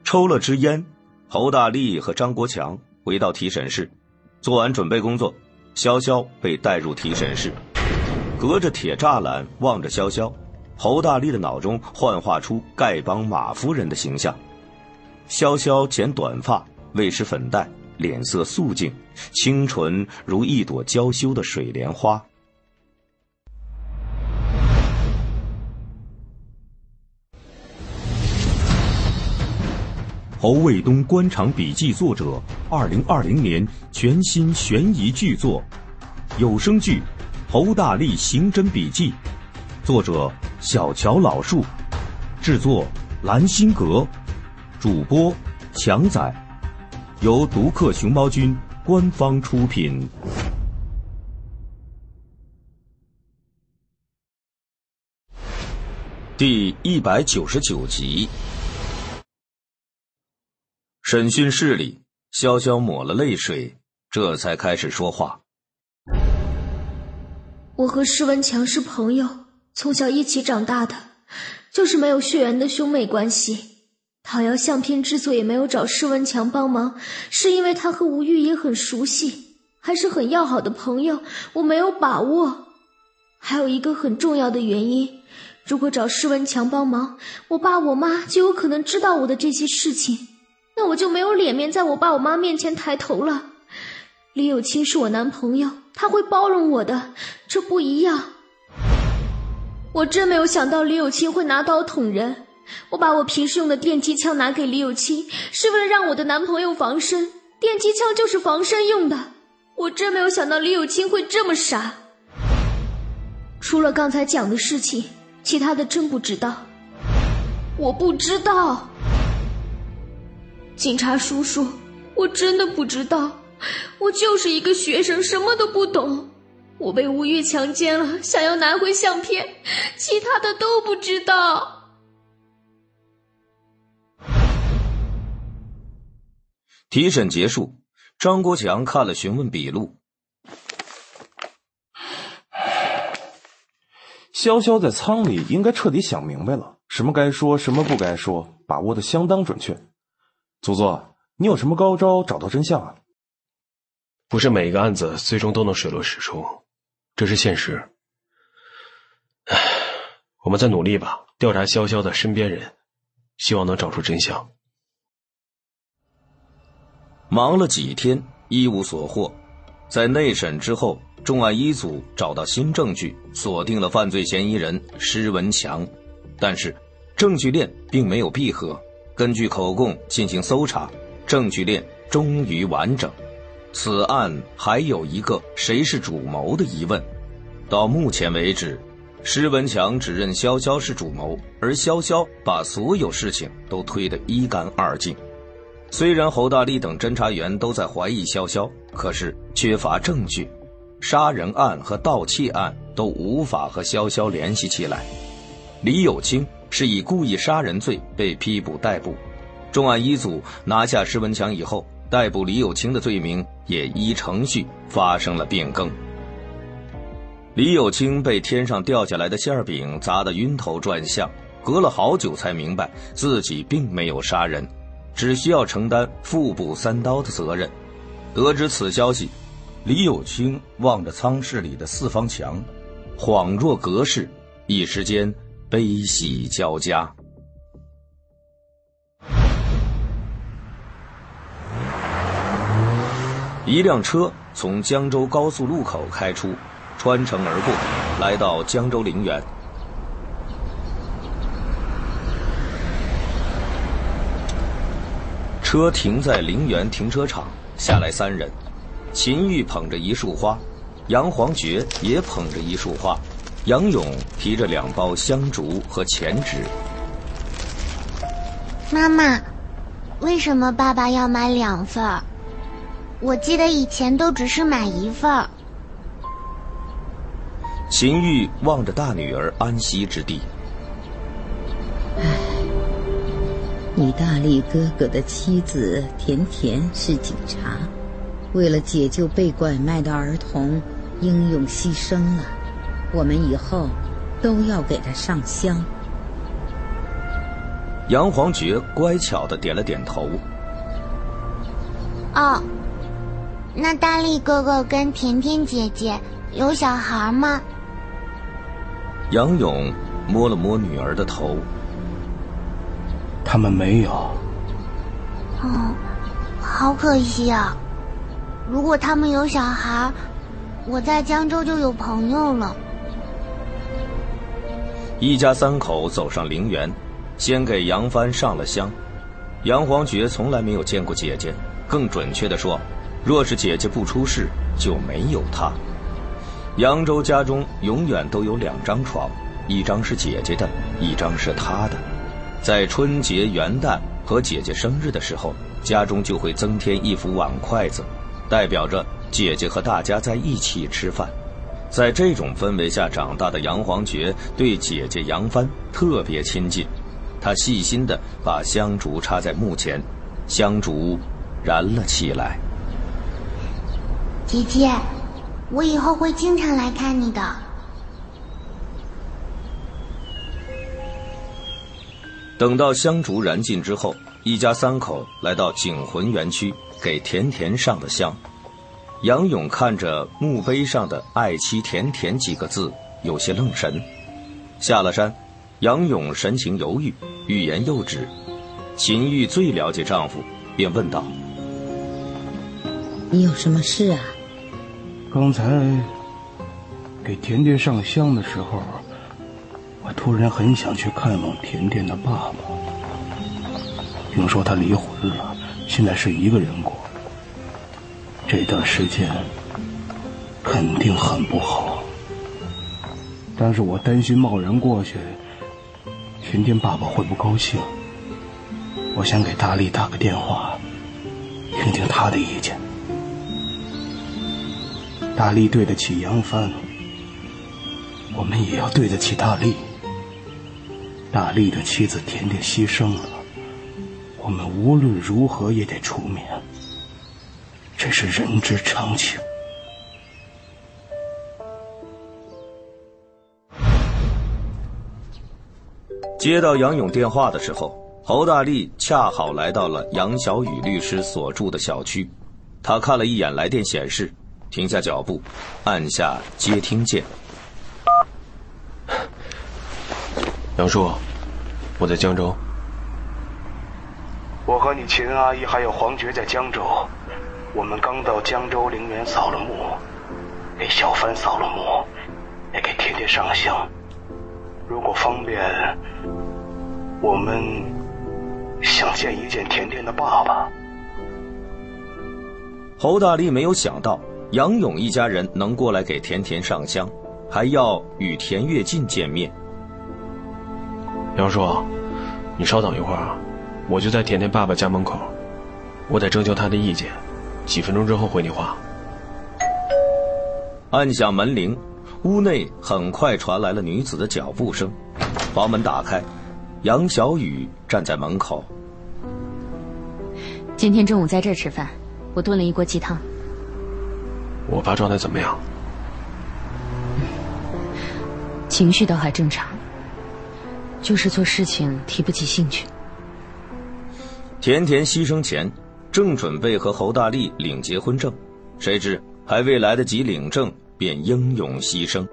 抽了支烟，侯大力和张国强回到提审室，做完准备工作，潇潇被带入提审室，隔着铁栅栏望着潇潇。侯大力的脑中幻化出丐帮马夫人的形象，潇潇剪短发，未施粉黛，脸色素净，清纯如一朵娇羞的水莲花。侯卫东官场笔记作者，二零二零年全新悬疑巨作，有声剧《侯大力刑侦笔记》。作者小乔老树，制作蓝心阁，主播强仔，由独克熊猫君官方出品。第一百九十九集，审讯室里，潇潇抹了泪水，这才开始说话。我和施文强是朋友。从小一起长大的，就是没有血缘的兄妹关系。讨要相片之所以没有找施文强帮忙，是因为他和吴玉也很熟悉，还是很要好的朋友，我没有把握。还有一个很重要的原因，如果找施文强帮忙，我爸我妈就有可能知道我的这些事情，那我就没有脸面在我爸我妈面前抬头了。李有清是我男朋友，他会包容我的，这不一样。我真没有想到李有清会拿刀捅人。我把我平时用的电击枪拿给李有清，是为了让我的男朋友防身。电击枪就是防身用的。我真没有想到李有清会这么傻。除了刚才讲的事情，其他的真不知道。我不知道，警察叔叔，我真的不知道。我就是一个学生，什么都不懂。我被吴玉强奸了，想要拿回相片，其他的都不知道。提审结束，张国强看了询问笔录。潇潇在舱里应该彻底想明白了，什么该说，什么不该说，把握的相当准确。祖宗，你有什么高招找到真相啊？不是每一个案子最终都能水落石出，这是现实。唉，我们再努力吧，调查潇潇的身边人，希望能找出真相。忙了几天，一无所获，在内审之后。重案一组找到新证据，锁定了犯罪嫌疑人施文强，但是证据链并没有闭合。根据口供进行搜查，证据链终于完整。此案还有一个谁是主谋的疑问。到目前为止，施文强指认潇潇是主谋，而潇潇把所有事情都推得一干二净。虽然侯大力等侦查员都在怀疑潇潇，可是缺乏证据。杀人案和盗窃案都无法和潇潇联系起来。李有清是以故意杀人罪被批捕逮捕。重案一组拿下施文强以后，逮捕李有清的罪名也依程序发生了变更。李有清被天上掉下来的馅饼砸得晕头转向，隔了好久才明白自己并没有杀人，只需要承担腹部三刀的责任。得知此消息。李有清望着舱室里的四方墙，恍若隔世，一时间悲喜交加。一辆车从江州高速路口开出，穿城而过，来到江州陵园。车停在陵园停车场，下来三人。秦玉捧着一束花，杨黄觉也捧着一束花，杨勇提着两包香烛和钱纸。妈妈，为什么爸爸要买两份？我记得以前都只是买一份。秦玉望着大女儿安息之地。唉，你大力哥哥的妻子甜甜是警察。为了解救被拐卖的儿童，英勇牺牲了。我们以后都要给他上香。杨黄觉乖巧的点了点头。哦，那大力哥哥跟甜甜姐姐有小孩吗？杨勇摸了摸女儿的头。他们没有。哦，好可惜啊。如果他们有小孩，我在江州就有朋友了。一家三口走上陵园，先给杨帆上了香。杨黄觉从来没有见过姐姐，更准确的说，若是姐姐不出事，就没有他。扬州家中永远都有两张床，一张是姐姐的，一张是他的。在春节、元旦和姐姐生日的时候，家中就会增添一副碗筷子。代表着姐姐和大家在一起吃饭，在这种氛围下长大的杨黄觉对姐姐杨帆特别亲近。他细心地把香烛插在墓前，香烛燃了起来。姐姐，我以后会经常来看你的。等到香烛燃尽之后，一家三口来到景魂园区。给甜甜上的香，杨勇看着墓碑上的“爱妻甜甜”几个字，有些愣神。下了山，杨勇神情犹豫，欲言又止。秦玉最了解丈夫，便问道：“你有什么事啊？”刚才给甜甜上香的时候，我突然很想去看望甜甜的爸爸。听说他离婚了，现在是一个人过。这段时间肯定很不好，但是我担心贸然过去，甜甜爸爸会不高兴。我想给大力打个电话，听听他的意见。大力对得起杨帆，我们也要对得起大力。大力的妻子甜甜牺牲了，我们无论如何也得出面，这是人之常情。接到杨勇电话的时候，侯大力恰好来到了杨小雨律师所住的小区。他看了一眼来电显示，停下脚步，按下接听键。杨叔，我在江州。我和你秦阿姨还有黄觉在江州，我们刚到江州陵园扫了墓，给小帆扫了墓，也给甜甜上香。如果方便，我们想见一见甜甜的爸爸。侯大力没有想到杨勇一家人能过来给甜甜上香，还要与田跃进见面。杨叔，你稍等一会儿啊，我就在甜甜爸爸家门口，我得征求他的意见，几分钟之后回你话。按响门铃，屋内很快传来了女子的脚步声，房门打开，杨小雨站在门口。今天中午在这儿吃饭，我炖了一锅鸡汤。我爸状态怎么样？情绪倒还正常。就是做事情提不起兴趣。甜甜牺牲前，正准备和侯大力领结婚证，谁知还未来得及领证，便英勇牺牲。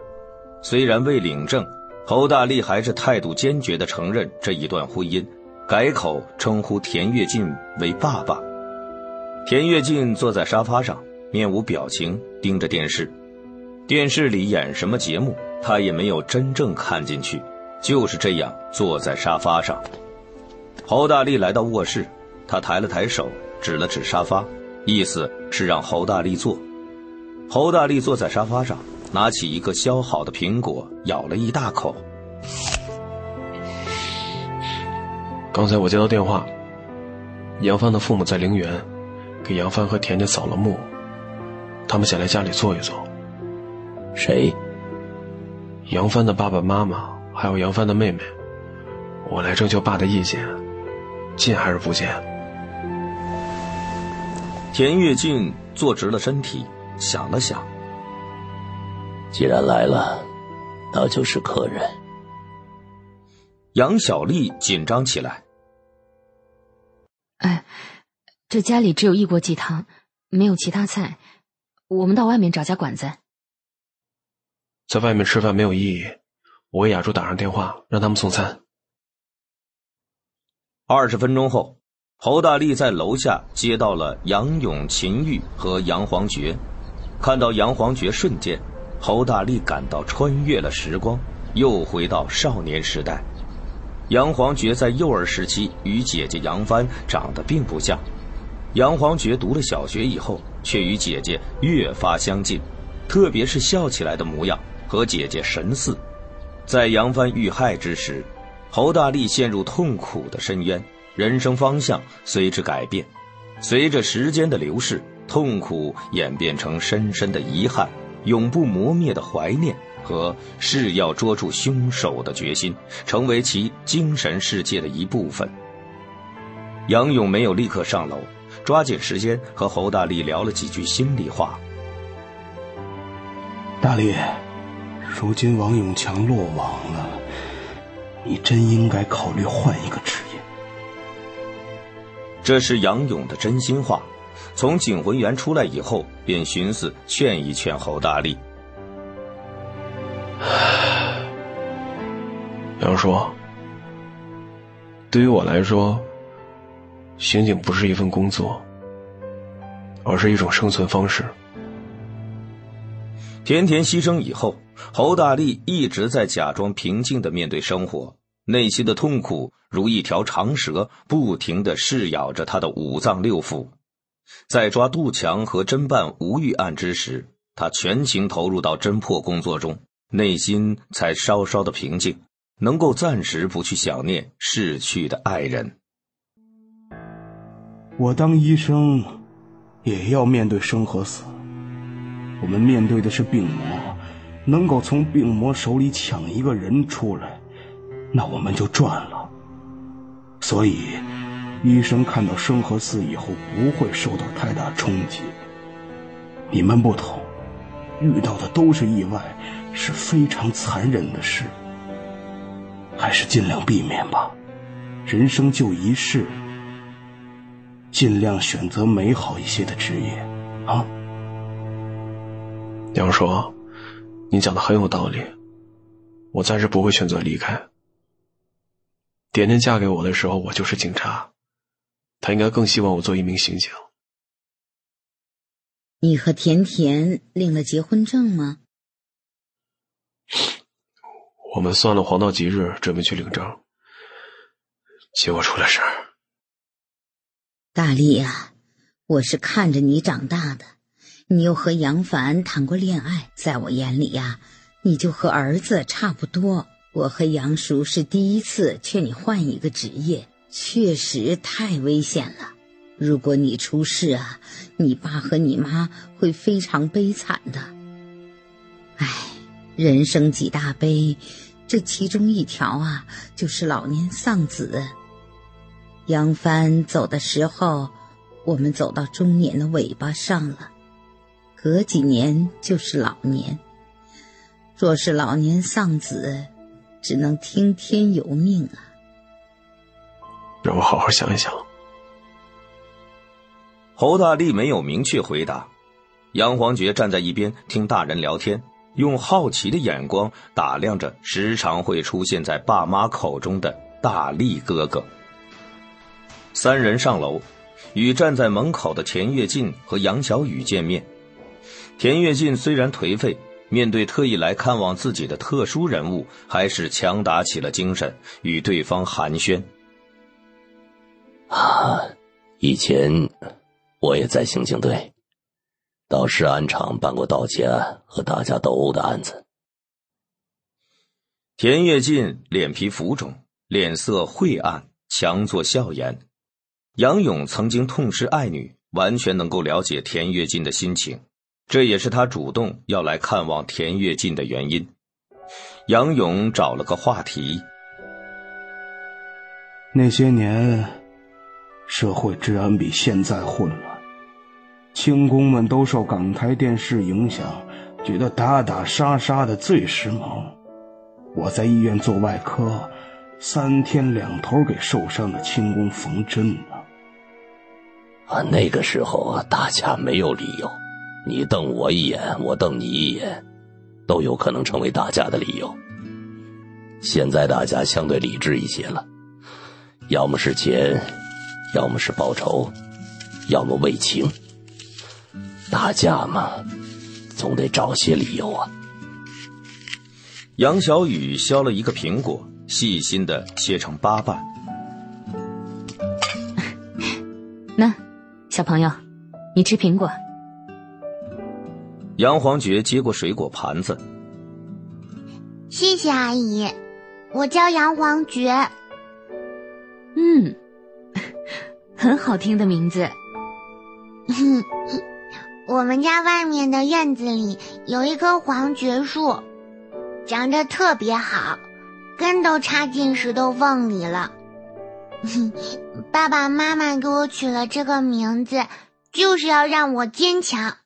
虽然未领证，侯大力还是态度坚决地承认这一段婚姻，改口称呼田跃进为爸爸。田跃进坐在沙发上，面无表情盯着电视，电视里演什么节目，他也没有真正看进去。就是这样坐在沙发上，侯大力来到卧室，他抬了抬手，指了指沙发，意思是让侯大力坐。侯大力坐在沙发上，拿起一个削好的苹果，咬了一大口。刚才我接到电话，杨帆的父母在陵园，给杨帆和甜甜扫了墓，他们想来家里坐一坐。谁？杨帆的爸爸妈妈。还有杨帆的妹妹，我来征求爸的意见，见还是不见？田跃进坐直了身体，想了想。既然来了，那就是客人。杨小丽紧张起来。哎，这家里只有一锅鸡汤，没有其他菜，我们到外面找家馆子。在外面吃饭没有意义。我给雅珠打上电话，让他们送餐。二十分钟后，侯大力在楼下接到了杨勇、秦玉和杨黄觉。看到杨黄觉瞬间，侯大力感到穿越了时光，又回到少年时代。杨黄觉在幼儿时期与姐姐杨帆长得并不像，杨黄觉读了小学以后，却与姐姐越发相近，特别是笑起来的模样和姐姐神似。在杨帆遇害之时，侯大力陷入痛苦的深渊，人生方向随之改变。随着时间的流逝，痛苦演变成深深的遗憾、永不磨灭的怀念和誓要捉住凶手的决心，成为其精神世界的一部分。杨勇没有立刻上楼，抓紧时间和侯大力聊了几句心里话。大力。如今王永强落网了，你真应该考虑换一个职业。这是杨勇的真心话。从警魂园出来以后，便寻思劝一劝侯大力。杨叔，对于我来说，刑警不是一份工作，而是一种生存方式。甜甜牺牲以后，侯大力一直在假装平静的面对生活，内心的痛苦如一条长蛇，不停的噬咬着他的五脏六腑。在抓杜强和侦办吴玉案之时，他全情投入到侦破工作中，内心才稍稍的平静，能够暂时不去想念逝去的爱人。我当医生，也要面对生和死。我们面对的是病魔，能够从病魔手里抢一个人出来，那我们就赚了。所以，医生看到生和死以后不会受到太大冲击。你们不同，遇到的都是意外，是非常残忍的事。还是尽量避免吧，人生就一世，尽量选择美好一些的职业，啊。杨说，你讲的很有道理，我暂时不会选择离开。甜甜嫁给我的时候，我就是警察，她应该更希望我做一名刑警。你和甜甜领了结婚证吗？我们算了黄道吉日，准备去领证，结果出了事儿。大力呀，我是看着你长大的。你又和杨凡谈过恋爱，在我眼里呀，你就和儿子差不多。我和杨叔是第一次劝你换一个职业，确实太危险了。如果你出事啊，你爸和你妈会非常悲惨的。唉，人生几大悲，这其中一条啊，就是老年丧子。杨帆走的时候，我们走到中年的尾巴上了。隔几年就是老年，若是老年丧子，只能听天由命啊。让我好好想一想。侯大力没有明确回答，杨黄觉站在一边听大人聊天，用好奇的眼光打量着时常会出现在爸妈口中的大力哥哥。三人上楼，与站在门口的田跃进和杨小雨见面。田跃进虽然颓废，面对特意来看望自己的特殊人物，还是强打起了精神，与对方寒暄。啊，以前我也在刑警队，到市安厂办过盗窃案和打架斗殴的案子。田跃进脸皮浮肿，脸色晦暗，强作笑颜。杨勇曾经痛失爱女，完全能够了解田跃进的心情。这也是他主动要来看望田跃进的原因。杨勇找了个话题：那些年，社会治安比现在混乱，轻工们都受港台电视影响，觉得打打杀杀的最时髦。我在医院做外科，三天两头给受伤的轻工缝针。啊，那个时候打架没有理由。你瞪我一眼，我瞪你一眼，都有可能成为打架的理由。现在大家相对理智一些了，要么是钱，要么是报仇，要么为情。打架嘛，总得找些理由啊。杨小雨削了一个苹果，细心的切成八瓣。那，小朋友，你吃苹果。杨黄觉接过水果盘子，谢谢阿姨，我叫杨黄觉。嗯，很好听的名字。我们家外面的院子里有一棵黄桷树，长得特别好，根都插进石头缝里了。爸爸妈妈给我取了这个名字，就是要让我坚强。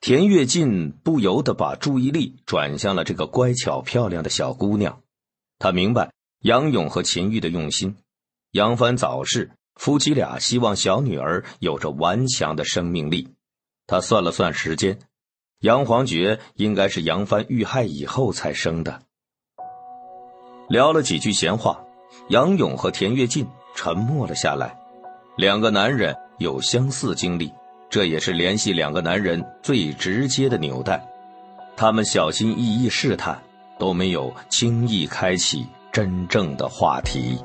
田跃进不由得把注意力转向了这个乖巧漂亮的小姑娘，他明白杨勇和秦玉的用心。杨帆早逝，夫妻俩希望小女儿有着顽强的生命力。他算了算时间，杨黄觉应该是杨帆遇害以后才生的。聊了几句闲话，杨勇和田跃进沉默了下来。两个男人有相似经历。这也是联系两个男人最直接的纽带。他们小心翼翼试探，都没有轻易开启真正的话题。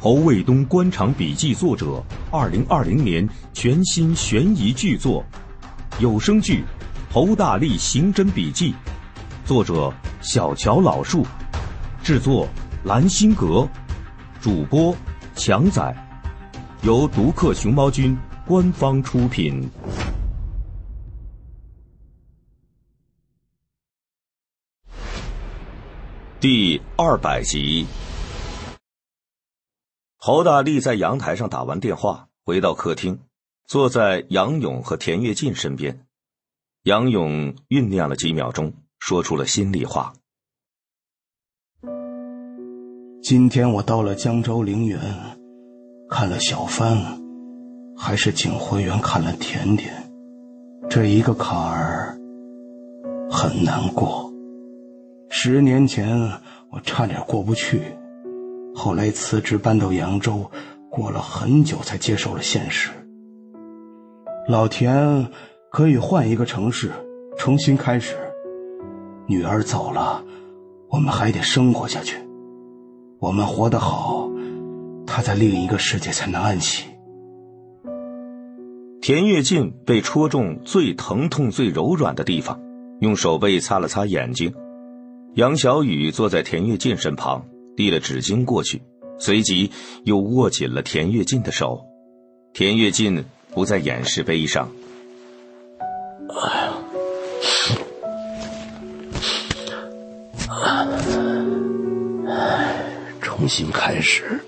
侯卫东官场笔记作者，二零二零年全新悬疑巨作，有声剧《侯大力刑侦笔记》，作者小乔老树，制作蓝心阁，主播强仔，由独克熊猫君官方出品。第二百集。侯大力在阳台上打完电话，回到客厅，坐在杨勇和田跃进身边。杨勇酝酿了几秒钟，说出了心里话：“今天我到了江州陵园，看了小帆，还是景辉园看了甜甜，这一个坎儿很难过。十年前我差点过不去。”后来辞职搬到扬州，过了很久才接受了现实。老田可以换一个城市重新开始，女儿走了，我们还得生活下去。我们活得好，他在另一个世界才能安息。田跃进被戳中最疼痛、最柔软的地方，用手背擦了擦眼睛。杨小雨坐在田跃进身旁。递了纸巾过去，随即又握紧了田跃进的手。田跃进不再掩饰悲伤。哎呀，重新开始，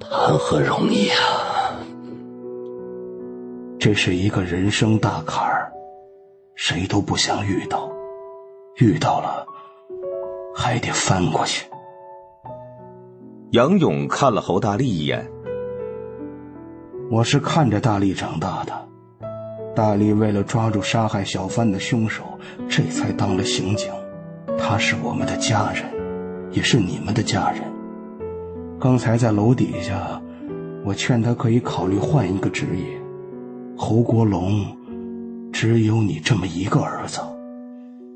谈何容易啊！这是一个人生大坎儿，谁都不想遇到。遇到了，还得翻过去。杨勇看了侯大力一眼。我是看着大力长大的，大力为了抓住杀害小帆的凶手，这才当了刑警。他是我们的家人，也是你们的家人。刚才在楼底下，我劝他可以考虑换一个职业。侯国龙，只有你这么一个儿子。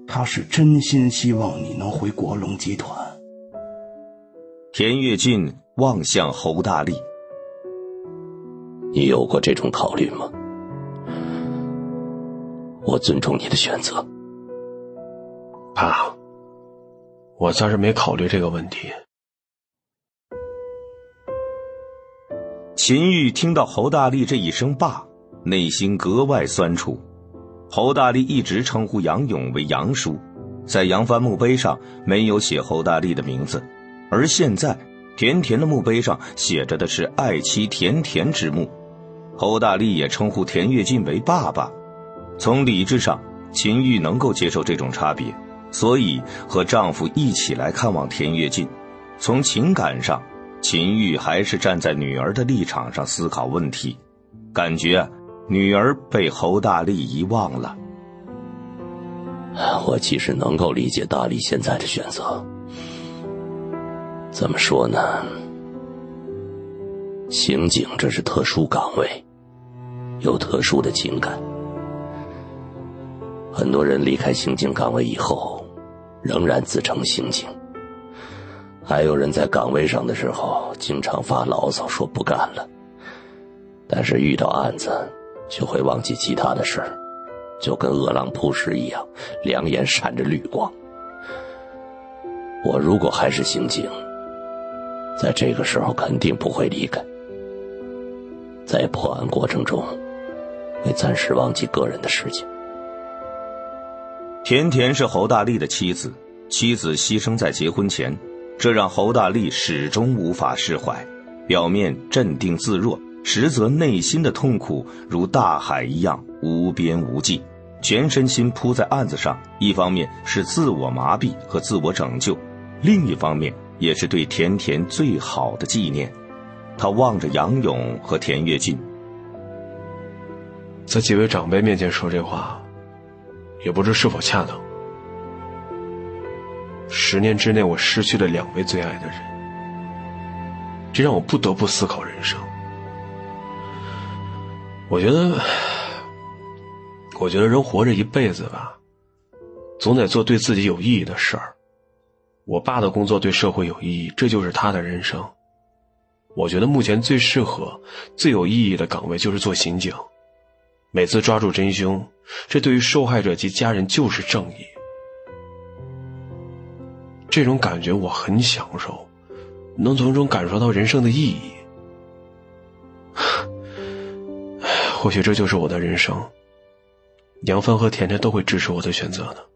他是真心希望你能回国龙集团。田跃进望向侯大力：“你有过这种考虑吗？我尊重你的选择。”爸，我暂时没考虑这个问题。秦玉听到侯大力这一声“爸”，内心格外酸楚。侯大力一直称呼杨勇为杨叔，在杨帆墓碑上没有写侯大力的名字，而现在甜甜的墓碑上写着的是爱妻甜甜之墓。侯大力也称呼田跃进为爸爸。从理智上，秦玉能够接受这种差别，所以和丈夫一起来看望田跃进。从情感上，秦玉还是站在女儿的立场上思考问题，感觉。女儿被侯大力遗忘了。我其实能够理解大力现在的选择。怎么说呢？刑警这是特殊岗位，有特殊的情感。很多人离开刑警岗位以后，仍然自称刑警。还有人在岗位上的时候，经常发牢骚说不干了。但是遇到案子，就会忘记其他的事儿，就跟饿狼扑食一样，两眼闪着绿光。我如果还是刑警，在这个时候肯定不会离开，在破案过程中会暂时忘记个人的事情。甜甜是侯大力的妻子，妻子牺牲在结婚前，这让侯大力始终无法释怀，表面镇定自若。实则内心的痛苦如大海一样无边无际，全身心扑在案子上。一方面是自我麻痹和自我拯救，另一方面也是对甜甜最好的纪念。他望着杨勇和田跃进，在几位长辈面前说这话，也不知是否恰当。十年之内我失去了两位最爱的人，这让我不得不思考人生。我觉得，我觉得人活着一辈子吧，总得做对自己有意义的事儿。我爸的工作对社会有意义，这就是他的人生。我觉得目前最适合、最有意义的岗位就是做刑警。每次抓住真凶，这对于受害者及家人就是正义。这种感觉我很享受，能从中感受到人生的意义。或许这就是我的人生。杨帆和甜甜都会支持我的选择的。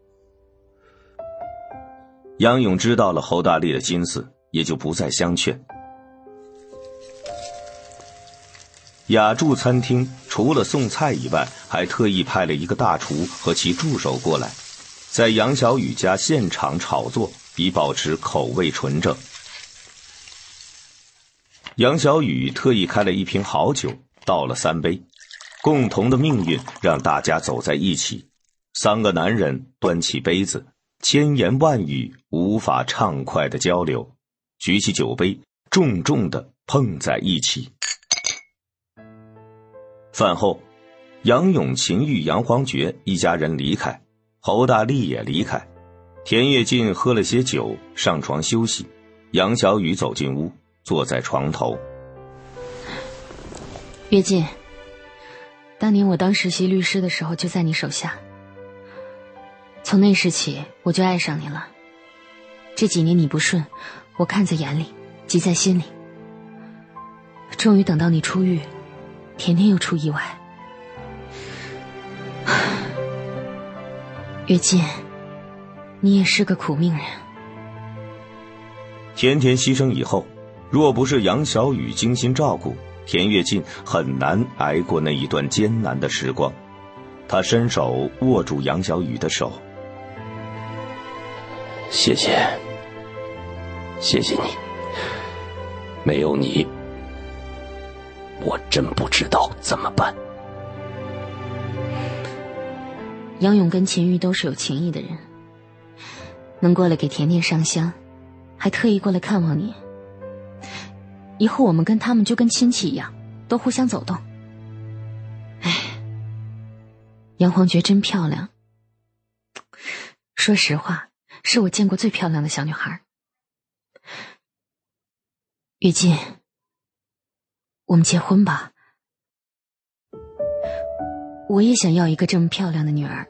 杨勇知道了侯大力的心思，也就不再相劝。雅筑餐厅除了送菜以外，还特意派了一个大厨和其助手过来，在杨小雨家现场炒作，以保持口味纯正。杨小雨特意开了一瓶好酒，倒了三杯。共同的命运让大家走在一起，三个男人端起杯子，千言万语无法畅快的交流，举起酒杯，重重的碰在一起。饭后，杨勇、秦玉、杨黄觉一家人离开，侯大力也离开。田跃进喝了些酒，上床休息。杨小雨走进屋，坐在床头。跃进。当年我当实习律师的时候，就在你手下。从那时起，我就爱上你了。这几年你不顺，我看在眼里，急在心里。终于等到你出狱，甜甜又出意外。月进，你也是个苦命人。甜甜牺牲以后，若不是杨小雨精心照顾。田跃进很难挨过那一段艰难的时光，他伸手握住杨小雨的手。谢谢，谢谢你。没有你，我真不知道怎么办。杨勇跟秦玉都是有情谊的人，能过来给甜甜上香，还特意过来看望你。以后我们跟他们就跟亲戚一样，都互相走动。哎，杨黄觉真漂亮。说实话，是我见过最漂亮的小女孩。月进，我们结婚吧。我也想要一个这么漂亮的女儿。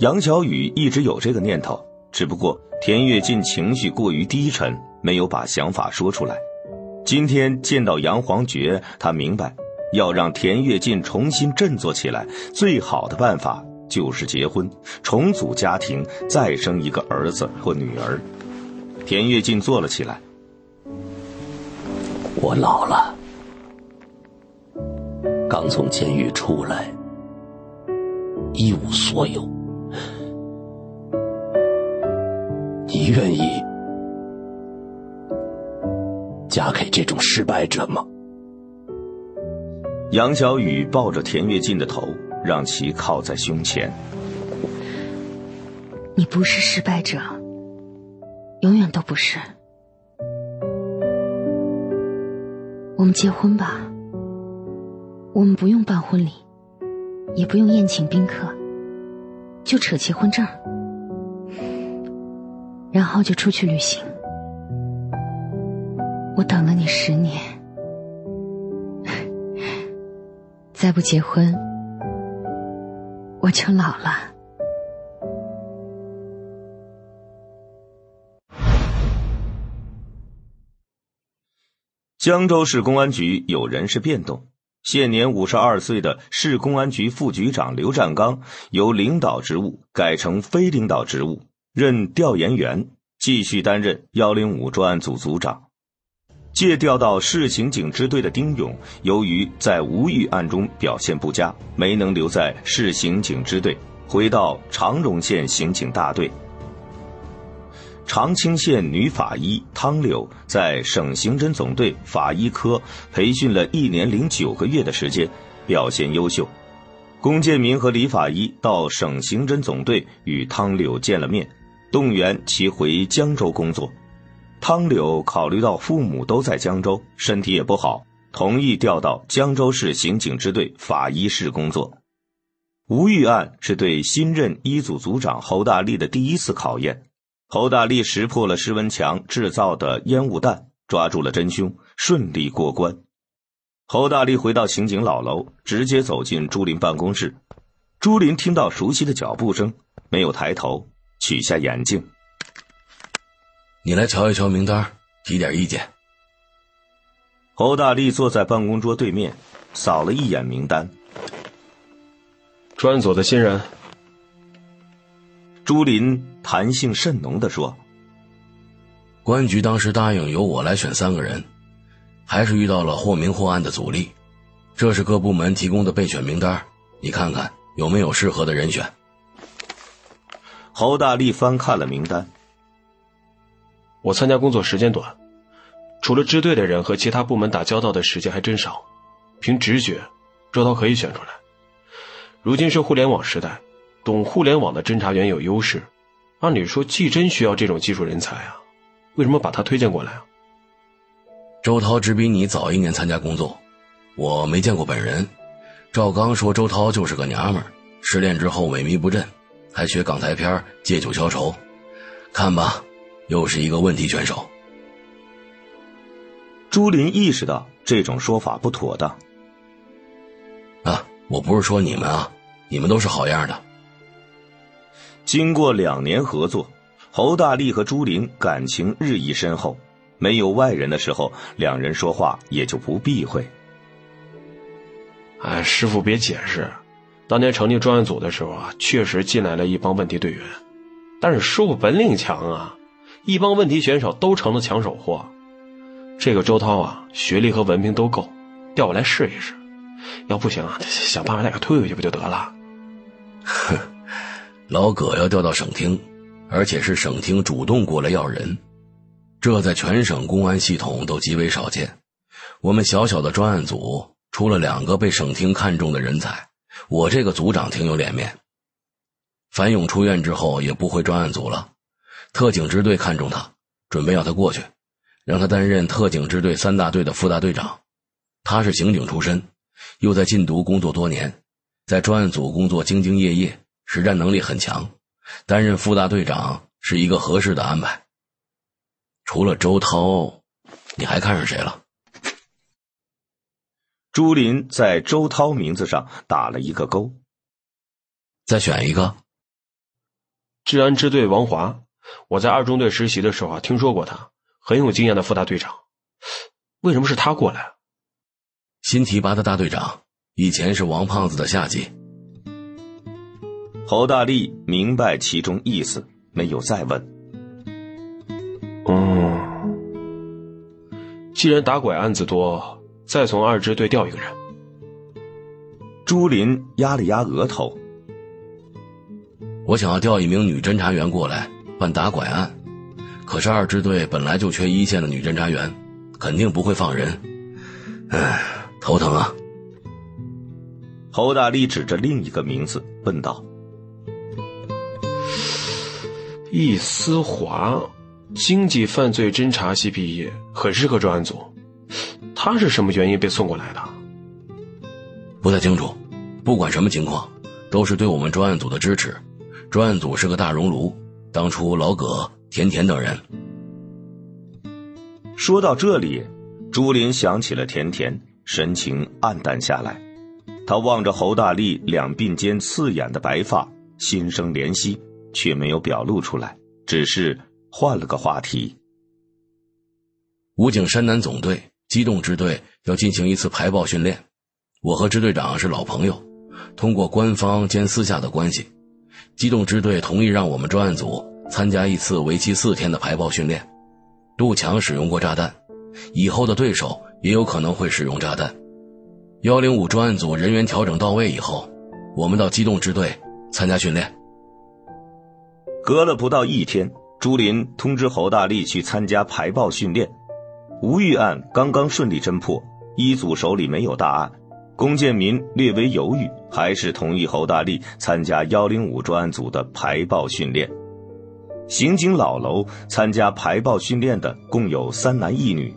杨小雨一直有这个念头，只不过田跃进情绪过于低沉。没有把想法说出来。今天见到杨黄觉，他明白，要让田跃进重新振作起来，最好的办法就是结婚，重组家庭，再生一个儿子或女儿。田跃进坐了起来。我老了，刚从监狱出来，一无所有。你愿意？嫁给这种失败者吗？杨小雨抱着田跃进的头，让其靠在胸前。你不是失败者，永远都不是。我们结婚吧。我们不用办婚礼，也不用宴请宾客，就扯结婚证，然后就出去旅行。我等了你十年，再不结婚，我就老了。江州市公安局有人事变动，现年五十二岁的市公安局副局长刘占刚由领导职务改成非领导职务，任调研员，继续担任幺零五专案组组长。借调到市刑警支队的丁勇，由于在吴玉案中表现不佳，没能留在市刑警支队，回到长荣县刑警大队。长清县女法医汤柳在省刑侦总队法医科培训了一年零九个月的时间，表现优秀。龚建民和李法医到省刑侦总队与汤柳见了面。动员其回江州工作。汤柳考虑到父母都在江州，身体也不好，同意调到江州市刑警支队法医室工作。吴玉案是对新任一组组长侯大力的第一次考验。侯大力识破了施文强制造的烟雾弹，抓住了真凶，顺利过关。侯大力回到刑警老楼，直接走进朱林办公室。朱林听到熟悉的脚步声，没有抬头，取下眼镜：“你来瞧一瞧名单，提点意见。”侯大力坐在办公桌对面，扫了一眼名单。专案组的新人，朱林弹性甚浓的说：“公安局当时答应由我来选三个人，还是遇到了或明或暗的阻力。这是各部门提供的备选名单，你看看有没有适合的人选。”侯大力翻看了名单。我参加工作时间短，除了支队的人和其他部门打交道的时间还真少。凭直觉，周涛可以选出来。如今是互联网时代，懂互联网的侦查员有优势。按理说，季真需要这种技术人才啊，为什么把他推荐过来啊？周涛只比你早一年参加工作，我没见过本人。赵刚说周涛就是个娘们儿，失恋之后萎靡不振，还学港台片借酒消愁。看吧，又是一个问题选手。朱林意识到这种说法不妥当。啊，我不是说你们啊。你们都是好样的。经过两年合作，侯大力和朱林感情日益深厚。没有外人的时候，两人说话也就不避讳。哎，师傅别解释，当年成立专案组的时候啊，确实进来了一帮问题队员，但是师傅本领强啊，一帮问题选手都成了抢手货。这个周涛啊，学历和文凭都够，调过来试一试。要不行啊，想办法再给推回去不就得了？哼，老葛要调到省厅，而且是省厅主动过来要人，这在全省公安系统都极为少见。我们小小的专案组出了两个被省厅看中的人才，我这个组长挺有脸面。樊勇出院之后也不回专案组了，特警支队看中他，准备要他过去，让他担任特警支队三大队的副大队长。他是刑警出身，又在禁毒工作多年。在专案组工作兢兢业业，实战能力很强，担任副大队长是一个合适的安排。除了周涛，你还看上谁了？朱林在周涛名字上打了一个勾。再选一个。治安支队王华，我在二中队实习的时候啊，听说过他，很有经验的副大队长。为什么是他过来？新提拔的大队长。以前是王胖子的下级。侯大力明白其中意思，没有再问。嗯，既然打拐案子多，再从二支队调一个人。朱林压了压额头。我想要调一名女侦查员过来办打拐案，可是二支队本来就缺一线的女侦查员，肯定不会放人。唉，头疼啊！侯大力指着另一个名字问道：“易思华，经济犯罪侦查系毕业，很适合专案组。他是什么原因被送过来的？不太清楚。不管什么情况，都是对我们专案组的支持。专案组是个大熔炉，当初老葛、甜甜等人。”说到这里，朱林想起了甜甜，神情黯淡下来。他望着侯大力两鬓间刺眼的白发，心生怜惜，却没有表露出来，只是换了个话题。武警山南总队机动支队要进行一次排爆训练，我和支队长是老朋友，通过官方兼私下的关系，机动支队同意让我们专案组参加一次为期四天的排爆训练。杜强使用过炸弹，以后的对手也有可能会使用炸弹。幺零五专案组人员调整到位以后，我们到机动支队参加训练。隔了不到一天，朱林通知侯大力去参加排爆训练。吴玉案刚刚顺利侦破，一组手里没有大案，龚建民略微犹豫，还是同意侯大力参加幺零五专案组的排爆训练。刑警老楼参加排爆训练的共有三男一女，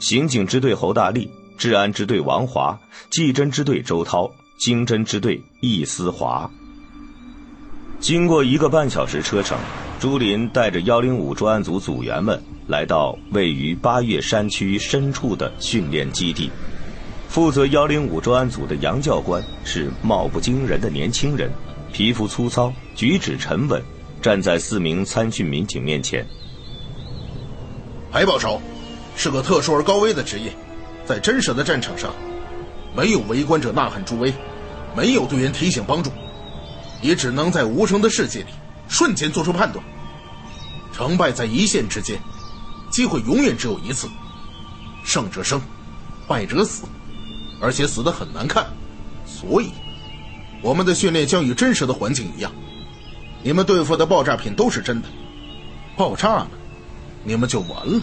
刑警支队侯大力、治安支队王华、技侦支队周涛、经侦支队易思华。经过一个半小时车程，朱林带着幺零五专案组组员们来到位于八月山区深处的训练基地。负责幺零五专案组的杨教官是貌不惊人的年轻人，皮肤粗糙，举止沉稳。站在四名参训民警面前。排爆手是个特殊而高危的职业，在真实的战场上，没有围观者呐喊助威，没有队员提醒帮助，也只能在无声的世界里瞬间做出判断。成败在一线之间，机会永远只有一次，胜者生，败者死，而且死得很难看。所以，我们的训练将与真实的环境一样。你们对付的爆炸品都是真的，爆炸了，你们就完了。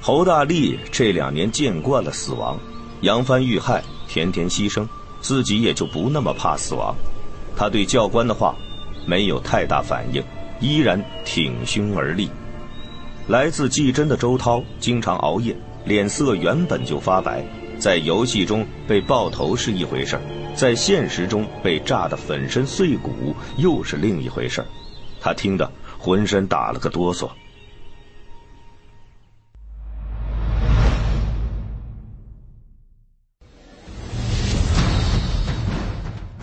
侯大力这两年见惯了死亡，扬帆遇害，天天牺牲，自己也就不那么怕死亡。他对教官的话没有太大反应，依然挺胸而立。来自技侦的周涛经常熬夜，脸色原本就发白，在游戏中被爆头是一回事儿。在现实中被炸得粉身碎骨又是另一回事他听得浑身打了个哆嗦。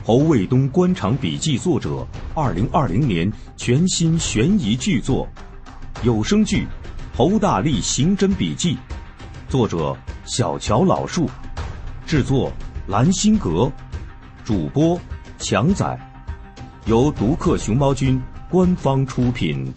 侯卫东官场笔记作者，二零二零年全新悬疑巨作，有声剧《侯大力刑侦笔记》，作者小乔老树，制作蓝心阁。主播强仔，由独克熊猫君官方出品。